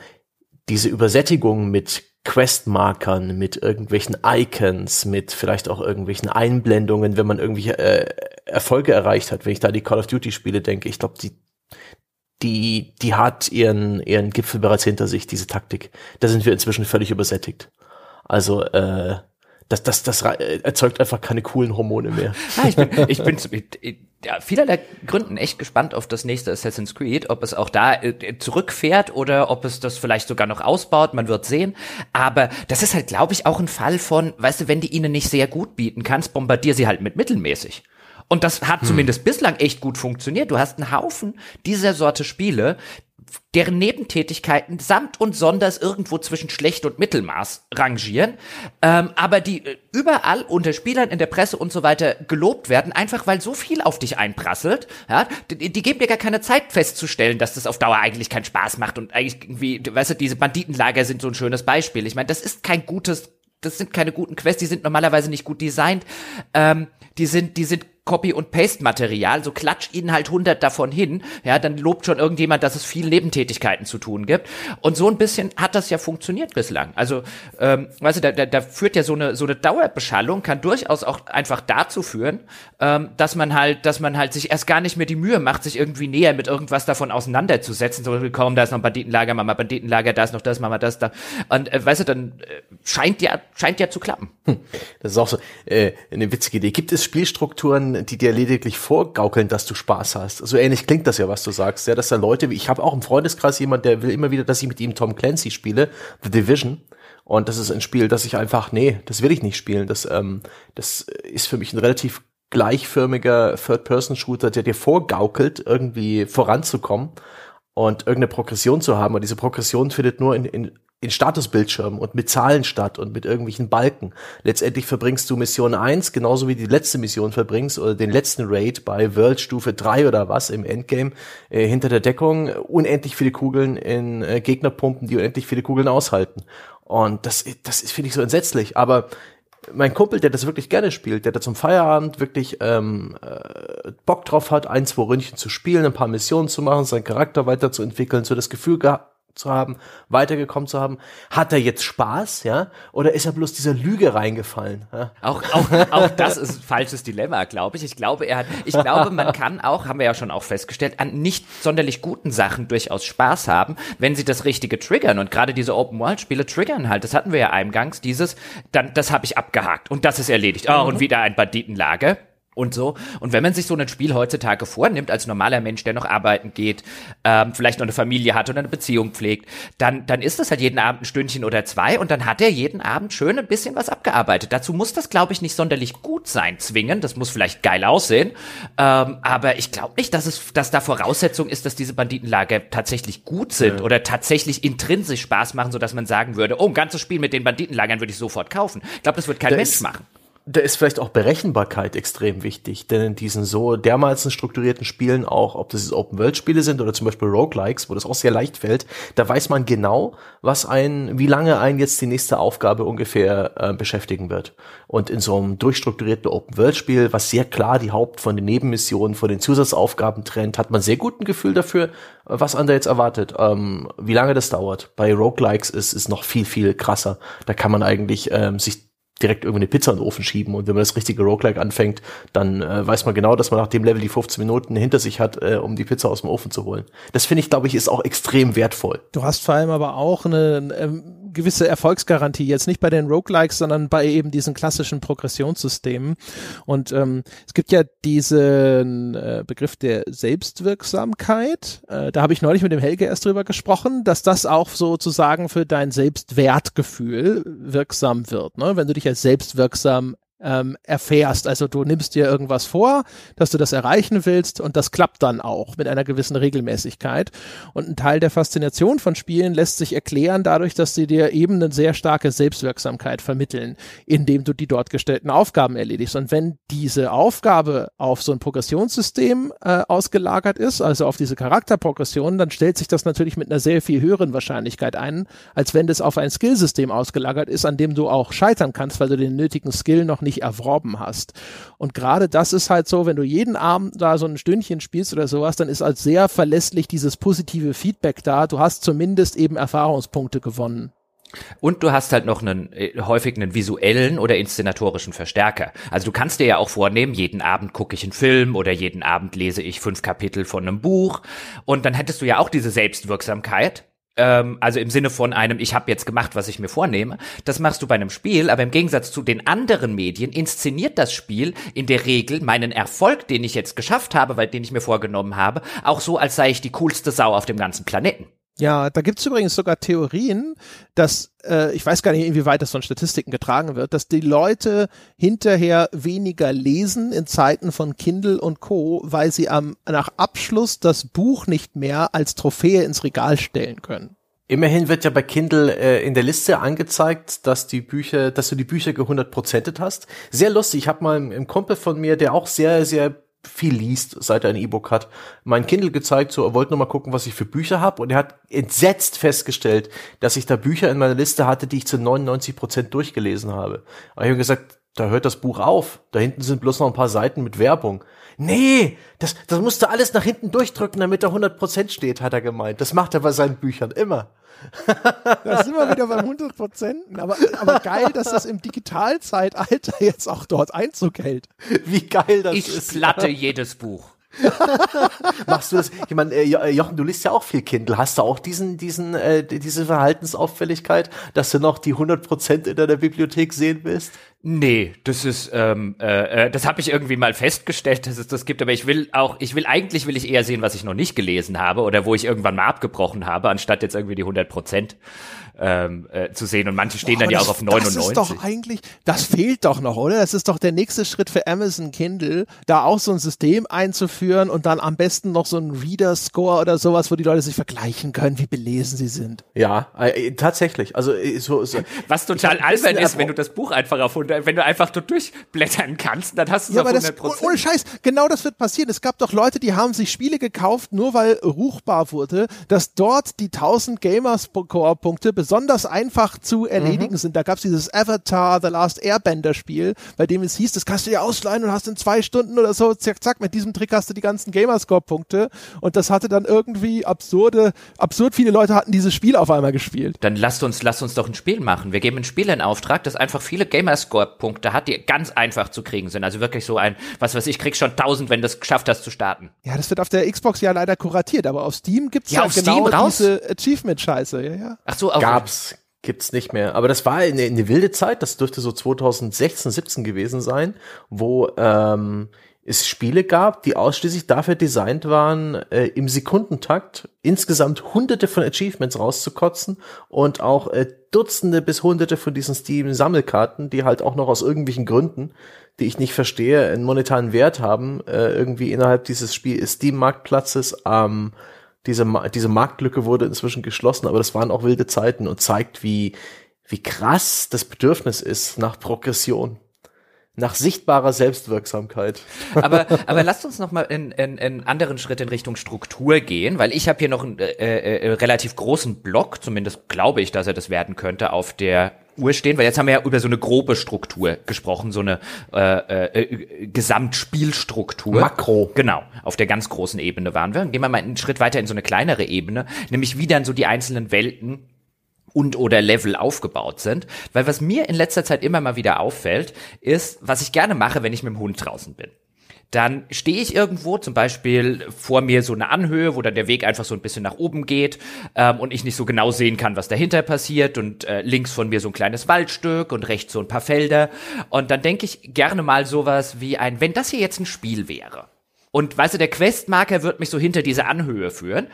diese Übersättigung mit Questmarkern, mit irgendwelchen Icons, mit vielleicht auch irgendwelchen Einblendungen, wenn man irgendwelche äh, Erfolge erreicht hat. Wenn ich da die Call of Duty Spiele denke, ich glaube, die, die, die hat ihren, ihren Gipfel bereits hinter sich, diese Taktik. Da sind wir inzwischen völlig übersättigt. Also, äh, das, das, das erzeugt einfach keine coolen Hormone mehr. Ah, ich bin, ich bin ja, vielerlei Gründen echt gespannt auf das nächste Assassin's Creed, ob es auch da äh, zurückfährt oder ob es das vielleicht sogar noch ausbaut, man wird sehen. Aber das ist halt, glaube ich, auch ein Fall von, weißt du, wenn die ihnen nicht sehr gut bieten kannst, bombardier sie halt mit mittelmäßig. Und das hat hm. zumindest bislang echt gut funktioniert. Du hast einen Haufen dieser Sorte Spiele, deren Nebentätigkeiten samt und sonders irgendwo zwischen schlecht und Mittelmaß rangieren, ähm, aber die äh, überall unter Spielern in der Presse und so weiter gelobt werden, einfach weil so viel auf dich einprasselt. Ja? Die, die geben dir gar keine Zeit festzustellen, dass das auf Dauer eigentlich keinen Spaß macht und eigentlich irgendwie, weißt du, diese Banditenlager sind so ein schönes Beispiel. Ich meine, das ist kein gutes, das sind keine guten Quests, die sind normalerweise nicht gut designt. Ähm, die sind, die sind Copy- und Paste-Material, so klatsch ihnen halt 100 davon hin, ja, dann lobt schon irgendjemand, dass es viel Nebentätigkeiten zu tun gibt. Und so ein bisschen hat das ja funktioniert bislang. Also, ähm, weißt du, da, da, da führt ja so eine, so eine Dauerbeschallung, kann durchaus auch einfach dazu führen, ähm, dass man halt, dass man halt sich erst gar nicht mehr die Mühe macht, sich irgendwie näher mit irgendwas davon auseinanderzusetzen. So, komm, da ist noch ein Banditenlager, mach mal Banditenlager, da ist noch das, mach mal das, da. Und äh, weißt du, dann äh, scheint ja, scheint ja zu klappen. Hm. Das ist auch so äh, eine witzige Idee. Gibt es Spielstrukturen, die dir lediglich vorgaukeln, dass du Spaß hast? So ähnlich klingt das ja, was du sagst. Ja, dass da Leute, wie ich habe auch im Freundeskreis jemand, der will immer wieder, dass ich mit ihm Tom Clancy spiele, The Division. Und das ist ein Spiel, das ich einfach, nee, das will ich nicht spielen. Das, ähm, das ist für mich ein relativ gleichförmiger Third-Person-Shooter, der dir vorgaukelt, irgendwie voranzukommen und irgendeine Progression zu haben. Und diese Progression findet nur in, in in Statusbildschirmen und mit Zahlen statt und mit irgendwelchen Balken. Letztendlich verbringst du Mission 1, genauso wie die letzte Mission verbringst oder den letzten Raid bei World Stufe 3 oder was im Endgame äh, hinter der Deckung unendlich viele Kugeln in äh, Gegner pumpen, die unendlich viele Kugeln aushalten. Und das, das ist, finde ich, so entsetzlich. Aber mein Kumpel, der das wirklich gerne spielt, der da zum Feierabend wirklich ähm, äh, Bock drauf hat, ein, zwei Ründchen zu spielen, ein paar Missionen zu machen, seinen Charakter weiterzuentwickeln, so das Gefühl gehabt zu haben, weitergekommen zu haben. Hat er jetzt Spaß, ja? Oder ist er bloß dieser Lüge reingefallen? Ja? Auch, auch, auch das ist ein falsches Dilemma, glaube ich. Ich glaube, er hat, ich glaube, man kann auch, haben wir ja schon auch festgestellt, an nicht sonderlich guten Sachen durchaus Spaß haben, wenn sie das Richtige triggern. Und gerade diese Open-World-Spiele triggern halt. Das hatten wir ja eingangs, dieses, dann, das habe ich abgehakt und das ist erledigt. Oh, und mhm. wieder ein Banditenlager und so. Und wenn man sich so ein Spiel heutzutage vornimmt, als normaler Mensch, der noch arbeiten geht, ähm, vielleicht noch eine Familie hat oder eine Beziehung pflegt, dann, dann ist das halt jeden Abend ein Stündchen oder zwei und dann hat er jeden Abend schön ein bisschen was abgearbeitet. Dazu muss das, glaube ich, nicht sonderlich gut sein, zwingen. Das muss vielleicht geil aussehen. Ähm, aber ich glaube nicht, dass es, dass da Voraussetzung ist, dass diese Banditenlager tatsächlich gut sind ja. oder tatsächlich intrinsisch Spaß machen, sodass man sagen würde, oh, ein ganzes Spiel mit den Banditenlagern würde ich sofort kaufen. Ich glaube, das wird kein da Mensch machen da ist vielleicht auch Berechenbarkeit extrem wichtig, denn in diesen so dermaßen strukturierten Spielen auch, ob das Open-World-Spiele sind oder zum Beispiel Roguelikes, wo das auch sehr leicht fällt, da weiß man genau, was ein, wie lange ein jetzt die nächste Aufgabe ungefähr äh, beschäftigen wird. Und in so einem durchstrukturierten Open-World-Spiel, was sehr klar die Haupt von den Nebenmissionen, von den Zusatzaufgaben trennt, hat man sehr gut ein Gefühl dafür, was an da jetzt erwartet, ähm, wie lange das dauert. Bei Roguelikes ist es noch viel, viel krasser. Da kann man eigentlich ähm, sich direkt irgendwie eine Pizza in den Ofen schieben und wenn man das richtige Roguelike anfängt, dann äh, weiß man genau, dass man nach dem Level die 15 Minuten hinter sich hat, äh, um die Pizza aus dem Ofen zu holen. Das finde ich, glaube ich, ist auch extrem wertvoll. Du hast vor allem aber auch eine ähm, gewisse Erfolgsgarantie, jetzt nicht bei den Roguelikes, sondern bei eben diesen klassischen Progressionssystemen. Und ähm, es gibt ja diesen äh, Begriff der Selbstwirksamkeit. Äh, da habe ich neulich mit dem Helge erst drüber gesprochen, dass das auch sozusagen für dein Selbstwertgefühl wirksam wird. Ne? Wenn du dich als selbstwirksam ähm, erfährst. Also du nimmst dir irgendwas vor, dass du das erreichen willst und das klappt dann auch mit einer gewissen Regelmäßigkeit. Und ein Teil der Faszination von Spielen lässt sich erklären dadurch, dass sie dir eben eine sehr starke Selbstwirksamkeit vermitteln, indem du die dort gestellten Aufgaben erledigst. Und wenn diese Aufgabe auf so ein Progressionssystem äh, ausgelagert ist, also auf diese Charakterprogression, dann stellt sich das natürlich mit einer sehr viel höheren Wahrscheinlichkeit ein, als wenn das auf ein Skillsystem ausgelagert ist, an dem du auch scheitern kannst, weil du den nötigen Skill noch nicht erworben hast. Und gerade das ist halt so, wenn du jeden Abend da so ein Stündchen spielst oder sowas, dann ist als sehr verlässlich dieses positive Feedback da. Du hast zumindest eben Erfahrungspunkte gewonnen. Und du hast halt noch einen äh, häufig einen visuellen oder inszenatorischen Verstärker. Also du kannst dir ja auch vornehmen, jeden Abend gucke ich einen Film oder jeden Abend lese ich fünf Kapitel von einem Buch und dann hättest du ja auch diese Selbstwirksamkeit ähm, also im Sinne von einem, ich habe jetzt gemacht, was ich mir vornehme. Das machst du bei einem Spiel, aber im Gegensatz zu den anderen Medien inszeniert das Spiel in der Regel meinen Erfolg, den ich jetzt geschafft habe, weil den ich mir vorgenommen habe, auch so, als sei ich die coolste Sau auf dem ganzen Planeten. Ja, da gibt's übrigens sogar Theorien, dass, äh, ich weiß gar nicht, inwieweit das von Statistiken getragen wird, dass die Leute hinterher weniger lesen in Zeiten von Kindle und Co., weil sie am, nach Abschluss das Buch nicht mehr als Trophäe ins Regal stellen können. Immerhin wird ja bei Kindle äh, in der Liste angezeigt, dass die Bücher, dass du die Bücher gehundertprozentet hast. Sehr lustig. Ich habe mal im Kumpel von mir, der auch sehr, sehr viel liest, seit er ein E-Book hat, mein Kindle gezeigt, so er wollte nur mal gucken, was ich für Bücher habe und er hat entsetzt festgestellt, dass ich da Bücher in meiner Liste hatte, die ich zu 99 Prozent durchgelesen habe. Aber ich habe gesagt, da hört das Buch auf. Da hinten sind bloß noch ein paar Seiten mit Werbung. Nee, das, das musst du alles nach hinten durchdrücken, damit da 100% steht, hat er gemeint. Das macht er bei seinen Büchern immer. Da sind wir wieder beim 100 Aber, aber geil, dass das im Digitalzeitalter jetzt auch dort Einzug hält. Wie geil das ich ist. Ich platte jedes Buch. Machst du das? Ich meine, äh, äh, Jochen, du liest ja auch viel Kindle. Hast du auch diesen, diesen, äh, diese Verhaltensauffälligkeit, dass du noch die 100% in deiner Bibliothek sehen willst? Nee, das ist, ähm, äh, äh das habe ich irgendwie mal festgestellt, dass es das gibt. Aber ich will auch, ich will eigentlich will ich eher sehen, was ich noch nicht gelesen habe oder wo ich irgendwann mal abgebrochen habe, anstatt jetzt irgendwie die 100 Prozent ähm, äh, zu sehen. Und manche stehen Boah, dann ja auch auf 99. Das ist doch eigentlich, das fehlt doch noch, oder? Das ist doch der nächste Schritt für Amazon Kindle, da auch so ein System einzuführen und dann am besten noch so ein Reader-Score oder sowas, wo die Leute sich vergleichen können, wie belesen sie sind. Ja, äh, tatsächlich. Also äh, so, so was total albern ist, wenn du das Buch einfach auf 100, wenn du einfach dort durchblättern kannst, dann hast du es ja, auf 100 Prozent. Ohne Scheiß, genau das wird passieren. Es gab doch Leute, die haben sich Spiele gekauft, nur weil ruchbar wurde, dass dort die 1000 Gamerscore-Punkte besonders einfach zu erledigen mhm. sind. Da gab es dieses Avatar The Last Airbender Spiel, bei dem es hieß, das kannst du dir ausleihen und hast in zwei Stunden oder so, zack, zack, mit diesem Trick hast du die ganzen Gamerscore-Punkte. Und das hatte dann irgendwie absurde, absurd viele Leute hatten dieses Spiel auf einmal gespielt. Dann lasst uns, lasst uns doch ein Spiel machen. Wir geben ein Spiel in Auftrag, das einfach viele Gamerscore-Punkte hat, die ganz einfach zu kriegen sind. Also wirklich so ein, was weiß ich, krieg schon 1000, wenn du es geschafft hast zu starten. Ja, das wird auf der Xbox ja leider kuratiert, aber auf Steam gibt's ja, ja genau raus? diese Achievement-Scheiße. Ja, ja. Ach so, auch gab's gibt's nicht mehr. Aber das war eine, eine wilde Zeit, das dürfte so 2016, 17 gewesen sein, wo ähm, es Spiele gab, die ausschließlich dafür designt waren, äh, im Sekundentakt insgesamt hunderte von Achievements rauszukotzen und auch äh, Dutzende bis hunderte von diesen Steam-Sammelkarten, die halt auch noch aus irgendwelchen Gründen, die ich nicht verstehe, einen monetaren Wert haben, äh, irgendwie innerhalb dieses Spiel Steam-Marktplatzes ähm, diese, diese Marktlücke wurde inzwischen geschlossen, aber das waren auch wilde Zeiten und zeigt, wie, wie krass das Bedürfnis ist nach Progression. Nach sichtbarer Selbstwirksamkeit. Aber, aber lasst uns noch mal in, in, in anderen Schritt in Richtung Struktur gehen, weil ich habe hier noch einen äh, äh, relativ großen Block, zumindest glaube ich, dass er das werden könnte, auf der Uhr stehen, weil jetzt haben wir ja über so eine grobe Struktur gesprochen, so eine äh, äh, Gesamtspielstruktur. Makro. Genau, auf der ganz großen Ebene waren wir. Und gehen wir mal einen Schritt weiter in so eine kleinere Ebene, nämlich wie dann so die einzelnen Welten und oder Level aufgebaut sind. Weil was mir in letzter Zeit immer mal wieder auffällt, ist, was ich gerne mache, wenn ich mit dem Hund draußen bin dann stehe ich irgendwo, zum Beispiel vor mir so eine Anhöhe, wo dann der Weg einfach so ein bisschen nach oben geht ähm, und ich nicht so genau sehen kann, was dahinter passiert und äh, links von mir so ein kleines Waldstück und rechts so ein paar Felder und dann denke ich gerne mal sowas wie ein, wenn das hier jetzt ein Spiel wäre und weißt du, der Questmarker wird mich so hinter diese Anhöhe führen.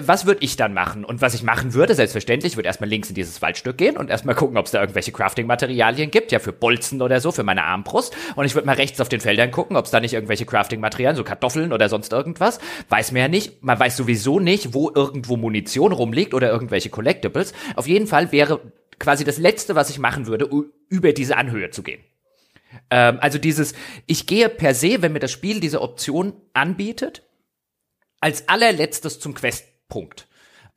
Was würde ich dann machen? Und was ich machen würde, selbstverständlich, würde erstmal links in dieses Waldstück gehen und erstmal gucken, ob es da irgendwelche Crafting-Materialien gibt, ja, für Bolzen oder so, für meine Armbrust. Und ich würde mal rechts auf den Feldern gucken, ob es da nicht irgendwelche Crafting-Materialien, so Kartoffeln oder sonst irgendwas. Weiß mir ja nicht. Man weiß sowieso nicht, wo irgendwo Munition rumliegt oder irgendwelche Collectibles. Auf jeden Fall wäre quasi das Letzte, was ich machen würde, über diese Anhöhe zu gehen. Ähm, also dieses, ich gehe per se, wenn mir das Spiel diese Option anbietet, als allerletztes zum Questpunkt.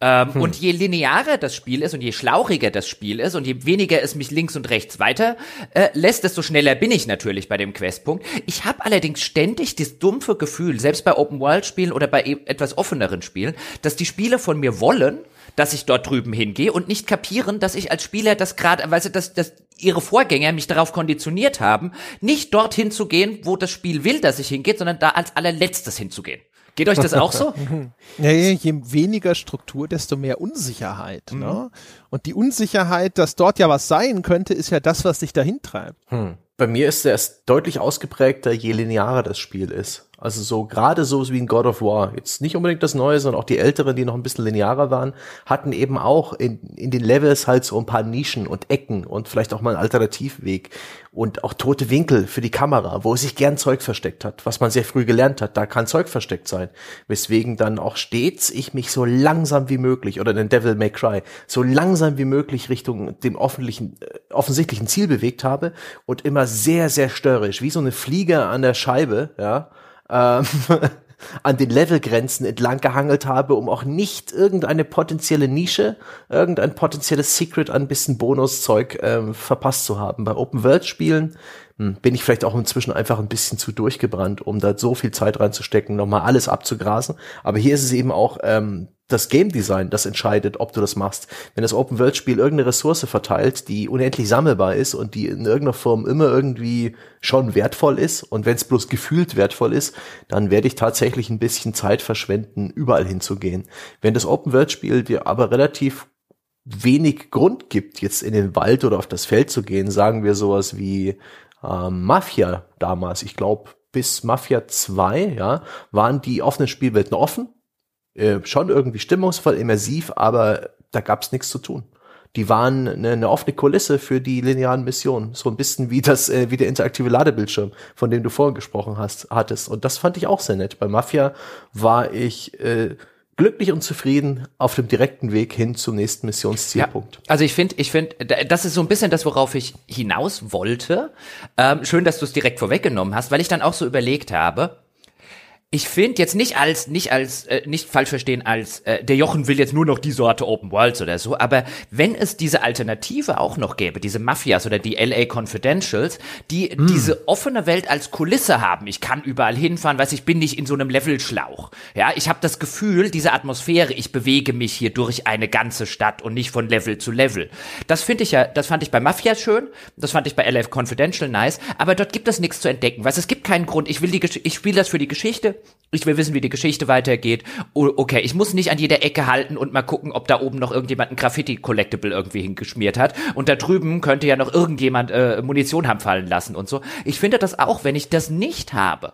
Ähm, hm. Und je linearer das Spiel ist und je schlauchiger das Spiel ist und je weniger es mich links und rechts weiter äh, lässt, desto schneller bin ich natürlich bei dem Questpunkt. Ich habe allerdings ständig das dumpfe Gefühl, selbst bei Open-World-Spielen oder bei e etwas offeneren Spielen, dass die Spiele von mir wollen, dass ich dort drüben hingehe und nicht kapieren, dass ich als Spieler das gerade, weißt du, dass, dass ihre Vorgänger mich darauf konditioniert haben, nicht dorthin zu gehen, wo das Spiel will, dass ich hingehe, sondern da als allerletztes hinzugehen. Geht euch das auch so? ja, je weniger Struktur, desto mehr Unsicherheit. Mhm. Ne? Und die Unsicherheit, dass dort ja was sein könnte, ist ja das, was dich dahin treibt. Hm. Bei mir ist es deutlich ausgeprägter, je linearer das Spiel ist. Also so gerade so wie in God of War, jetzt nicht unbedingt das Neue, sondern auch die älteren, die noch ein bisschen linearer waren, hatten eben auch in, in den Levels halt so ein paar Nischen und Ecken und vielleicht auch mal einen Alternativweg und auch tote Winkel für die Kamera, wo sich gern Zeug versteckt hat, was man sehr früh gelernt hat, da kann Zeug versteckt sein. Weswegen dann auch stets ich mich so langsam wie möglich oder den Devil May Cry so langsam wie möglich Richtung dem offensichtlichen, äh, offensichtlichen Ziel bewegt habe und immer sehr, sehr störrisch, wie so eine Fliege an der Scheibe, ja, ähm, an den Levelgrenzen entlang gehangelt habe, um auch nicht irgendeine potenzielle Nische, irgendein potenzielles Secret an bisschen Bonuszeug ähm, verpasst zu haben. Bei Open World Spielen hm, bin ich vielleicht auch inzwischen einfach ein bisschen zu durchgebrannt, um da so viel Zeit reinzustecken, nochmal alles abzugrasen. Aber hier ist es eben auch ähm, das Game Design, das entscheidet, ob du das machst. Wenn das Open World Spiel irgendeine Ressource verteilt, die unendlich sammelbar ist und die in irgendeiner Form immer irgendwie schon wertvoll ist und wenn es bloß gefühlt wertvoll ist, dann werde ich tatsächlich ein bisschen Zeit verschwenden, überall hinzugehen. Wenn das Open World Spiel dir aber relativ wenig Grund gibt, jetzt in den Wald oder auf das Feld zu gehen, sagen wir sowas wie ähm, Mafia damals, ich glaube bis Mafia 2, ja, waren die offenen Spielwelten offen äh, schon irgendwie stimmungsvoll, immersiv, aber da gab's nichts zu tun. Die waren eine, eine offene Kulisse für die linearen Missionen, so ein bisschen wie das äh, wie der interaktive Ladebildschirm, von dem du vorhin gesprochen hast, hattest. Und das fand ich auch sehr nett. Bei Mafia war ich äh, glücklich und zufrieden auf dem direkten Weg hin zum nächsten Missionszielpunkt. Ja, also ich finde, ich finde, das ist so ein bisschen das, worauf ich hinaus wollte. Ähm, schön, dass du es direkt vorweggenommen hast, weil ich dann auch so überlegt habe, ich finde jetzt nicht als nicht als äh, nicht falsch verstehen als äh, der Jochen will jetzt nur noch die Sorte Open Worlds oder so, aber wenn es diese Alternative auch noch gäbe, diese Mafias oder die LA Confidentials, die mm. diese offene Welt als Kulisse haben, ich kann überall hinfahren, weiß ich bin nicht in so einem Levelschlauch. Ja, ich habe das Gefühl, diese Atmosphäre, ich bewege mich hier durch eine ganze Stadt und nicht von Level zu Level. Das finde ich ja, das fand ich bei Mafia schön, das fand ich bei LA Confidential nice, aber dort gibt es nichts zu entdecken, weil es gibt keinen Grund, ich will die ich spiele das für die Geschichte ich will wissen, wie die Geschichte weitergeht. okay, ich muss nicht an jeder Ecke halten und mal gucken, ob da oben noch irgendjemand ein Graffiti-Collectible irgendwie hingeschmiert hat. Und da drüben könnte ja noch irgendjemand äh, Munition haben fallen lassen und so. Ich finde das auch, wenn ich das nicht habe.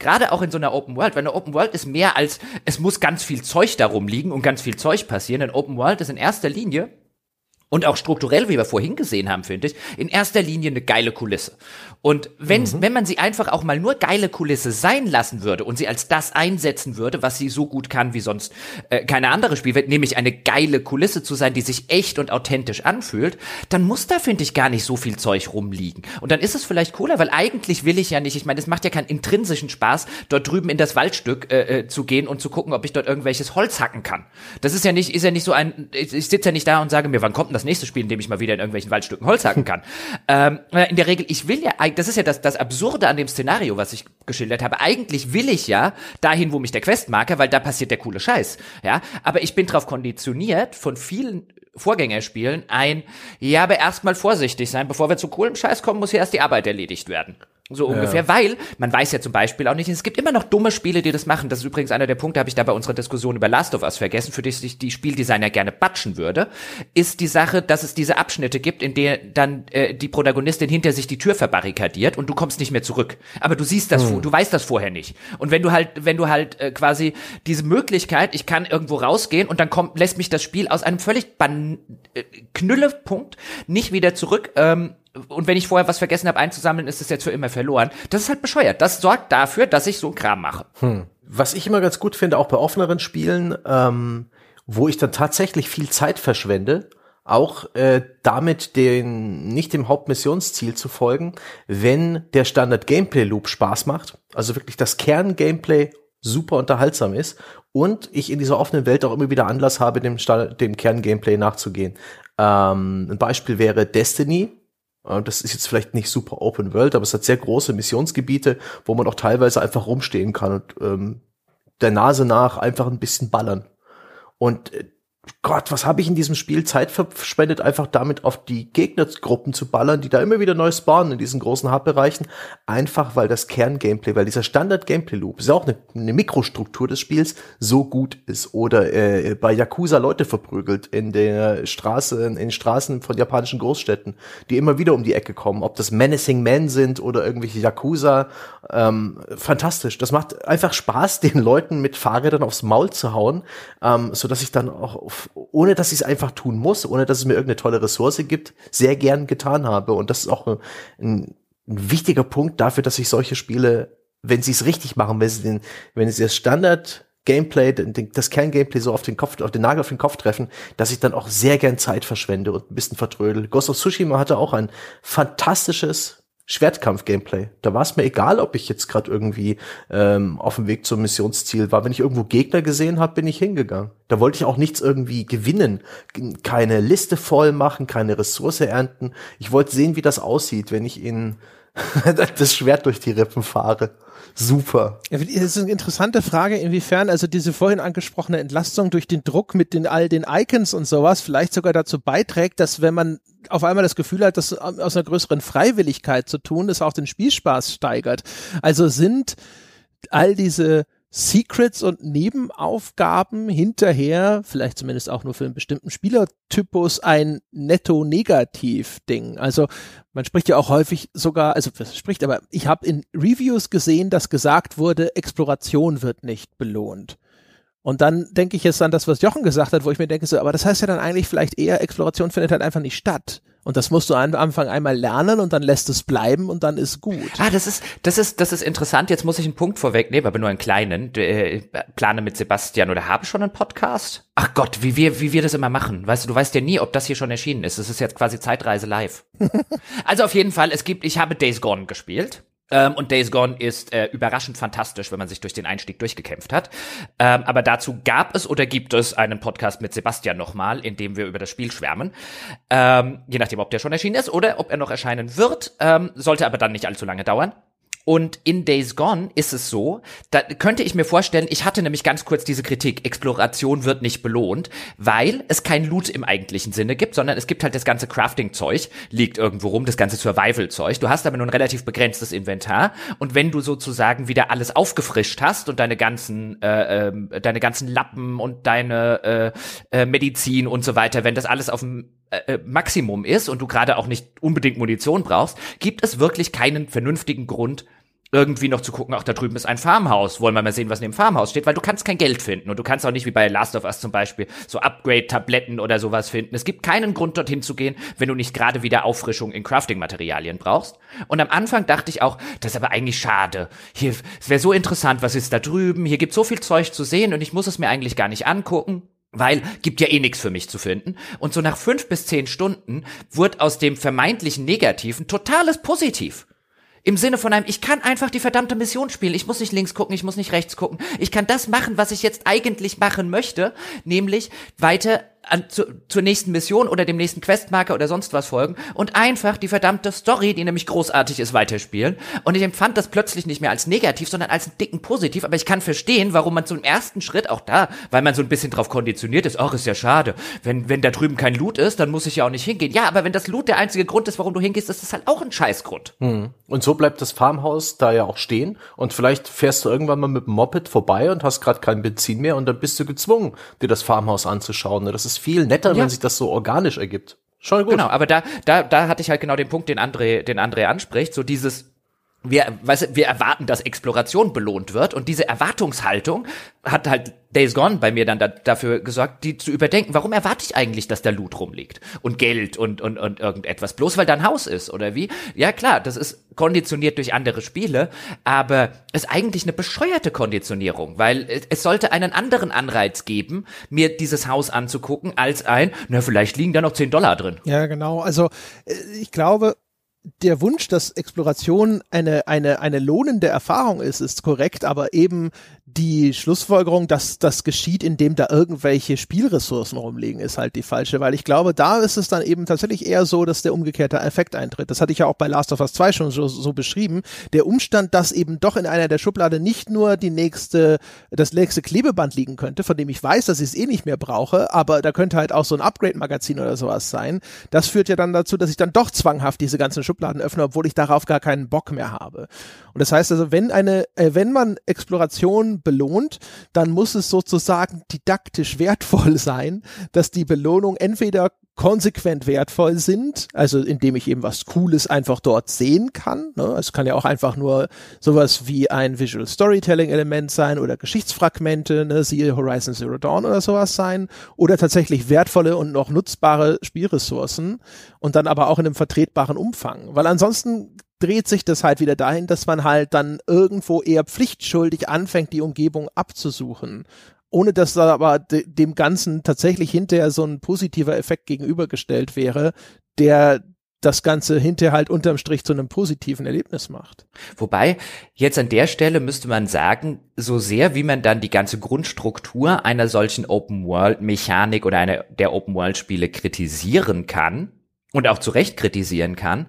Gerade auch in so einer Open World, weil eine Open World ist mehr als, es muss ganz viel Zeug darum liegen und ganz viel Zeug passieren. Ein Open World ist in erster Linie und auch strukturell, wie wir vorhin gesehen haben, finde ich, in erster Linie eine geile Kulisse. Und wenn, mhm. wenn man sie einfach auch mal nur geile Kulisse sein lassen würde und sie als das einsetzen würde, was sie so gut kann wie sonst äh, keine andere Spielwelt, nämlich eine geile Kulisse zu sein, die sich echt und authentisch anfühlt, dann muss da, finde ich, gar nicht so viel Zeug rumliegen. Und dann ist es vielleicht cooler, weil eigentlich will ich ja nicht, ich meine, es macht ja keinen intrinsischen Spaß, dort drüben in das Waldstück äh, äh, zu gehen und zu gucken, ob ich dort irgendwelches Holz hacken kann. Das ist ja nicht, ist ja nicht so ein, ich, ich sitze ja nicht da und sage mir, wann kommt denn das nächste Spiel, in dem ich mal wieder in irgendwelchen Waldstücken Holz hacken kann. ähm, in der Regel, ich will ja eigentlich das ist ja das, das Absurde an dem Szenario, was ich geschildert habe. Eigentlich will ich ja dahin, wo mich der Questmarker, weil da passiert der coole Scheiß. Ja, aber ich bin darauf konditioniert von vielen Vorgängerspielen ein, ja, aber erstmal vorsichtig sein, bevor wir zu coolem Scheiß kommen, muss hier erst die Arbeit erledigt werden. So ungefähr, ja. weil man weiß ja zum Beispiel auch nicht, es gibt immer noch dumme Spiele, die das machen. Das ist übrigens einer der Punkte, habe ich da bei unserer Diskussion über Last of Us vergessen, für die sich die Spieldesigner gerne batschen würde, ist die Sache, dass es diese Abschnitte gibt, in denen dann äh, die Protagonistin hinter sich die Tür verbarrikadiert und du kommst nicht mehr zurück. Aber du siehst das, hm. du weißt das vorher nicht. Und wenn du halt, wenn du halt äh, quasi diese Möglichkeit, ich kann irgendwo rausgehen und dann kommt, lässt mich das Spiel aus einem völlig ban äh, Knüllepunkt nicht wieder zurück, ähm, und wenn ich vorher was vergessen habe einzusammeln, ist es jetzt für immer verloren. Das ist halt bescheuert. Das sorgt dafür, dass ich so einen Kram mache. Hm. Was ich immer ganz gut finde, auch bei offeneren Spielen, ähm, wo ich dann tatsächlich viel Zeit verschwende, auch äh, damit den nicht dem Hauptmissionsziel zu folgen, wenn der Standard Gameplay Loop Spaß macht, also wirklich das Kern Gameplay super unterhaltsam ist und ich in dieser offenen Welt auch immer wieder Anlass habe, dem, dem Kern Gameplay nachzugehen. Ähm, ein Beispiel wäre Destiny, das ist jetzt vielleicht nicht super Open World, aber es hat sehr große Missionsgebiete, wo man auch teilweise einfach rumstehen kann und ähm, der Nase nach einfach ein bisschen ballern. Und äh, Gott, was habe ich in diesem Spiel Zeit verschwendet, einfach damit auf die Gegnergruppen zu ballern, die da immer wieder neu spawnen in diesen großen Hub-Bereichen, einfach weil das Kern-Gameplay, weil dieser Standard-Gameplay-Loop ist ja auch eine, eine, Mikrostruktur des Spiels, so gut ist. Oder äh, bei Yakuza Leute verprügelt in der Straße, in den Straßen von japanischen Großstädten, die immer wieder um die Ecke kommen, ob das Menacing Men sind oder irgendwelche Yakuza. Ähm, fantastisch. Das macht einfach Spaß, den Leuten mit Fahrrädern aufs Maul zu hauen, ähm, so dass ich dann auch ohne dass ich es einfach tun muss, ohne dass es mir irgendeine tolle Ressource gibt, sehr gern getan habe. Und das ist auch ein, ein wichtiger Punkt dafür, dass ich solche Spiele, wenn sie es richtig machen, wenn sie den, wenn sie das Standard Gameplay, das Kerngameplay so auf den Kopf, auf den Nagel auf den Kopf treffen, dass ich dann auch sehr gern Zeit verschwende und ein bisschen vertrödel. Ghost of Tsushima hatte auch ein fantastisches Schwertkampf-Gameplay. Da war es mir egal, ob ich jetzt gerade irgendwie ähm, auf dem Weg zum Missionsziel war. Wenn ich irgendwo Gegner gesehen habe, bin ich hingegangen. Da wollte ich auch nichts irgendwie gewinnen. Keine Liste voll machen, keine Ressource ernten. Ich wollte sehen, wie das aussieht, wenn ich in das Schwert durch die Rippen fahre. Super. Ja, das ist eine interessante Frage, inwiefern also diese vorhin angesprochene Entlastung durch den Druck mit den all den Icons und sowas vielleicht sogar dazu beiträgt, dass wenn man auf einmal das Gefühl hat, das aus einer größeren Freiwilligkeit zu tun, das auch den Spielspaß steigert. Also sind all diese Secrets und Nebenaufgaben hinterher, vielleicht zumindest auch nur für einen bestimmten Spielertypus, ein netto-negativ-Ding. Also man spricht ja auch häufig sogar, also was spricht, aber ich habe in Reviews gesehen, dass gesagt wurde, Exploration wird nicht belohnt. Und dann denke ich jetzt an das, was Jochen gesagt hat, wo ich mir denke, so, aber das heißt ja dann eigentlich vielleicht eher, Exploration findet halt einfach nicht statt. Und das musst du am Anfang einmal lernen und dann lässt es bleiben und dann ist gut. Ah, das ist, das ist, das ist interessant. Jetzt muss ich einen Punkt vorwegnehmen, aber nur einen kleinen. Äh, plane mit Sebastian oder habe schon einen Podcast? Ach Gott, wie wir, wie wir das immer machen. Weißt du, du weißt ja nie, ob das hier schon erschienen ist. Es ist jetzt quasi Zeitreise live. also auf jeden Fall, es gibt, ich habe Days Gone gespielt. Ähm, und Days Gone ist äh, überraschend fantastisch, wenn man sich durch den Einstieg durchgekämpft hat. Ähm, aber dazu gab es oder gibt es einen Podcast mit Sebastian nochmal, in dem wir über das Spiel schwärmen. Ähm, je nachdem, ob der schon erschienen ist oder ob er noch erscheinen wird. Ähm, sollte aber dann nicht allzu lange dauern. Und in Days Gone ist es so, da könnte ich mir vorstellen, ich hatte nämlich ganz kurz diese Kritik, Exploration wird nicht belohnt, weil es kein Loot im eigentlichen Sinne gibt, sondern es gibt halt das ganze Crafting-Zeug, liegt irgendwo rum, das ganze Survival-Zeug. Du hast aber nur ein relativ begrenztes Inventar und wenn du sozusagen wieder alles aufgefrischt hast und deine ganzen, äh, äh, deine ganzen Lappen und deine äh, äh, Medizin und so weiter, wenn das alles auf dem äh, äh, Maximum ist und du gerade auch nicht unbedingt Munition brauchst, gibt es wirklich keinen vernünftigen Grund, irgendwie noch zu gucken, ach, da drüben ist ein Farmhaus, wollen wir mal sehen, was in dem Farmhaus steht, weil du kannst kein Geld finden und du kannst auch nicht wie bei Last of Us zum Beispiel so Upgrade-Tabletten oder sowas finden. Es gibt keinen Grund, dorthin zu gehen, wenn du nicht gerade wieder Auffrischung in Crafting-Materialien brauchst. Und am Anfang dachte ich auch, das ist aber eigentlich schade. Hier, es wäre so interessant, was ist da drüben, hier gibt so viel Zeug zu sehen und ich muss es mir eigentlich gar nicht angucken. Weil gibt ja eh nichts für mich zu finden. Und so nach fünf bis zehn Stunden wird aus dem vermeintlichen Negativen totales Positiv. Im Sinne von einem, ich kann einfach die verdammte Mission spielen. Ich muss nicht links gucken, ich muss nicht rechts gucken. Ich kann das machen, was ich jetzt eigentlich machen möchte, nämlich weiter an, zu, zur nächsten Mission oder dem nächsten Questmarker oder sonst was folgen und einfach die verdammte Story, die nämlich großartig ist, weiterspielen. Und ich empfand das plötzlich nicht mehr als negativ, sondern als einen dicken Positiv. Aber ich kann verstehen, warum man im ersten Schritt auch da, weil man so ein bisschen drauf konditioniert ist, ach, ist ja schade. Wenn, wenn da drüben kein Loot ist, dann muss ich ja auch nicht hingehen. Ja, aber wenn das Loot der einzige Grund ist, warum du hingehst, ist das halt auch ein Scheißgrund. Hm. Und so bleibt das Farmhaus da ja auch stehen. Und vielleicht fährst du irgendwann mal mit dem Moped vorbei und hast gerade kein Benzin mehr und dann bist du gezwungen, dir das Farmhaus anzuschauen. Das ist viel netter, ja. wenn sich das so organisch ergibt. Schon gut. Genau, aber da, da, da hatte ich halt genau den Punkt, den André, den André anspricht, so dieses, wir, weißt, wir erwarten, dass Exploration belohnt wird und diese Erwartungshaltung hat halt Days Gone bei mir dann da, dafür gesorgt, die zu überdenken. Warum erwarte ich eigentlich, dass da Loot rumliegt und Geld und und und irgendetwas bloß weil da ein Haus ist oder wie? Ja klar, das ist konditioniert durch andere Spiele, aber ist eigentlich eine bescheuerte Konditionierung, weil es sollte einen anderen Anreiz geben, mir dieses Haus anzugucken als ein, na vielleicht liegen da noch 10 Dollar drin. Ja genau, also äh, ich glaube der Wunsch, dass Exploration eine, eine, eine lohnende Erfahrung ist, ist korrekt, aber eben die Schlussfolgerung, dass das geschieht, indem da irgendwelche Spielressourcen rumliegen, ist halt die falsche, weil ich glaube, da ist es dann eben tatsächlich eher so, dass der umgekehrte Effekt eintritt. Das hatte ich ja auch bei Last of Us 2 schon so, so beschrieben. Der Umstand, dass eben doch in einer der Schublade nicht nur die nächste, das nächste Klebeband liegen könnte, von dem ich weiß, dass ich es eh nicht mehr brauche, aber da könnte halt auch so ein Upgrade-Magazin oder sowas sein. Das führt ja dann dazu, dass ich dann doch zwanghaft diese ganzen Schubladen öffne, obwohl ich darauf gar keinen Bock mehr habe. Und das heißt also, wenn eine, äh, wenn man Exploration belohnt, dann muss es sozusagen didaktisch wertvoll sein, dass die Belohnung entweder konsequent wertvoll sind, also indem ich eben was Cooles einfach dort sehen kann. Ne? Es kann ja auch einfach nur sowas wie ein Visual Storytelling Element sein oder Geschichtsfragmente, ne? siehe Horizon Zero Dawn oder sowas sein, oder tatsächlich wertvolle und noch nutzbare Spielressourcen und dann aber auch in einem vertretbaren Umfang, weil ansonsten dreht sich das halt wieder dahin, dass man halt dann irgendwo eher pflichtschuldig anfängt, die Umgebung abzusuchen. Ohne dass da aber de dem Ganzen tatsächlich hinterher so ein positiver Effekt gegenübergestellt wäre, der das Ganze hinterher halt unterm Strich zu einem positiven Erlebnis macht. Wobei, jetzt an der Stelle müsste man sagen, so sehr wie man dann die ganze Grundstruktur einer solchen Open-World-Mechanik oder einer der Open-World-Spiele kritisieren kann und auch zu Recht kritisieren kann,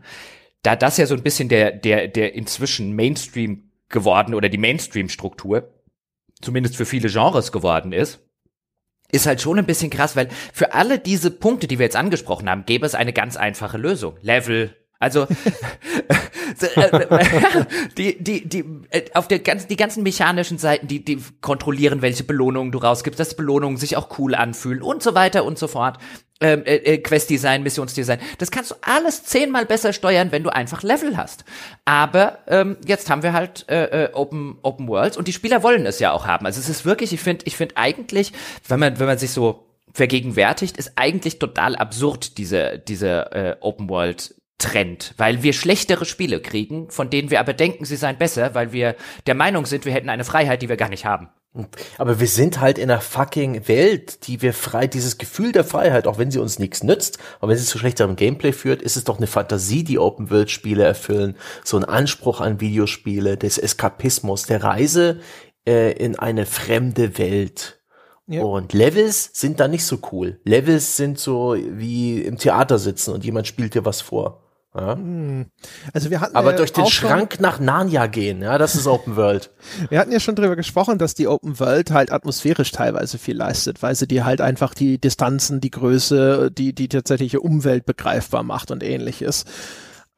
da das ja so ein bisschen der, der, der inzwischen Mainstream geworden oder die Mainstream-Struktur, zumindest für viele Genres geworden ist, ist halt schon ein bisschen krass, weil für alle diese Punkte, die wir jetzt angesprochen haben, gäbe es eine ganz einfache Lösung. Level, also die, die, die, äh, auf der ganzen, die ganzen mechanischen Seiten, die, die kontrollieren, welche Belohnungen du rausgibst, dass Belohnungen sich auch cool anfühlen und so weiter und so fort. Ähm, äh, äh, Quest-Design, Missionsdesign. Das kannst du alles zehnmal besser steuern, wenn du einfach Level hast. Aber ähm, jetzt haben wir halt äh, äh, Open, Open Worlds und die Spieler wollen es ja auch haben. Also es ist wirklich, ich finde, ich finde eigentlich, wenn man, wenn man sich so vergegenwärtigt, ist eigentlich total absurd, diese, diese äh, Open World Trend, weil wir schlechtere Spiele kriegen, von denen wir aber denken, sie seien besser, weil wir der Meinung sind, wir hätten eine Freiheit, die wir gar nicht haben. Aber wir sind halt in einer fucking Welt, die wir frei, dieses Gefühl der Freiheit, auch wenn sie uns nichts nützt, aber wenn sie zu schlechterem Gameplay führt, ist es doch eine Fantasie, die Open World Spiele erfüllen, so ein Anspruch an Videospiele, des Eskapismus, der Reise äh, in eine fremde Welt. Ja. Und Levels sind da nicht so cool. Levels sind so wie im Theater sitzen und jemand spielt dir was vor. Ja. Hm. Also wir hatten Aber ja durch den Schrank nach Narnia gehen, ja, das ist Open World. wir hatten ja schon drüber gesprochen, dass die Open World halt atmosphärisch teilweise viel leistet, weil sie dir halt einfach die Distanzen, die Größe, die, die tatsächliche Umwelt begreifbar macht und ähnliches.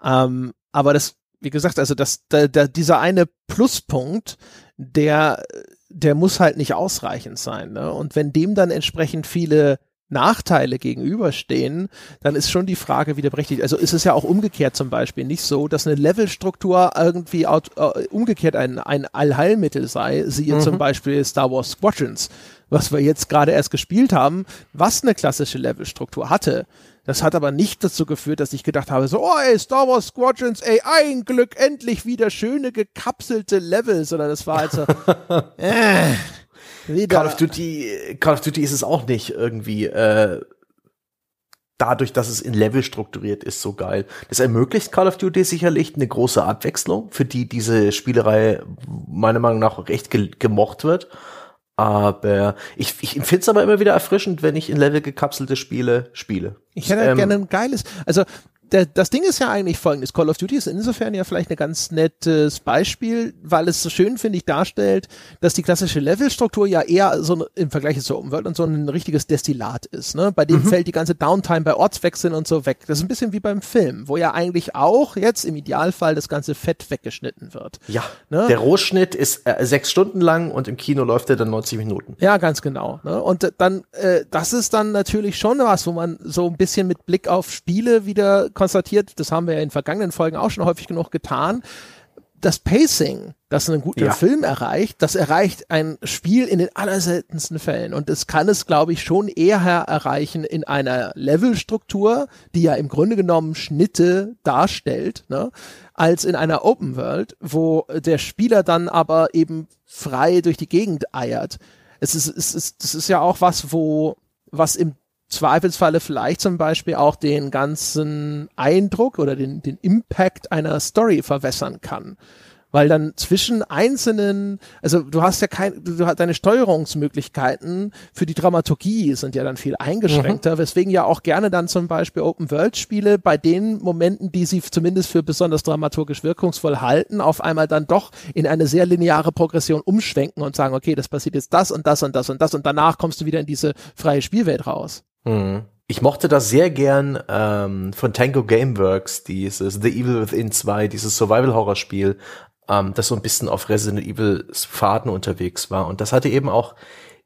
Ähm, aber das, wie gesagt, also das, da, da, dieser eine Pluspunkt, der, der muss halt nicht ausreichend sein. Ne? Und wenn dem dann entsprechend viele Nachteile gegenüberstehen, dann ist schon die Frage wieder berechtigt. Also ist es ja auch umgekehrt zum Beispiel nicht so, dass eine Levelstruktur irgendwie out, uh, umgekehrt ein, ein Allheilmittel sei, siehe mhm. zum Beispiel Star Wars Squadrons, was wir jetzt gerade erst gespielt haben, was eine klassische Levelstruktur hatte. Das hat aber nicht dazu geführt, dass ich gedacht habe, so, oh ey, Star Wars Squadrons, ey, ein Glück, endlich wieder schöne gekapselte Level, sondern es war halt so, äh, wieder. Call of Duty, Call of Duty ist es auch nicht irgendwie äh, dadurch, dass es in Level strukturiert ist, so geil. Das ermöglicht Call of Duty sicherlich eine große Abwechslung, für die diese Spielerei meiner Meinung nach recht ge gemocht wird. Aber ich, ich finde es aber immer wieder erfrischend, wenn ich in Level gekapselte Spiele spiele. Ich hätte ähm, gerne ein geiles, also der, das Ding ist ja eigentlich folgendes. Call of Duty ist insofern ja vielleicht ein ganz nettes Beispiel, weil es so schön, finde ich, darstellt, dass die klassische Levelstruktur ja eher so im Vergleich zur Open World und so ein richtiges Destillat ist. Ne? Bei dem mhm. fällt die ganze Downtime bei Ortswechseln und so weg. Das ist ein bisschen wie beim Film, wo ja eigentlich auch jetzt im Idealfall das ganze Fett weggeschnitten wird. Ja. Ne? Der Rohschnitt ist äh, sechs Stunden lang und im Kino läuft er dann 90 Minuten. Ja, ganz genau. Ne? Und dann, äh, das ist dann natürlich schon was, wo man so ein bisschen mit Blick auf Spiele wieder konstatiert, das haben wir ja in vergangenen Folgen auch schon häufig genug getan, das Pacing, das einen guten ja. Film erreicht, das erreicht ein Spiel in den allerseltensten Fällen. Und das kann es, glaube ich, schon eher erreichen in einer Levelstruktur, die ja im Grunde genommen Schnitte darstellt, ne, als in einer Open World, wo der Spieler dann aber eben frei durch die Gegend eiert. Es ist, es ist, das ist ja auch was, wo, was im Zweifelsfalle vielleicht zum Beispiel auch den ganzen Eindruck oder den, den Impact einer Story verwässern kann. Weil dann zwischen einzelnen, also du hast ja kein, du hast deine Steuerungsmöglichkeiten für die Dramaturgie sind ja dann viel eingeschränkter, mhm. weswegen ja auch gerne dann zum Beispiel Open World Spiele bei den Momenten, die sie zumindest für besonders dramaturgisch wirkungsvoll halten, auf einmal dann doch in eine sehr lineare Progression umschwenken und sagen, okay, das passiert jetzt das und das und das und das und danach kommst du wieder in diese freie Spielwelt raus. Mhm. Ich mochte das sehr gern ähm, von Tango Gameworks, dieses The Evil Within 2, dieses Survival-Horror-Spiel, ähm, das so ein bisschen auf Resident Evil Faden unterwegs war. Und das hatte eben auch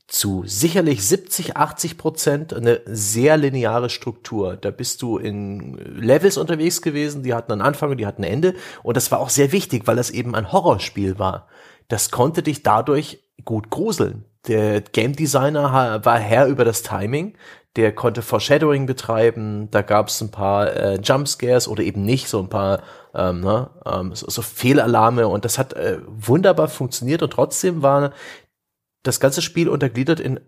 zu sicherlich 70, 80 Prozent eine sehr lineare Struktur. Da bist du in Levels unterwegs gewesen, die hatten einen Anfang und die hatten ein Ende. Und das war auch sehr wichtig, weil das eben ein Horrorspiel war. Das konnte dich dadurch gut gruseln. Der Game Designer war Herr über das Timing. Der konnte Foreshadowing betreiben, da gab es ein paar äh, Jumpscares oder eben nicht, so ein paar ähm, ne, ähm, so, so Fehlalarme. Und das hat äh, wunderbar funktioniert. Und trotzdem war das ganze Spiel untergliedert in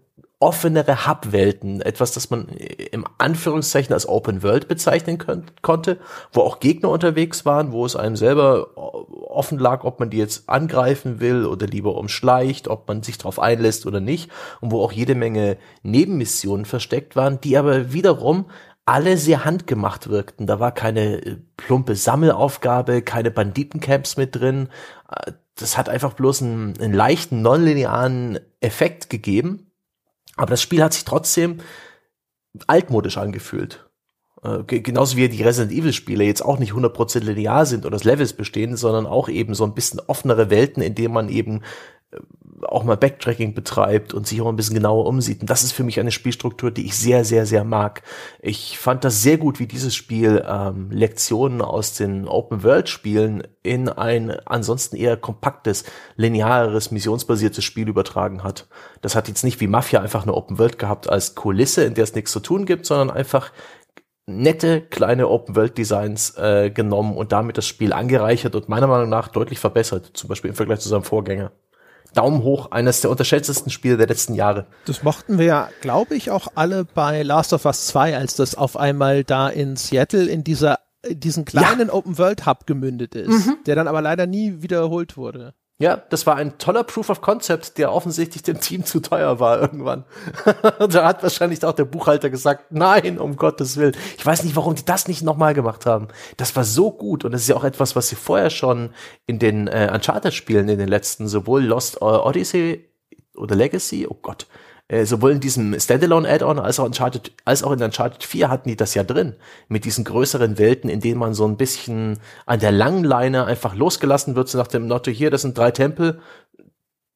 offenere Hub-Welten, etwas, das man im Anführungszeichen als Open World bezeichnen könnt, konnte, wo auch Gegner unterwegs waren, wo es einem selber offen lag, ob man die jetzt angreifen will oder lieber umschleicht, ob man sich darauf einlässt oder nicht, und wo auch jede Menge Nebenmissionen versteckt waren, die aber wiederum alle sehr handgemacht wirkten. Da war keine äh, plumpe Sammelaufgabe, keine Banditencamps mit drin. Äh, das hat einfach bloß einen, einen leichten, nonlinearen Effekt gegeben. Aber das Spiel hat sich trotzdem altmodisch angefühlt. Äh, genauso wie die Resident Evil Spiele jetzt auch nicht 100% linear sind oder das Levels bestehen, sondern auch eben so ein bisschen offenere Welten, in denen man eben auch mal Backtracking betreibt und sich auch ein bisschen genauer umsieht. Und das ist für mich eine Spielstruktur, die ich sehr, sehr, sehr mag. Ich fand das sehr gut, wie dieses Spiel ähm, Lektionen aus den Open-World-Spielen in ein ansonsten eher kompaktes, lineares, missionsbasiertes Spiel übertragen hat. Das hat jetzt nicht wie Mafia einfach eine Open-World gehabt als Kulisse, in der es nichts zu tun gibt, sondern einfach nette kleine Open-World-Designs äh, genommen und damit das Spiel angereichert und meiner Meinung nach deutlich verbessert, zum Beispiel im Vergleich zu seinem Vorgänger. Daumen hoch, eines der unterschätztesten Spiele der letzten Jahre. Das mochten wir ja, glaube ich, auch alle bei Last of Us 2, als das auf einmal da in Seattle in dieser diesen kleinen ja. Open World Hub gemündet ist, mhm. der dann aber leider nie wiederholt wurde. Ja, das war ein toller Proof of Concept, der offensichtlich dem Team zu teuer war irgendwann. da hat wahrscheinlich auch der Buchhalter gesagt, nein, um Gottes Willen. Ich weiß nicht, warum die das nicht nochmal gemacht haben. Das war so gut und das ist ja auch etwas, was sie vorher schon in den äh, Uncharted-Spielen, in den letzten, sowohl Lost Odyssey oder Legacy, oh Gott, äh, sowohl in diesem Standalone-Add-on als auch Uncharted, als auch in Uncharted 4 hatten die das ja drin. Mit diesen größeren Welten, in denen man so ein bisschen an der langen Leine einfach losgelassen wird, so nach dem Motto, hier, das sind drei Tempel,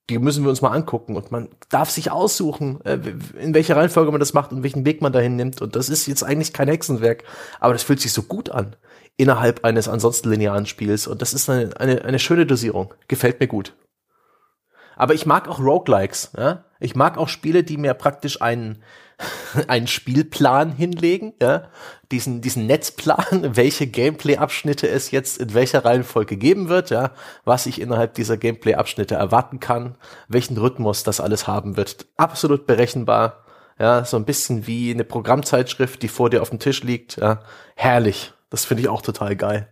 die müssen wir uns mal angucken und man darf sich aussuchen, äh, in welcher Reihenfolge man das macht und welchen Weg man dahin nimmt und das ist jetzt eigentlich kein Hexenwerk, aber das fühlt sich so gut an innerhalb eines ansonsten linearen Spiels und das ist eine, eine, eine schöne Dosierung, gefällt mir gut. Aber ich mag auch Roguelikes. Ja? Ich mag auch Spiele, die mir praktisch einen, einen Spielplan hinlegen, ja? diesen, diesen Netzplan, welche Gameplay-Abschnitte es jetzt in welcher Reihenfolge geben wird, ja? was ich innerhalb dieser Gameplay-Abschnitte erwarten kann, welchen Rhythmus das alles haben wird. Absolut berechenbar. Ja, so ein bisschen wie eine Programmzeitschrift, die vor dir auf dem Tisch liegt. Ja, herrlich. Das finde ich auch total geil.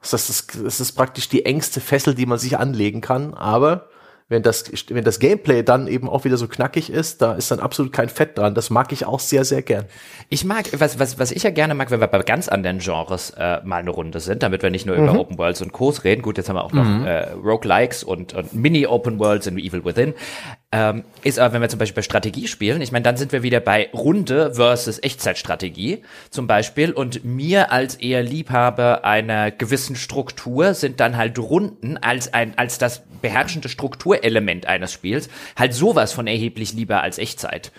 Das ist, das ist praktisch die engste Fessel, die man sich anlegen kann, aber wenn das, wenn das Gameplay dann eben auch wieder so knackig ist, da ist dann absolut kein Fett dran. Das mag ich auch sehr, sehr gern. Ich mag, was, was, was ich ja gerne mag, wenn wir bei ganz anderen Genres äh, mal eine Runde sind, damit wir nicht nur mhm. über Open Worlds und Co's reden. Gut, jetzt haben wir auch noch mhm. äh, Roguelikes und, und Mini-Open Worlds in Evil Within. Ähm, ist aber, wenn wir zum Beispiel bei Strategie spielen, ich meine, dann sind wir wieder bei Runde versus Echtzeitstrategie zum Beispiel. Und mir als eher Liebhaber einer gewissen Struktur sind dann halt Runden als ein, als das beherrschende Strukturelement eines Spiels halt sowas von erheblich lieber als Echtzeit.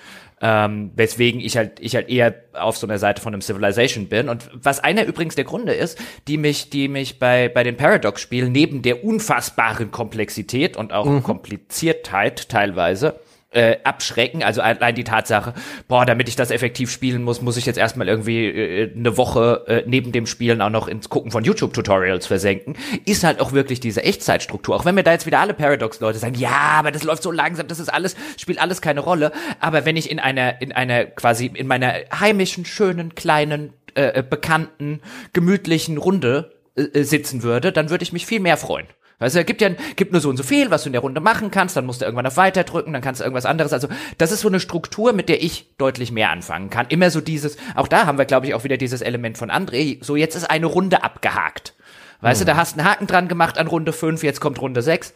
Ähm, weswegen ich halt, ich halt eher auf so einer Seite von einem Civilization bin. Und was einer übrigens der Gründe ist, die mich, die mich bei, bei den Paradox-Spielen neben der unfassbaren Komplexität und auch mhm. Kompliziertheit teilweise äh, abschrecken. Also allein die Tatsache, boah, damit ich das effektiv spielen muss, muss ich jetzt erstmal irgendwie äh, eine Woche äh, neben dem Spielen auch noch ins Gucken von YouTube-Tutorials versenken, ist halt auch wirklich diese Echtzeitstruktur. Auch wenn mir da jetzt wieder alle Paradox-Leute sagen, ja, aber das läuft so langsam, das ist alles, spielt alles keine Rolle. Aber wenn ich in einer, in einer quasi in meiner heimischen, schönen, kleinen, äh, bekannten, gemütlichen Runde äh, sitzen würde, dann würde ich mich viel mehr freuen. Weißt du, es gibt ja gibt nur so und so viel, was du in der Runde machen kannst, dann musst du irgendwann auf Weiter drücken, dann kannst du irgendwas anderes. Also, das ist so eine Struktur, mit der ich deutlich mehr anfangen kann. Immer so dieses, auch da haben wir, glaube ich, auch wieder dieses Element von André, so jetzt ist eine Runde abgehakt. Weißt mhm. du, da hast du einen Haken dran gemacht an Runde 5, jetzt kommt Runde 6.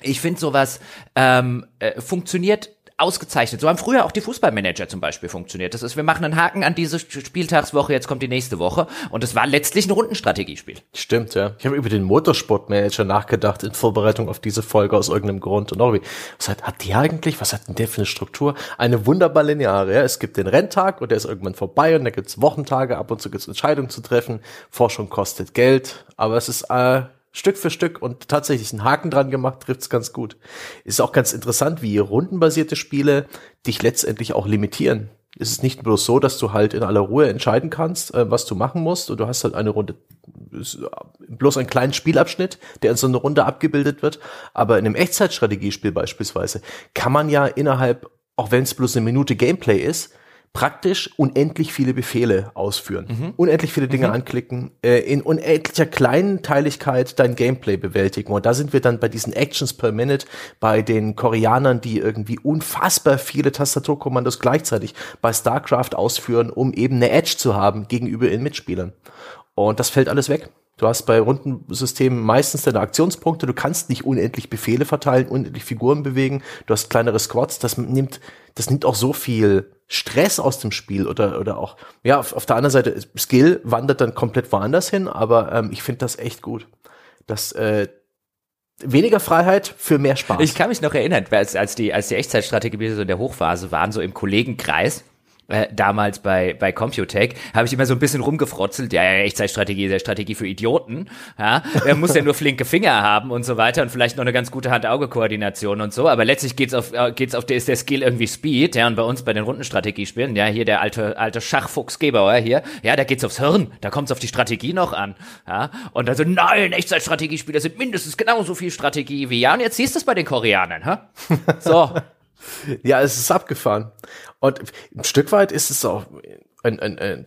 Ich finde sowas ähm, äh, funktioniert ausgezeichnet. So haben früher auch die Fußballmanager zum Beispiel funktioniert. Das ist, wir machen einen Haken an diese Spieltagswoche, jetzt kommt die nächste Woche. Und es war letztlich ein Rundenstrategiespiel. Stimmt, ja. Ich habe über den Motorsportmanager nachgedacht in Vorbereitung auf diese Folge aus irgendeinem Grund. Und auch wie, was hat, hat die eigentlich? Was hat denn der für eine Struktur? Eine wunderbar lineare, ja. Es gibt den Renntag und der ist irgendwann vorbei und da gibt's Wochentage, ab und zu gibt's Entscheidungen zu treffen. Forschung kostet Geld, aber es ist äh, Stück für Stück und tatsächlich einen Haken dran gemacht, trifft's ganz gut. Ist auch ganz interessant, wie rundenbasierte Spiele dich letztendlich auch limitieren. Es ist nicht bloß so, dass du halt in aller Ruhe entscheiden kannst, äh, was du machen musst, und du hast halt eine Runde, bloß einen kleinen Spielabschnitt, der in so einer Runde abgebildet wird. Aber in einem Echtzeitstrategiespiel beispielsweise kann man ja innerhalb, auch wenn es bloß eine Minute Gameplay ist, praktisch unendlich viele Befehle ausführen, mhm. unendlich viele Dinge mhm. anklicken, äh, in unendlicher Kleinteiligkeit dein Gameplay bewältigen. Und da sind wir dann bei diesen Actions per Minute, bei den Koreanern, die irgendwie unfassbar viele Tastaturkommandos gleichzeitig bei StarCraft ausführen, um eben eine Edge zu haben gegenüber ihren Mitspielern. Und das fällt alles weg. Du hast bei Rundensystemen meistens deine Aktionspunkte, du kannst nicht unendlich Befehle verteilen, unendlich Figuren bewegen, du hast kleinere Squads, das nimmt, das nimmt auch so viel Stress aus dem Spiel oder, oder auch, ja, auf, auf der anderen Seite, Skill wandert dann komplett woanders hin, aber ähm, ich finde das echt gut. Das, äh, weniger Freiheit für mehr Spaß. Ich kann mich noch erinnern, als, als die, als die Echtzeitstrategie so in der Hochphase waren, so im Kollegenkreis, äh, damals bei, bei Computech, habe ich immer so ein bisschen rumgefrotzelt, ja, ja Echtzeitstrategie ist ja Strategie für Idioten, ja, er muss ja nur flinke Finger haben und so weiter und vielleicht noch eine ganz gute Hand-Auge-Koordination und so, aber letztlich geht's auf, äh, geht's auf, der, ist der Skill irgendwie Speed, ja, und bei uns bei den Rundenstrategiespielen, ja, hier der alte, alte Schachfuchs Gebauer hier, ja, da geht's aufs Hirn, da kommt's auf die Strategie noch an, ja, und also, nein, Echtzeitstrategiespiele sind mindestens genauso viel Strategie wie, ja, und jetzt siehst du es bei den Koreanern, ha? So. Ja, es ist abgefahren. Und ein Stück weit ist es auch ein, ein, ein,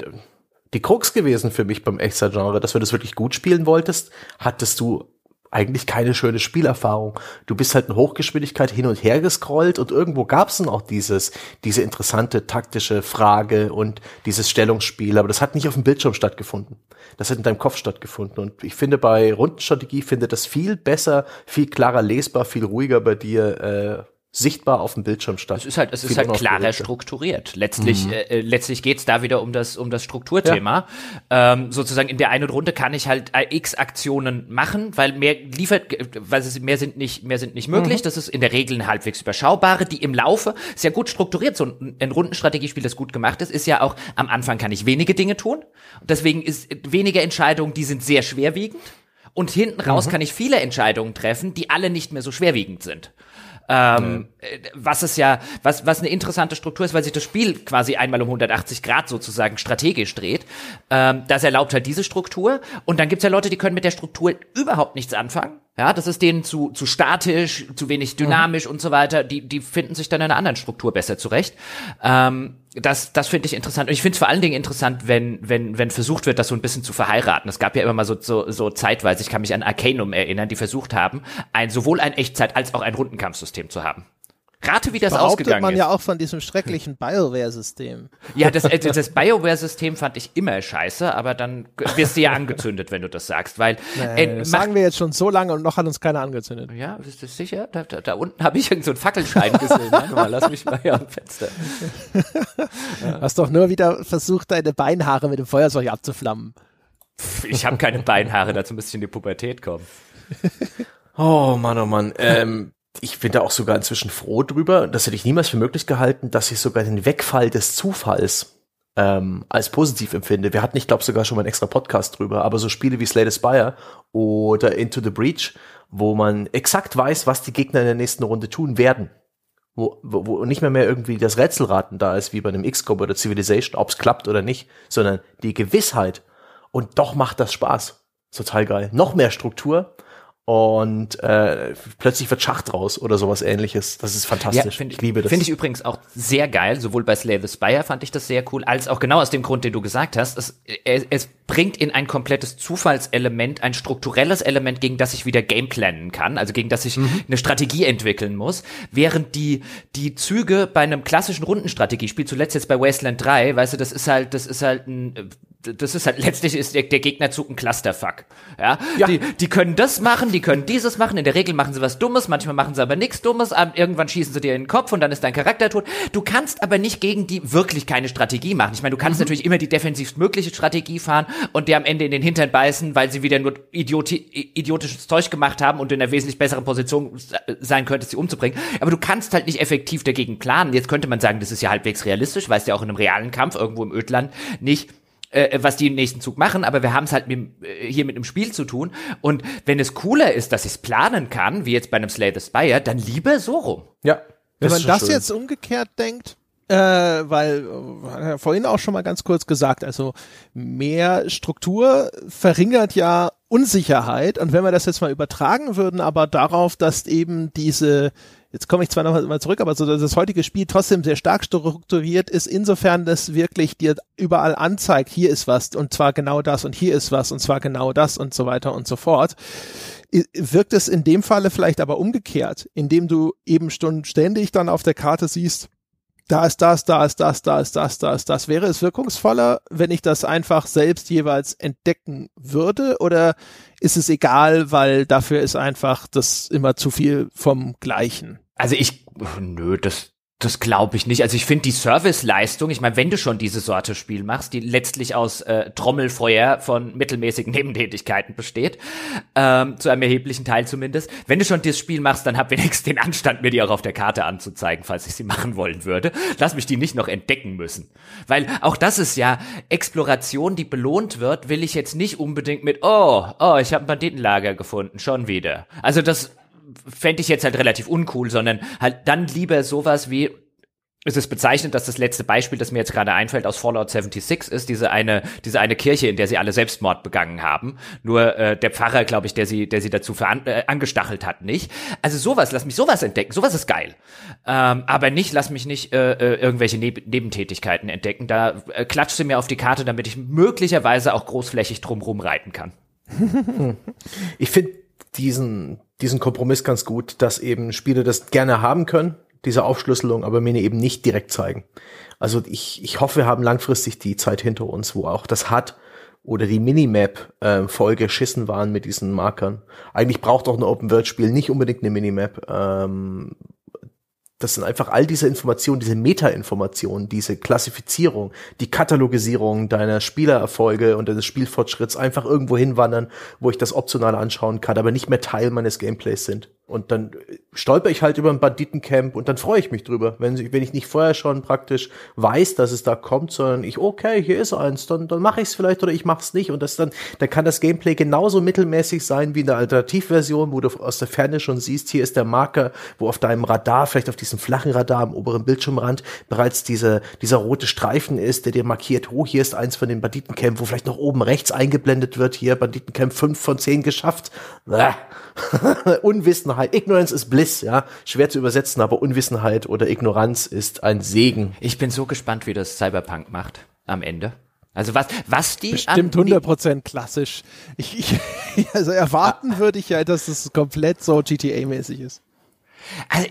die Krux gewesen für mich beim Extra-Genre, dass wenn du das wirklich gut spielen wolltest, hattest du eigentlich keine schöne Spielerfahrung. Du bist halt in Hochgeschwindigkeit hin und her gescrollt und irgendwo gab es dann auch dieses, diese interessante taktische Frage und dieses Stellungsspiel, aber das hat nicht auf dem Bildschirm stattgefunden. Das hat in deinem Kopf stattgefunden. Und ich finde, bei Rundenstrategie findet das viel besser, viel klarer lesbar, viel ruhiger bei dir äh, sichtbar auf dem Bildschirm statt. Es ist halt, es ist halt klarer strukturiert. Letztlich, mhm. äh, letztlich geht's da wieder um das, um das Strukturthema. Ja. Ähm, sozusagen in der einen Runde kann ich halt äh, x Aktionen machen, weil mehr liefert, weil es mehr sind nicht, mehr sind nicht möglich. Mhm. Das ist in der Regel ein halbwegs überschaubare, die im Laufe sehr gut strukturiert. So ein, ein Rundenstrategiespiel, das gut gemacht ist, ist ja auch am Anfang kann ich wenige Dinge tun. Deswegen ist weniger Entscheidungen, die sind sehr schwerwiegend. Und hinten raus mhm. kann ich viele Entscheidungen treffen, die alle nicht mehr so schwerwiegend sind. Ähm, äh, was ist ja, was, was eine interessante Struktur ist, weil sich das Spiel quasi einmal um 180 Grad sozusagen strategisch dreht. Ähm, das erlaubt halt diese Struktur. Und dann gibt's ja Leute, die können mit der Struktur überhaupt nichts anfangen. Ja, das ist denen zu, zu statisch, zu wenig mhm. dynamisch mhm. und so weiter. Die, die finden sich dann in einer anderen Struktur besser zurecht. Ähm, das, das finde ich interessant. Und ich finde es vor allen Dingen interessant, wenn, wenn, wenn versucht wird, das so ein bisschen zu verheiraten. Es gab ja immer mal so, so, so zeitweise, ich kann mich an Arcanum erinnern, die versucht haben, ein, sowohl ein Echtzeit- als auch ein Rundenkampfsystem zu haben. Rate, wie das Behauptet ausgegangen man ist. ja auch von diesem schrecklichen BioWare-System. Ja, das, äh, das BioWare-System fand ich immer scheiße, aber dann wirst du ja angezündet, wenn du das sagst, weil nee, äh, das sagen wir jetzt schon so lange und noch hat uns keiner angezündet. Ja, ist das sicher? Da, da, da unten habe ich irgend so einen Fackelschein gesehen. Warte mal, lass mich mal hier am Fenster. Ja. Hast doch nur wieder versucht, deine Beinhaare mit dem Feuerzeug abzuflammen. Pff, ich habe keine Beinhaare, dazu müsste ich in die Pubertät kommen. Oh Mann, oh Mann. Ähm, ich bin da auch sogar inzwischen froh drüber. Das hätte ich niemals für möglich gehalten, dass ich sogar den Wegfall des Zufalls ähm, als positiv empfinde. Wir hatten, ich glaube, sogar schon mal einen extra Podcast drüber, aber so Spiele wie Slay Spire oder Into the Breach, wo man exakt weiß, was die Gegner in der nächsten Runde tun werden. Wo, wo, wo nicht mehr mehr irgendwie das Rätselraten da ist, wie bei einem XCOM oder Civilization, ob es klappt oder nicht, sondern die Gewissheit. Und doch macht das Spaß. Total geil. Noch mehr Struktur und äh, plötzlich wird Schach draus oder sowas ähnliches. Das ist fantastisch. Ja, find, ich liebe das. Finde ich übrigens auch sehr geil. Sowohl bei Slay the Spire fand ich das sehr cool, als auch genau aus dem Grund, den du gesagt hast. Es, es, es bringt in ein komplettes Zufallselement, ein strukturelles Element, gegen das ich wieder gameplanen kann, also gegen das ich mhm. eine Strategie entwickeln muss. Während die, die Züge bei einem klassischen Rundenstrategiespiel, zuletzt jetzt bei Wasteland 3, weißt du, das ist halt, das ist halt ein das ist halt letztlich ist der, der Gegnerzug ein Clusterfuck. Ja? ja. Die, die können das machen, die können dieses machen. In der Regel machen sie was Dummes, manchmal machen sie aber nichts Dummes. Irgendwann schießen sie dir in den Kopf und dann ist dein Charakter tot. Du kannst aber nicht gegen die wirklich keine Strategie machen. Ich meine, du kannst mhm. natürlich immer die defensivst mögliche Strategie fahren und dir am Ende in den Hintern beißen, weil sie wieder nur idioti idiotisches Zeug gemacht haben und du in einer wesentlich besseren Position sein könntest, sie umzubringen. Aber du kannst halt nicht effektiv dagegen planen. Jetzt könnte man sagen, das ist ja halbwegs realistisch, weil es ja auch in einem realen Kampf irgendwo im Ödland nicht äh, was die im nächsten Zug machen, aber wir haben es halt mit, äh, hier mit einem Spiel zu tun. Und wenn es cooler ist, dass ich es planen kann, wie jetzt bei einem Slay the Spire, dann lieber so rum. Ja. Wenn man das schön. jetzt umgekehrt denkt, äh, weil, äh, vorhin auch schon mal ganz kurz gesagt, also mehr Struktur verringert ja Unsicherheit. Und wenn wir das jetzt mal übertragen würden, aber darauf, dass eben diese jetzt komme ich zwar nochmal zurück, aber so dass das heutige Spiel trotzdem sehr stark strukturiert ist, insofern das wirklich dir überall anzeigt, hier ist was und zwar genau das und hier ist was und zwar genau das und so weiter und so fort. Wirkt es in dem Falle vielleicht aber umgekehrt, indem du eben ständig dann auf der Karte siehst, da ist das, da ist das, da ist das, da ist das. Wäre es wirkungsvoller, wenn ich das einfach selbst jeweils entdecken würde? Oder ist es egal, weil dafür ist einfach das immer zu viel vom Gleichen? Also ich, nö, das, das glaube ich nicht. Also ich finde die Serviceleistung, ich meine, wenn du schon diese Sorte Spiel machst, die letztlich aus äh, Trommelfeuer von mittelmäßigen Nebentätigkeiten besteht, ähm, zu einem erheblichen Teil zumindest, wenn du schon dieses Spiel machst, dann hab wenigstens den Anstand, mir die auch auf der Karte anzuzeigen, falls ich sie machen wollen würde. Lass mich die nicht noch entdecken müssen. Weil auch das ist ja Exploration, die belohnt wird, will ich jetzt nicht unbedingt mit, oh, oh, ich habe ein Banditenlager gefunden, schon wieder. Also das fände ich jetzt halt relativ uncool, sondern halt dann lieber sowas wie es ist bezeichnend, dass das letzte Beispiel, das mir jetzt gerade einfällt, aus Fallout 76 ist, diese eine, diese eine Kirche, in der sie alle Selbstmord begangen haben. Nur äh, der Pfarrer, glaube ich, der sie, der sie dazu veran äh, angestachelt hat, nicht. Also sowas, lass mich sowas entdecken, sowas ist geil. Ähm, aber nicht, lass mich nicht äh, äh, irgendwelche Neb Nebentätigkeiten entdecken. Da äh, klatscht sie mir auf die Karte, damit ich möglicherweise auch großflächig drumrum reiten kann. ich finde diesen, diesen Kompromiss ganz gut, dass eben Spiele das gerne haben können, diese Aufschlüsselung, aber mir eben nicht direkt zeigen. Also ich, ich hoffe, wir haben langfristig die Zeit hinter uns, wo auch das hat oder die Minimap äh, voll geschissen waren mit diesen Markern. Eigentlich braucht auch ein Open-World-Spiel nicht unbedingt eine Minimap. Ähm, das sind einfach all diese Informationen, diese Meta-Informationen, diese Klassifizierung, die Katalogisierung deiner Spielererfolge und deines Spielfortschritts einfach irgendwo hinwandern, wo ich das optional anschauen kann, aber nicht mehr Teil meines Gameplays sind. Und dann stolper ich halt über ein Banditencamp und dann freue ich mich drüber. Wenn, wenn ich nicht vorher schon praktisch weiß, dass es da kommt, sondern ich, okay, hier ist eins, dann, dann mache ich es vielleicht oder ich mache es nicht. Und das dann, dann kann das Gameplay genauso mittelmäßig sein wie in der Alternativversion, wo du aus der Ferne schon siehst, hier ist der Marker, wo auf deinem Radar, vielleicht auf diesem flachen Radar am oberen Bildschirmrand bereits diese, dieser rote Streifen ist, der dir markiert, oh, hier ist eins von den Banditencamp, wo vielleicht noch oben rechts eingeblendet wird, hier Banditencamp 5 von 10 geschafft. Unwissenheit. Ignorance ist Bliss, ja. Schwer zu übersetzen, aber Unwissenheit oder Ignoranz ist ein Segen. Ich bin so gespannt, wie das Cyberpunk macht am Ende. Also was, was die bestimmt 100% klassisch. Ich, ich, also erwarten ah. würde ich ja, dass es komplett so GTA-mäßig ist. Also,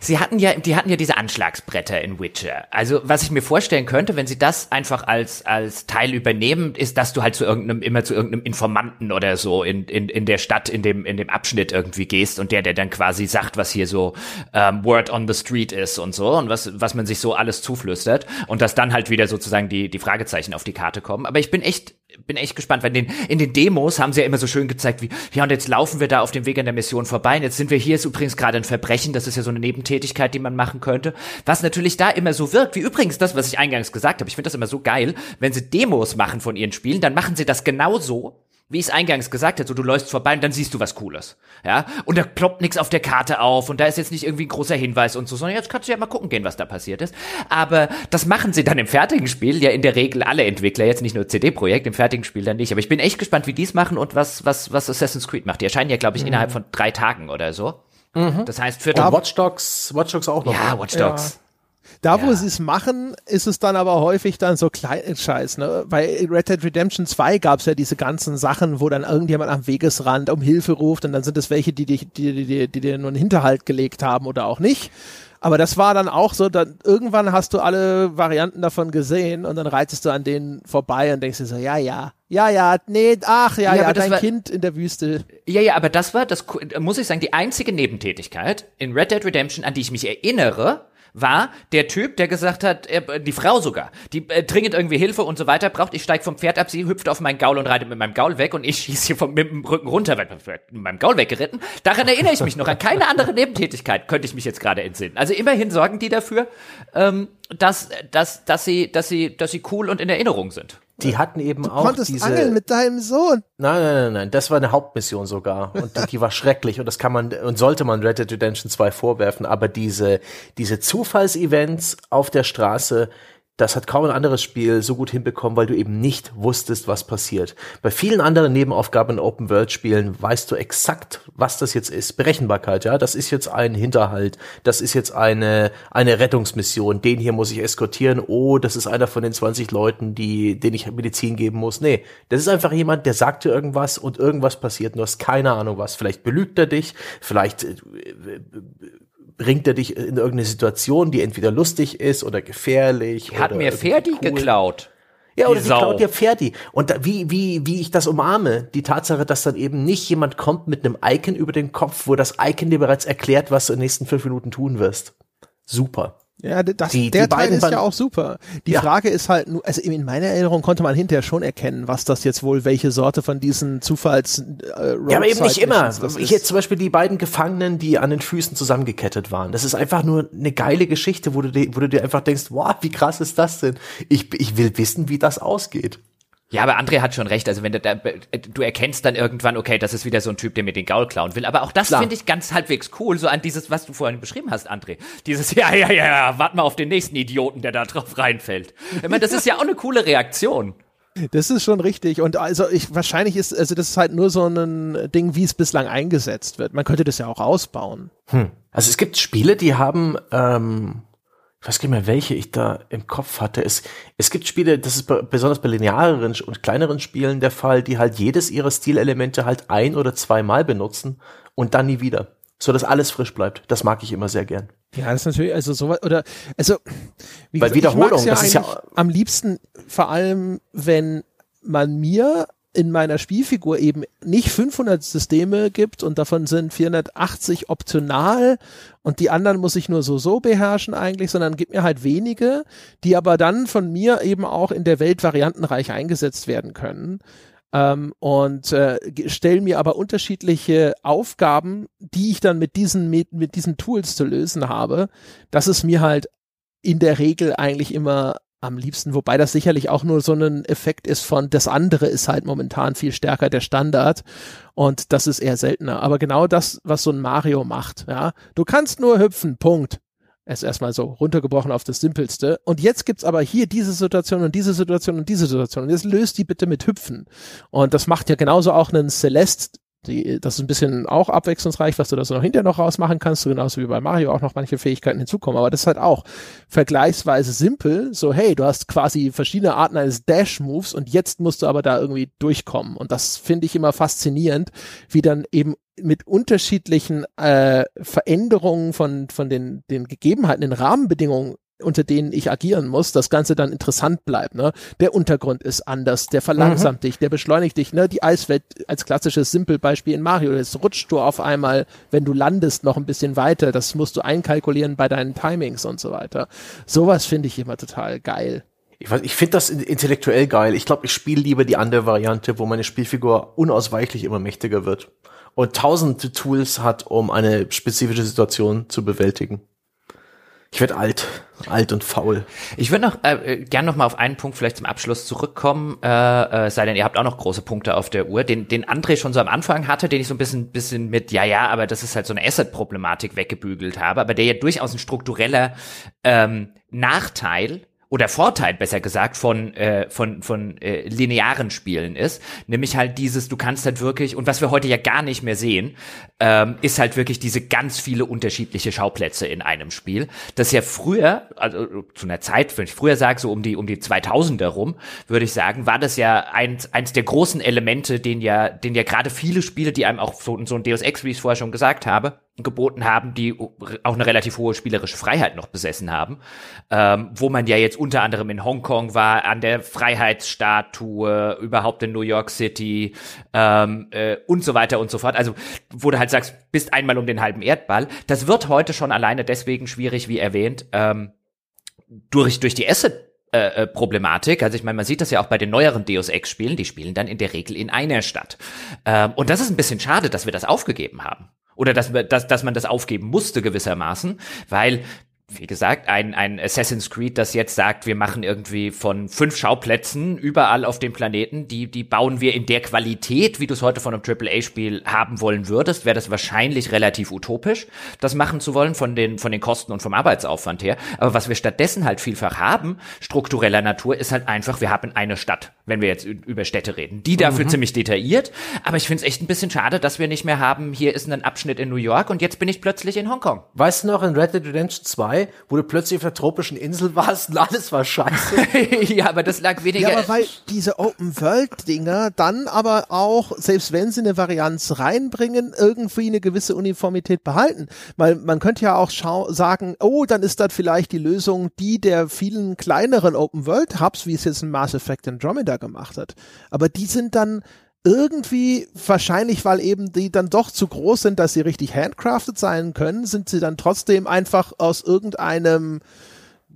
sie hatten ja, die hatten ja diese Anschlagsbretter in Witcher. Also, was ich mir vorstellen könnte, wenn sie das einfach als, als Teil übernehmen, ist, dass du halt zu irgendeinem, immer zu irgendeinem Informanten oder so in, in, in der Stadt, in dem, in dem Abschnitt irgendwie gehst und der, der dann quasi sagt, was hier so ähm, Word on the Street ist und so und was, was man sich so alles zuflüstert und dass dann halt wieder sozusagen die, die Fragezeichen auf die Karte kommen. Aber ich bin echt, bin echt gespannt, weil in den, in den Demos haben sie ja immer so schön gezeigt, wie, ja, und jetzt laufen wir da auf dem Weg an der Mission vorbei und jetzt sind wir hier, ist übrigens gerade ein Verbrechen, das ist ja so eine Nebentätigkeit, die man machen könnte. Was natürlich da immer so wirkt, wie übrigens das, was ich eingangs gesagt habe. Ich finde das immer so geil, wenn sie Demos machen von ihren Spielen, dann machen sie das genauso, wie ich es eingangs gesagt habe, so du läufst vorbei und dann siehst du was Cooles. Ja, und da ploppt nichts auf der Karte auf und da ist jetzt nicht irgendwie ein großer Hinweis und so, sondern jetzt kannst du ja mal gucken gehen, was da passiert ist. Aber das machen sie dann im fertigen Spiel, ja in der Regel alle Entwickler, jetzt nicht nur CD-Projekt, im fertigen Spiel dann nicht. Aber ich bin echt gespannt, wie die es machen und was, was, was Assassin's Creed macht. Die erscheinen ja, glaube ich, mhm. innerhalb von drei Tagen oder so. Mhm. Das heißt, für und Watch Dogs, Watch Dogs auch noch. Ja, Watch Dogs. Ja. Da, wo ja. sie es machen, ist es dann aber häufig dann so kleinen Scheiß. Ne? Bei Red Dead Redemption 2 gab es ja diese ganzen Sachen, wo dann irgendjemand am Wegesrand um Hilfe ruft und dann sind es welche, die dir die, die, die, die, die nur einen Hinterhalt gelegt haben oder auch nicht. Aber das war dann auch so, dann irgendwann hast du alle Varianten davon gesehen und dann reitest du an denen vorbei und denkst dir so, ja, ja, ja, ja, nee, ach, ja, ja, ja dein war, Kind in der Wüste. Ja, ja, aber das war, das muss ich sagen, die einzige Nebentätigkeit in Red Dead Redemption, an die ich mich erinnere, war der Typ, der gesagt hat, er, die Frau sogar, die äh, dringend irgendwie Hilfe und so weiter braucht. Ich steig vom Pferd ab, sie hüpft auf meinen Gaul und reitet mit meinem Gaul weg und ich schieße hier vom, mit dem Rücken runter, weil mit meinem Gaul weggeritten. Daran erinnere ich mich noch. An keine andere Nebentätigkeit könnte ich mich jetzt gerade entsinnen. Also immerhin sorgen die dafür, ähm, dass, dass, dass sie, dass sie, dass sie cool und in Erinnerung sind die hatten eben du auch konntest diese angeln mit deinem Sohn. Nein, nein, nein, nein, das war eine Hauptmission sogar. Und die war schrecklich. Und das kann man und sollte man Red Dead Redemption 2 vorwerfen, aber diese diese Zufallsevents auf der Straße das hat kaum ein anderes Spiel so gut hinbekommen, weil du eben nicht wusstest, was passiert. Bei vielen anderen Nebenaufgaben in Open-World-Spielen weißt du exakt, was das jetzt ist. Berechenbarkeit, ja. Das ist jetzt ein Hinterhalt. Das ist jetzt eine, eine Rettungsmission. Den hier muss ich eskortieren. Oh, das ist einer von den 20 Leuten, die, denen ich Medizin geben muss. Nee, das ist einfach jemand, der sagt dir irgendwas und irgendwas passiert. Du hast keine Ahnung was. Vielleicht belügt er dich. Vielleicht äh, bringt er dich in irgendeine Situation, die entweder lustig ist oder gefährlich. Hat mir Ferdi cool. geklaut. Ja, oder die, die klaut dir Ferdi. Und da, wie, wie, wie ich das umarme, die Tatsache, dass dann eben nicht jemand kommt mit einem Icon über den Kopf, wo das Icon dir bereits erklärt, was du in den nächsten fünf Minuten tun wirst. Super. Ja, das, die, der die Teil ist ja auch super. Die ja. Frage ist halt nur, also in meiner Erinnerung konnte man hinterher schon erkennen, was das jetzt wohl, welche Sorte von diesen Zufalls äh, Ja, aber eben nicht immer. Ich jetzt zum Beispiel die beiden Gefangenen, die an den Füßen zusammengekettet waren. Das ist einfach nur eine geile Geschichte, wo du, dir, wo du dir einfach denkst, wow, wie krass ist das denn? Ich, ich will wissen, wie das ausgeht. Ja, aber André hat schon recht. Also wenn du da, du erkennst dann irgendwann, okay, das ist wieder so ein Typ, der mir den Gaul klauen will. Aber auch das finde ich ganz halbwegs cool, so an dieses, was du vorhin beschrieben hast, André. Dieses, ja, ja, ja, ja, warte mal auf den nächsten Idioten, der da drauf reinfällt. Ich meine, das ist ja auch eine coole Reaktion. Das ist schon richtig. Und also ich wahrscheinlich ist, also das ist halt nur so ein Ding, wie es bislang eingesetzt wird. Man könnte das ja auch ausbauen. Hm. Also es gibt Spiele, die haben ähm, ich weiß gar nicht mehr, welche ich da im Kopf hatte. Es, es gibt Spiele, das ist besonders bei lineareren und kleineren Spielen der Fall, die halt jedes ihrer Stilelemente halt ein oder zweimal benutzen und dann nie wieder. So dass alles frisch bleibt. Das mag ich immer sehr gern. Ja, das ist natürlich, also so oder, also, wie Weil gesagt, Wiederholung, ja das ist ja am liebsten vor allem, wenn man mir in meiner Spielfigur eben nicht 500 Systeme gibt und davon sind 480 optional und die anderen muss ich nur so so beherrschen eigentlich, sondern gibt mir halt wenige, die aber dann von mir eben auch in der Welt variantenreich eingesetzt werden können. Ähm, und äh, stellen mir aber unterschiedliche Aufgaben, die ich dann mit diesen mit, mit diesen Tools zu lösen habe. Das ist mir halt in der Regel eigentlich immer am liebsten, wobei das sicherlich auch nur so ein Effekt ist von, das andere ist halt momentan viel stärker der Standard und das ist eher seltener. Aber genau das, was so ein Mario macht, ja. Du kannst nur hüpfen, Punkt. Es erstmal so runtergebrochen auf das Simpelste. Und jetzt gibt's aber hier diese Situation und diese Situation und diese Situation. Und jetzt löst die bitte mit Hüpfen. Und das macht ja genauso auch einen Celeste die, das ist ein bisschen auch abwechslungsreich, was du da so noch hinterher noch rausmachen kannst, so genauso wie bei Mario auch noch manche Fähigkeiten hinzukommen. Aber das ist halt auch vergleichsweise simpel. So, hey, du hast quasi verschiedene Arten eines Dash-Moves und jetzt musst du aber da irgendwie durchkommen. Und das finde ich immer faszinierend, wie dann eben mit unterschiedlichen äh, Veränderungen von, von den, den Gegebenheiten, den Rahmenbedingungen unter denen ich agieren muss, das Ganze dann interessant bleibt. Ne? Der Untergrund ist anders, der verlangsamt mhm. dich, der beschleunigt dich. Ne? Die Eiswelt als klassisches Simpelbeispiel in Mario, jetzt rutscht du auf einmal, wenn du landest, noch ein bisschen weiter. Das musst du einkalkulieren bei deinen Timings und so weiter. Sowas finde ich immer total geil. Ich, weiß, ich finde das intellektuell geil. Ich glaube, ich spiele lieber die andere Variante, wo meine Spielfigur unausweichlich immer mächtiger wird und tausend Tools hat, um eine spezifische Situation zu bewältigen. Ich werde alt, alt und faul. Ich würde noch äh, gern noch mal auf einen Punkt vielleicht zum Abschluss zurückkommen, äh, äh, sei denn ihr habt auch noch große Punkte auf der Uhr, den den André schon so am Anfang hatte, den ich so ein bisschen bisschen mit ja ja, aber das ist halt so eine Asset-Problematik weggebügelt habe, aber der ja durchaus ein struktureller ähm, Nachteil oder Vorteil besser gesagt von äh, von von äh, linearen Spielen ist, nämlich halt dieses, du kannst halt wirklich und was wir heute ja gar nicht mehr sehen, ähm, ist halt wirklich diese ganz viele unterschiedliche Schauplätze in einem Spiel. Das ja früher, also zu einer Zeit, wenn ich früher sage, so um die um die 2000er rum, würde ich sagen, war das ja eins eins der großen Elemente, den ja den ja gerade viele Spiele, die einem auch so, so ein Deus Ex, wie ich es vorher schon gesagt habe, geboten haben, die auch eine relativ hohe spielerische Freiheit noch besessen haben, ähm, wo man ja jetzt unter anderem in Hongkong war, an der Freiheitsstatue, überhaupt in New York City ähm, äh, und so weiter und so fort. Also wo du halt sagst, bist einmal um den halben Erdball. Das wird heute schon alleine deswegen schwierig, wie erwähnt, ähm, durch, durch die Asset äh, äh, Problematik. Also ich meine, man sieht das ja auch bei den neueren Deus Ex Spielen, die spielen dann in der Regel in einer Stadt. Ähm, und das ist ein bisschen schade, dass wir das aufgegeben haben oder dass, dass, dass man das aufgeben musste gewissermaßen, weil wie gesagt, ein, ein Assassin's Creed, das jetzt sagt, wir machen irgendwie von fünf Schauplätzen überall auf dem Planeten, die, die bauen wir in der Qualität, wie du es heute von einem AAA-Spiel haben wollen würdest, wäre das wahrscheinlich relativ utopisch, das machen zu wollen von den, von den Kosten und vom Arbeitsaufwand her. Aber was wir stattdessen halt vielfach haben, struktureller Natur, ist halt einfach, wir haben eine Stadt, wenn wir jetzt über Städte reden, die dafür mhm. ziemlich detailliert. Aber ich finde es echt ein bisschen schade, dass wir nicht mehr haben, hier ist ein Abschnitt in New York und jetzt bin ich plötzlich in Hongkong. Weißt du noch, in Red Dead Redemption 2 wo du plötzlich auf der tropischen Insel warst und alles war scheiße. ja, aber das lag weniger. Ja, aber weil diese Open-World-Dinger dann aber auch, selbst wenn sie eine Varianz reinbringen, irgendwie eine gewisse Uniformität behalten. Weil man könnte ja auch sagen, oh, dann ist das vielleicht die Lösung, die der vielen kleineren Open-World-Hubs, wie es jetzt ein Mass Effect Andromeda gemacht hat. Aber die sind dann irgendwie, wahrscheinlich weil eben die dann doch zu groß sind, dass sie richtig handcrafted sein können, sind sie dann trotzdem einfach aus irgendeinem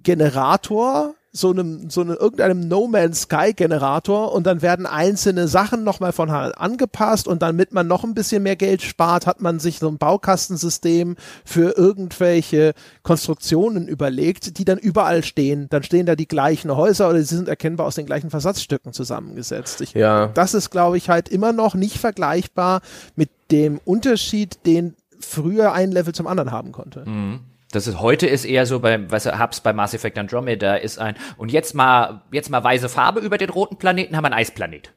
Generator so einem, so einem, irgendeinem No Man's Sky Generator und dann werden einzelne Sachen nochmal von Hand angepasst und damit man noch ein bisschen mehr Geld spart, hat man sich so ein Baukastensystem für irgendwelche Konstruktionen überlegt, die dann überall stehen. Dann stehen da die gleichen Häuser oder sie sind erkennbar aus den gleichen Versatzstücken zusammengesetzt. Ich, ja. Das ist, glaube ich, halt immer noch nicht vergleichbar mit dem Unterschied, den früher ein Level zum anderen haben konnte. Mhm. Das ist heute ist eher so beim, was hab's bei Mass Effect Andromeda ist ein und jetzt mal jetzt mal weiße Farbe über den roten Planeten haben wir einen Eisplanet.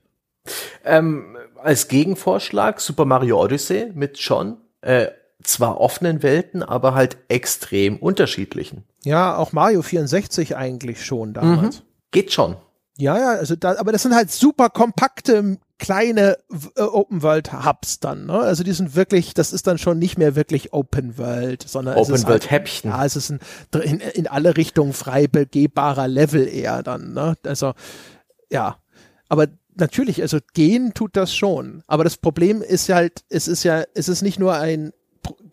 Ähm, als Gegenvorschlag Super Mario Odyssey mit schon äh, zwar offenen Welten, aber halt extrem unterschiedlichen. Ja, auch Mario 64 eigentlich schon damals. Mhm. Geht schon. Ja, ja, also da, aber das sind halt super kompakte kleine äh, Open World Hubs dann, ne? Also die sind wirklich, das ist dann schon nicht mehr wirklich Open World, sondern Open es ist World halt, Häppchen. Ja, es ist ein in, in alle Richtungen frei begehbarer Level eher dann, ne? Also ja, aber natürlich, also gehen tut das schon, aber das Problem ist halt, es ist ja, es ist nicht nur ein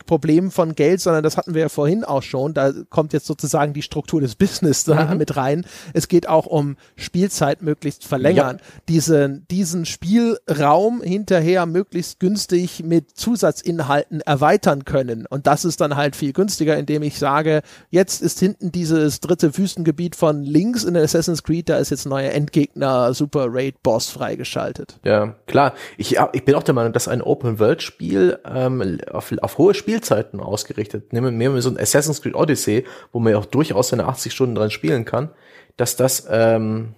Problem von Geld, sondern das hatten wir ja vorhin auch schon. Da kommt jetzt sozusagen die Struktur des Business da mhm. mit rein. Es geht auch um Spielzeit möglichst verlängern. Ja. Diesen, diesen Spielraum hinterher möglichst günstig mit Zusatzinhalten erweitern können. Und das ist dann halt viel günstiger, indem ich sage, jetzt ist hinten dieses dritte Wüstengebiet von links in Assassin's Creed, da ist jetzt ein neuer Endgegner Super Raid Boss freigeschaltet. Ja, klar. Ich, ich bin auch der Meinung, dass ein Open-World-Spiel ähm, auf, auf hohe Spielzeiten ausgerichtet. Nehmen wir so ein Assassin's Creed Odyssey, wo man ja auch durchaus seine 80 Stunden dran spielen kann, dass das ähm,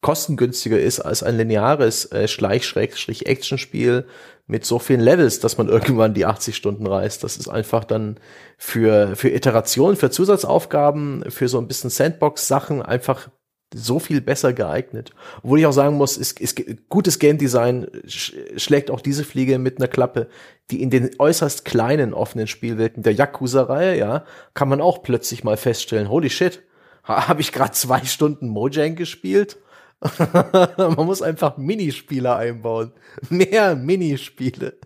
kostengünstiger ist als ein lineares äh, Schleich-Action-Spiel mit so vielen Levels, dass man irgendwann die 80 Stunden reißt. Das ist einfach dann für, für Iterationen, für Zusatzaufgaben, für so ein bisschen Sandbox-Sachen einfach so viel besser geeignet. Obwohl ich auch sagen muss, ist, ist gutes Game Design sch schlägt auch diese Fliege mit einer Klappe, die in den äußerst kleinen offenen Spielwelten der Yakuza-Reihe, ja, kann man auch plötzlich mal feststellen, holy shit, habe ich gerade zwei Stunden Mojang gespielt? man muss einfach Minispiele einbauen. Mehr Minispiele.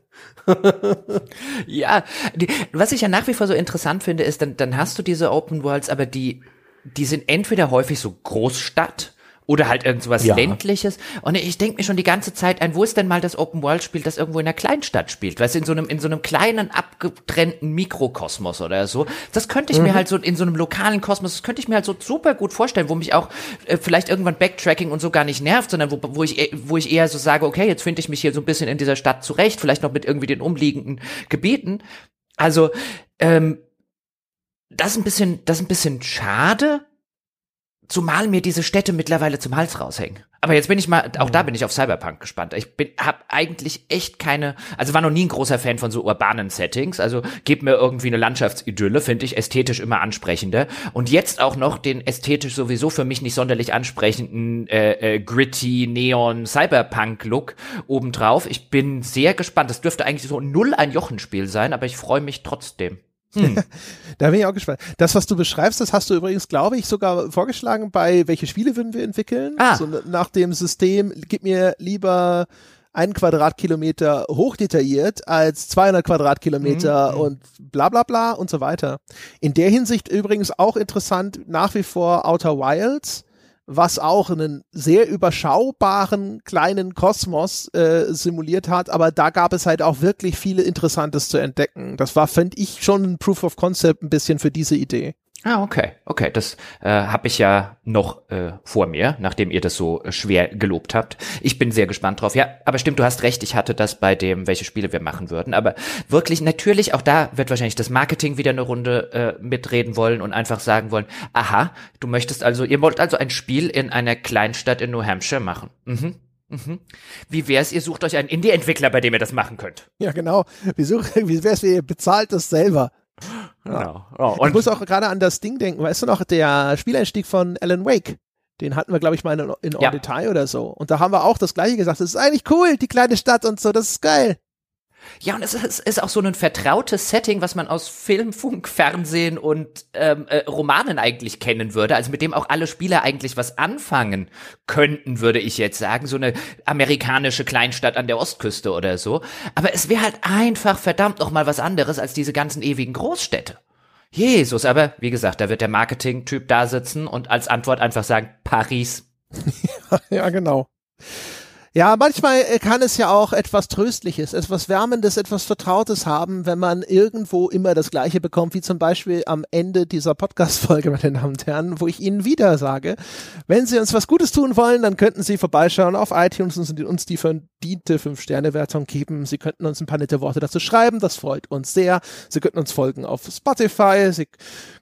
ja, die, was ich ja nach wie vor so interessant finde, ist, dann, dann hast du diese Open Worlds, aber die die sind entweder häufig so Großstadt oder halt irgendwas ja. ländliches. Und ich denke mir schon die ganze Zeit ein, wo ist denn mal das Open World Spiel, das irgendwo in einer Kleinstadt spielt, weißt du, in so einem in so einem kleinen abgetrennten Mikrokosmos oder so. Das könnte ich mhm. mir halt so in so einem lokalen Kosmos, das könnte ich mir halt so super gut vorstellen, wo mich auch äh, vielleicht irgendwann Backtracking und so gar nicht nervt, sondern wo, wo ich e, wo ich eher so sage, okay, jetzt finde ich mich hier so ein bisschen in dieser Stadt zurecht, vielleicht noch mit irgendwie den umliegenden Gebieten. Also ähm, das ist ein bisschen, das ist ein bisschen schade, zumal mir diese Städte mittlerweile zum Hals raushängen. Aber jetzt bin ich mal, auch da bin ich auf Cyberpunk gespannt. Ich bin, hab eigentlich echt keine, also war noch nie ein großer Fan von so urbanen Settings. Also gebt mir irgendwie eine Landschaftsidylle, finde ich ästhetisch immer ansprechender. Und jetzt auch noch den ästhetisch sowieso für mich nicht sonderlich ansprechenden äh, äh, gritty Neon Cyberpunk Look obendrauf. Ich bin sehr gespannt. Das dürfte eigentlich so null ein Jochenspiel sein, aber ich freue mich trotzdem. Hm. da bin ich auch gespannt. Das, was du beschreibst, das hast du übrigens, glaube ich, sogar vorgeschlagen bei welche Spiele würden wir entwickeln? Ah. So nach dem System, gib mir lieber einen Quadratkilometer hochdetailliert als 200 Quadratkilometer mhm. und bla bla bla und so weiter. In der Hinsicht übrigens auch interessant nach wie vor Outer Wilds, was auch einen sehr überschaubaren kleinen Kosmos äh, simuliert hat, aber da gab es halt auch wirklich viele Interessantes zu entdecken. Das war, finde ich, schon ein Proof of Concept ein bisschen für diese Idee. Ah, okay, okay, das äh, habe ich ja noch äh, vor mir, nachdem ihr das so äh, schwer gelobt habt. Ich bin sehr gespannt drauf. Ja, aber stimmt, du hast recht, ich hatte das bei dem, welche Spiele wir machen würden. Aber wirklich, natürlich, auch da wird wahrscheinlich das Marketing wieder eine Runde äh, mitreden wollen und einfach sagen wollen, aha, du möchtest also, ihr wollt also ein Spiel in einer Kleinstadt in New Hampshire machen. Mhm. Mhm. Wie wär's, ihr sucht euch einen Indie-Entwickler, bei dem ihr das machen könnt? Ja, genau. Wie, such, wie wär's, ihr bezahlt das selber? Genau. Oh, ich muss auch gerade an das Ding denken. Weißt du noch, der Spieleinstieg von Alan Wake? Den hatten wir, glaube ich, mal in, in ja. Detail oder so. Und da haben wir auch das Gleiche gesagt. Das ist eigentlich cool, die kleine Stadt und so. Das ist geil. Ja, und es ist, ist, auch so ein vertrautes Setting, was man aus Film, Funk, Fernsehen und ähm, äh, Romanen eigentlich kennen würde, also mit dem auch alle Spieler eigentlich was anfangen könnten, würde ich jetzt sagen, so eine amerikanische Kleinstadt an der Ostküste oder so. Aber es wäre halt einfach verdammt noch mal was anderes als diese ganzen ewigen Großstädte. Jesus, aber wie gesagt, da wird der Marketing-Typ da sitzen und als Antwort einfach sagen, Paris. ja, genau. Ja, manchmal äh, kann es ja auch etwas Tröstliches, etwas Wärmendes, etwas Vertrautes haben, wenn man irgendwo immer das Gleiche bekommt, wie zum Beispiel am Ende dieser Podcast-Folge, meine Damen und Herren, wo ich Ihnen wieder sage, wenn Sie uns was Gutes tun wollen, dann könnten Sie vorbeischauen auf iTunes und uns die verdiente 5-Sterne-Wertung geben. Sie könnten uns ein paar nette Worte dazu schreiben, das freut uns sehr. Sie könnten uns folgen auf Spotify. Sie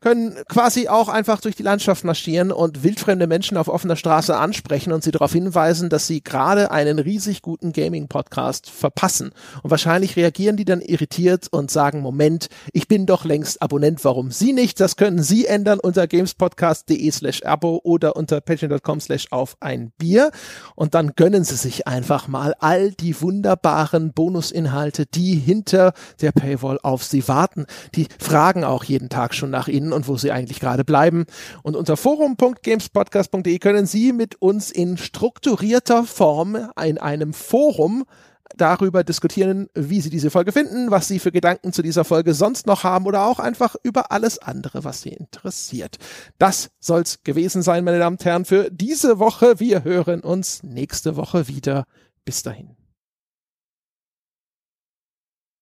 können quasi auch einfach durch die Landschaft marschieren und wildfremde Menschen auf offener Straße ansprechen und sie darauf hinweisen, dass sie gerade einen riesig guten Gaming-Podcast verpassen. Und wahrscheinlich reagieren die dann irritiert und sagen, Moment, ich bin doch längst Abonnent, warum Sie nicht? Das können Sie ändern unter gamespodcast.de slash abo oder unter patreon.com slash auf ein Bier. Und dann gönnen Sie sich einfach mal all die wunderbaren Bonusinhalte, die hinter der Paywall auf Sie warten. Die fragen auch jeden Tag schon nach Ihnen und wo Sie eigentlich gerade bleiben. Und unter forum.gamespodcast.de können Sie mit uns in strukturierter Form in einem Forum darüber diskutieren, wie Sie diese Folge finden, was Sie für Gedanken zu dieser Folge sonst noch haben oder auch einfach über alles andere, was Sie interessiert. Das soll's gewesen sein, meine Damen und Herren, für diese Woche. Wir hören uns nächste Woche wieder. Bis dahin.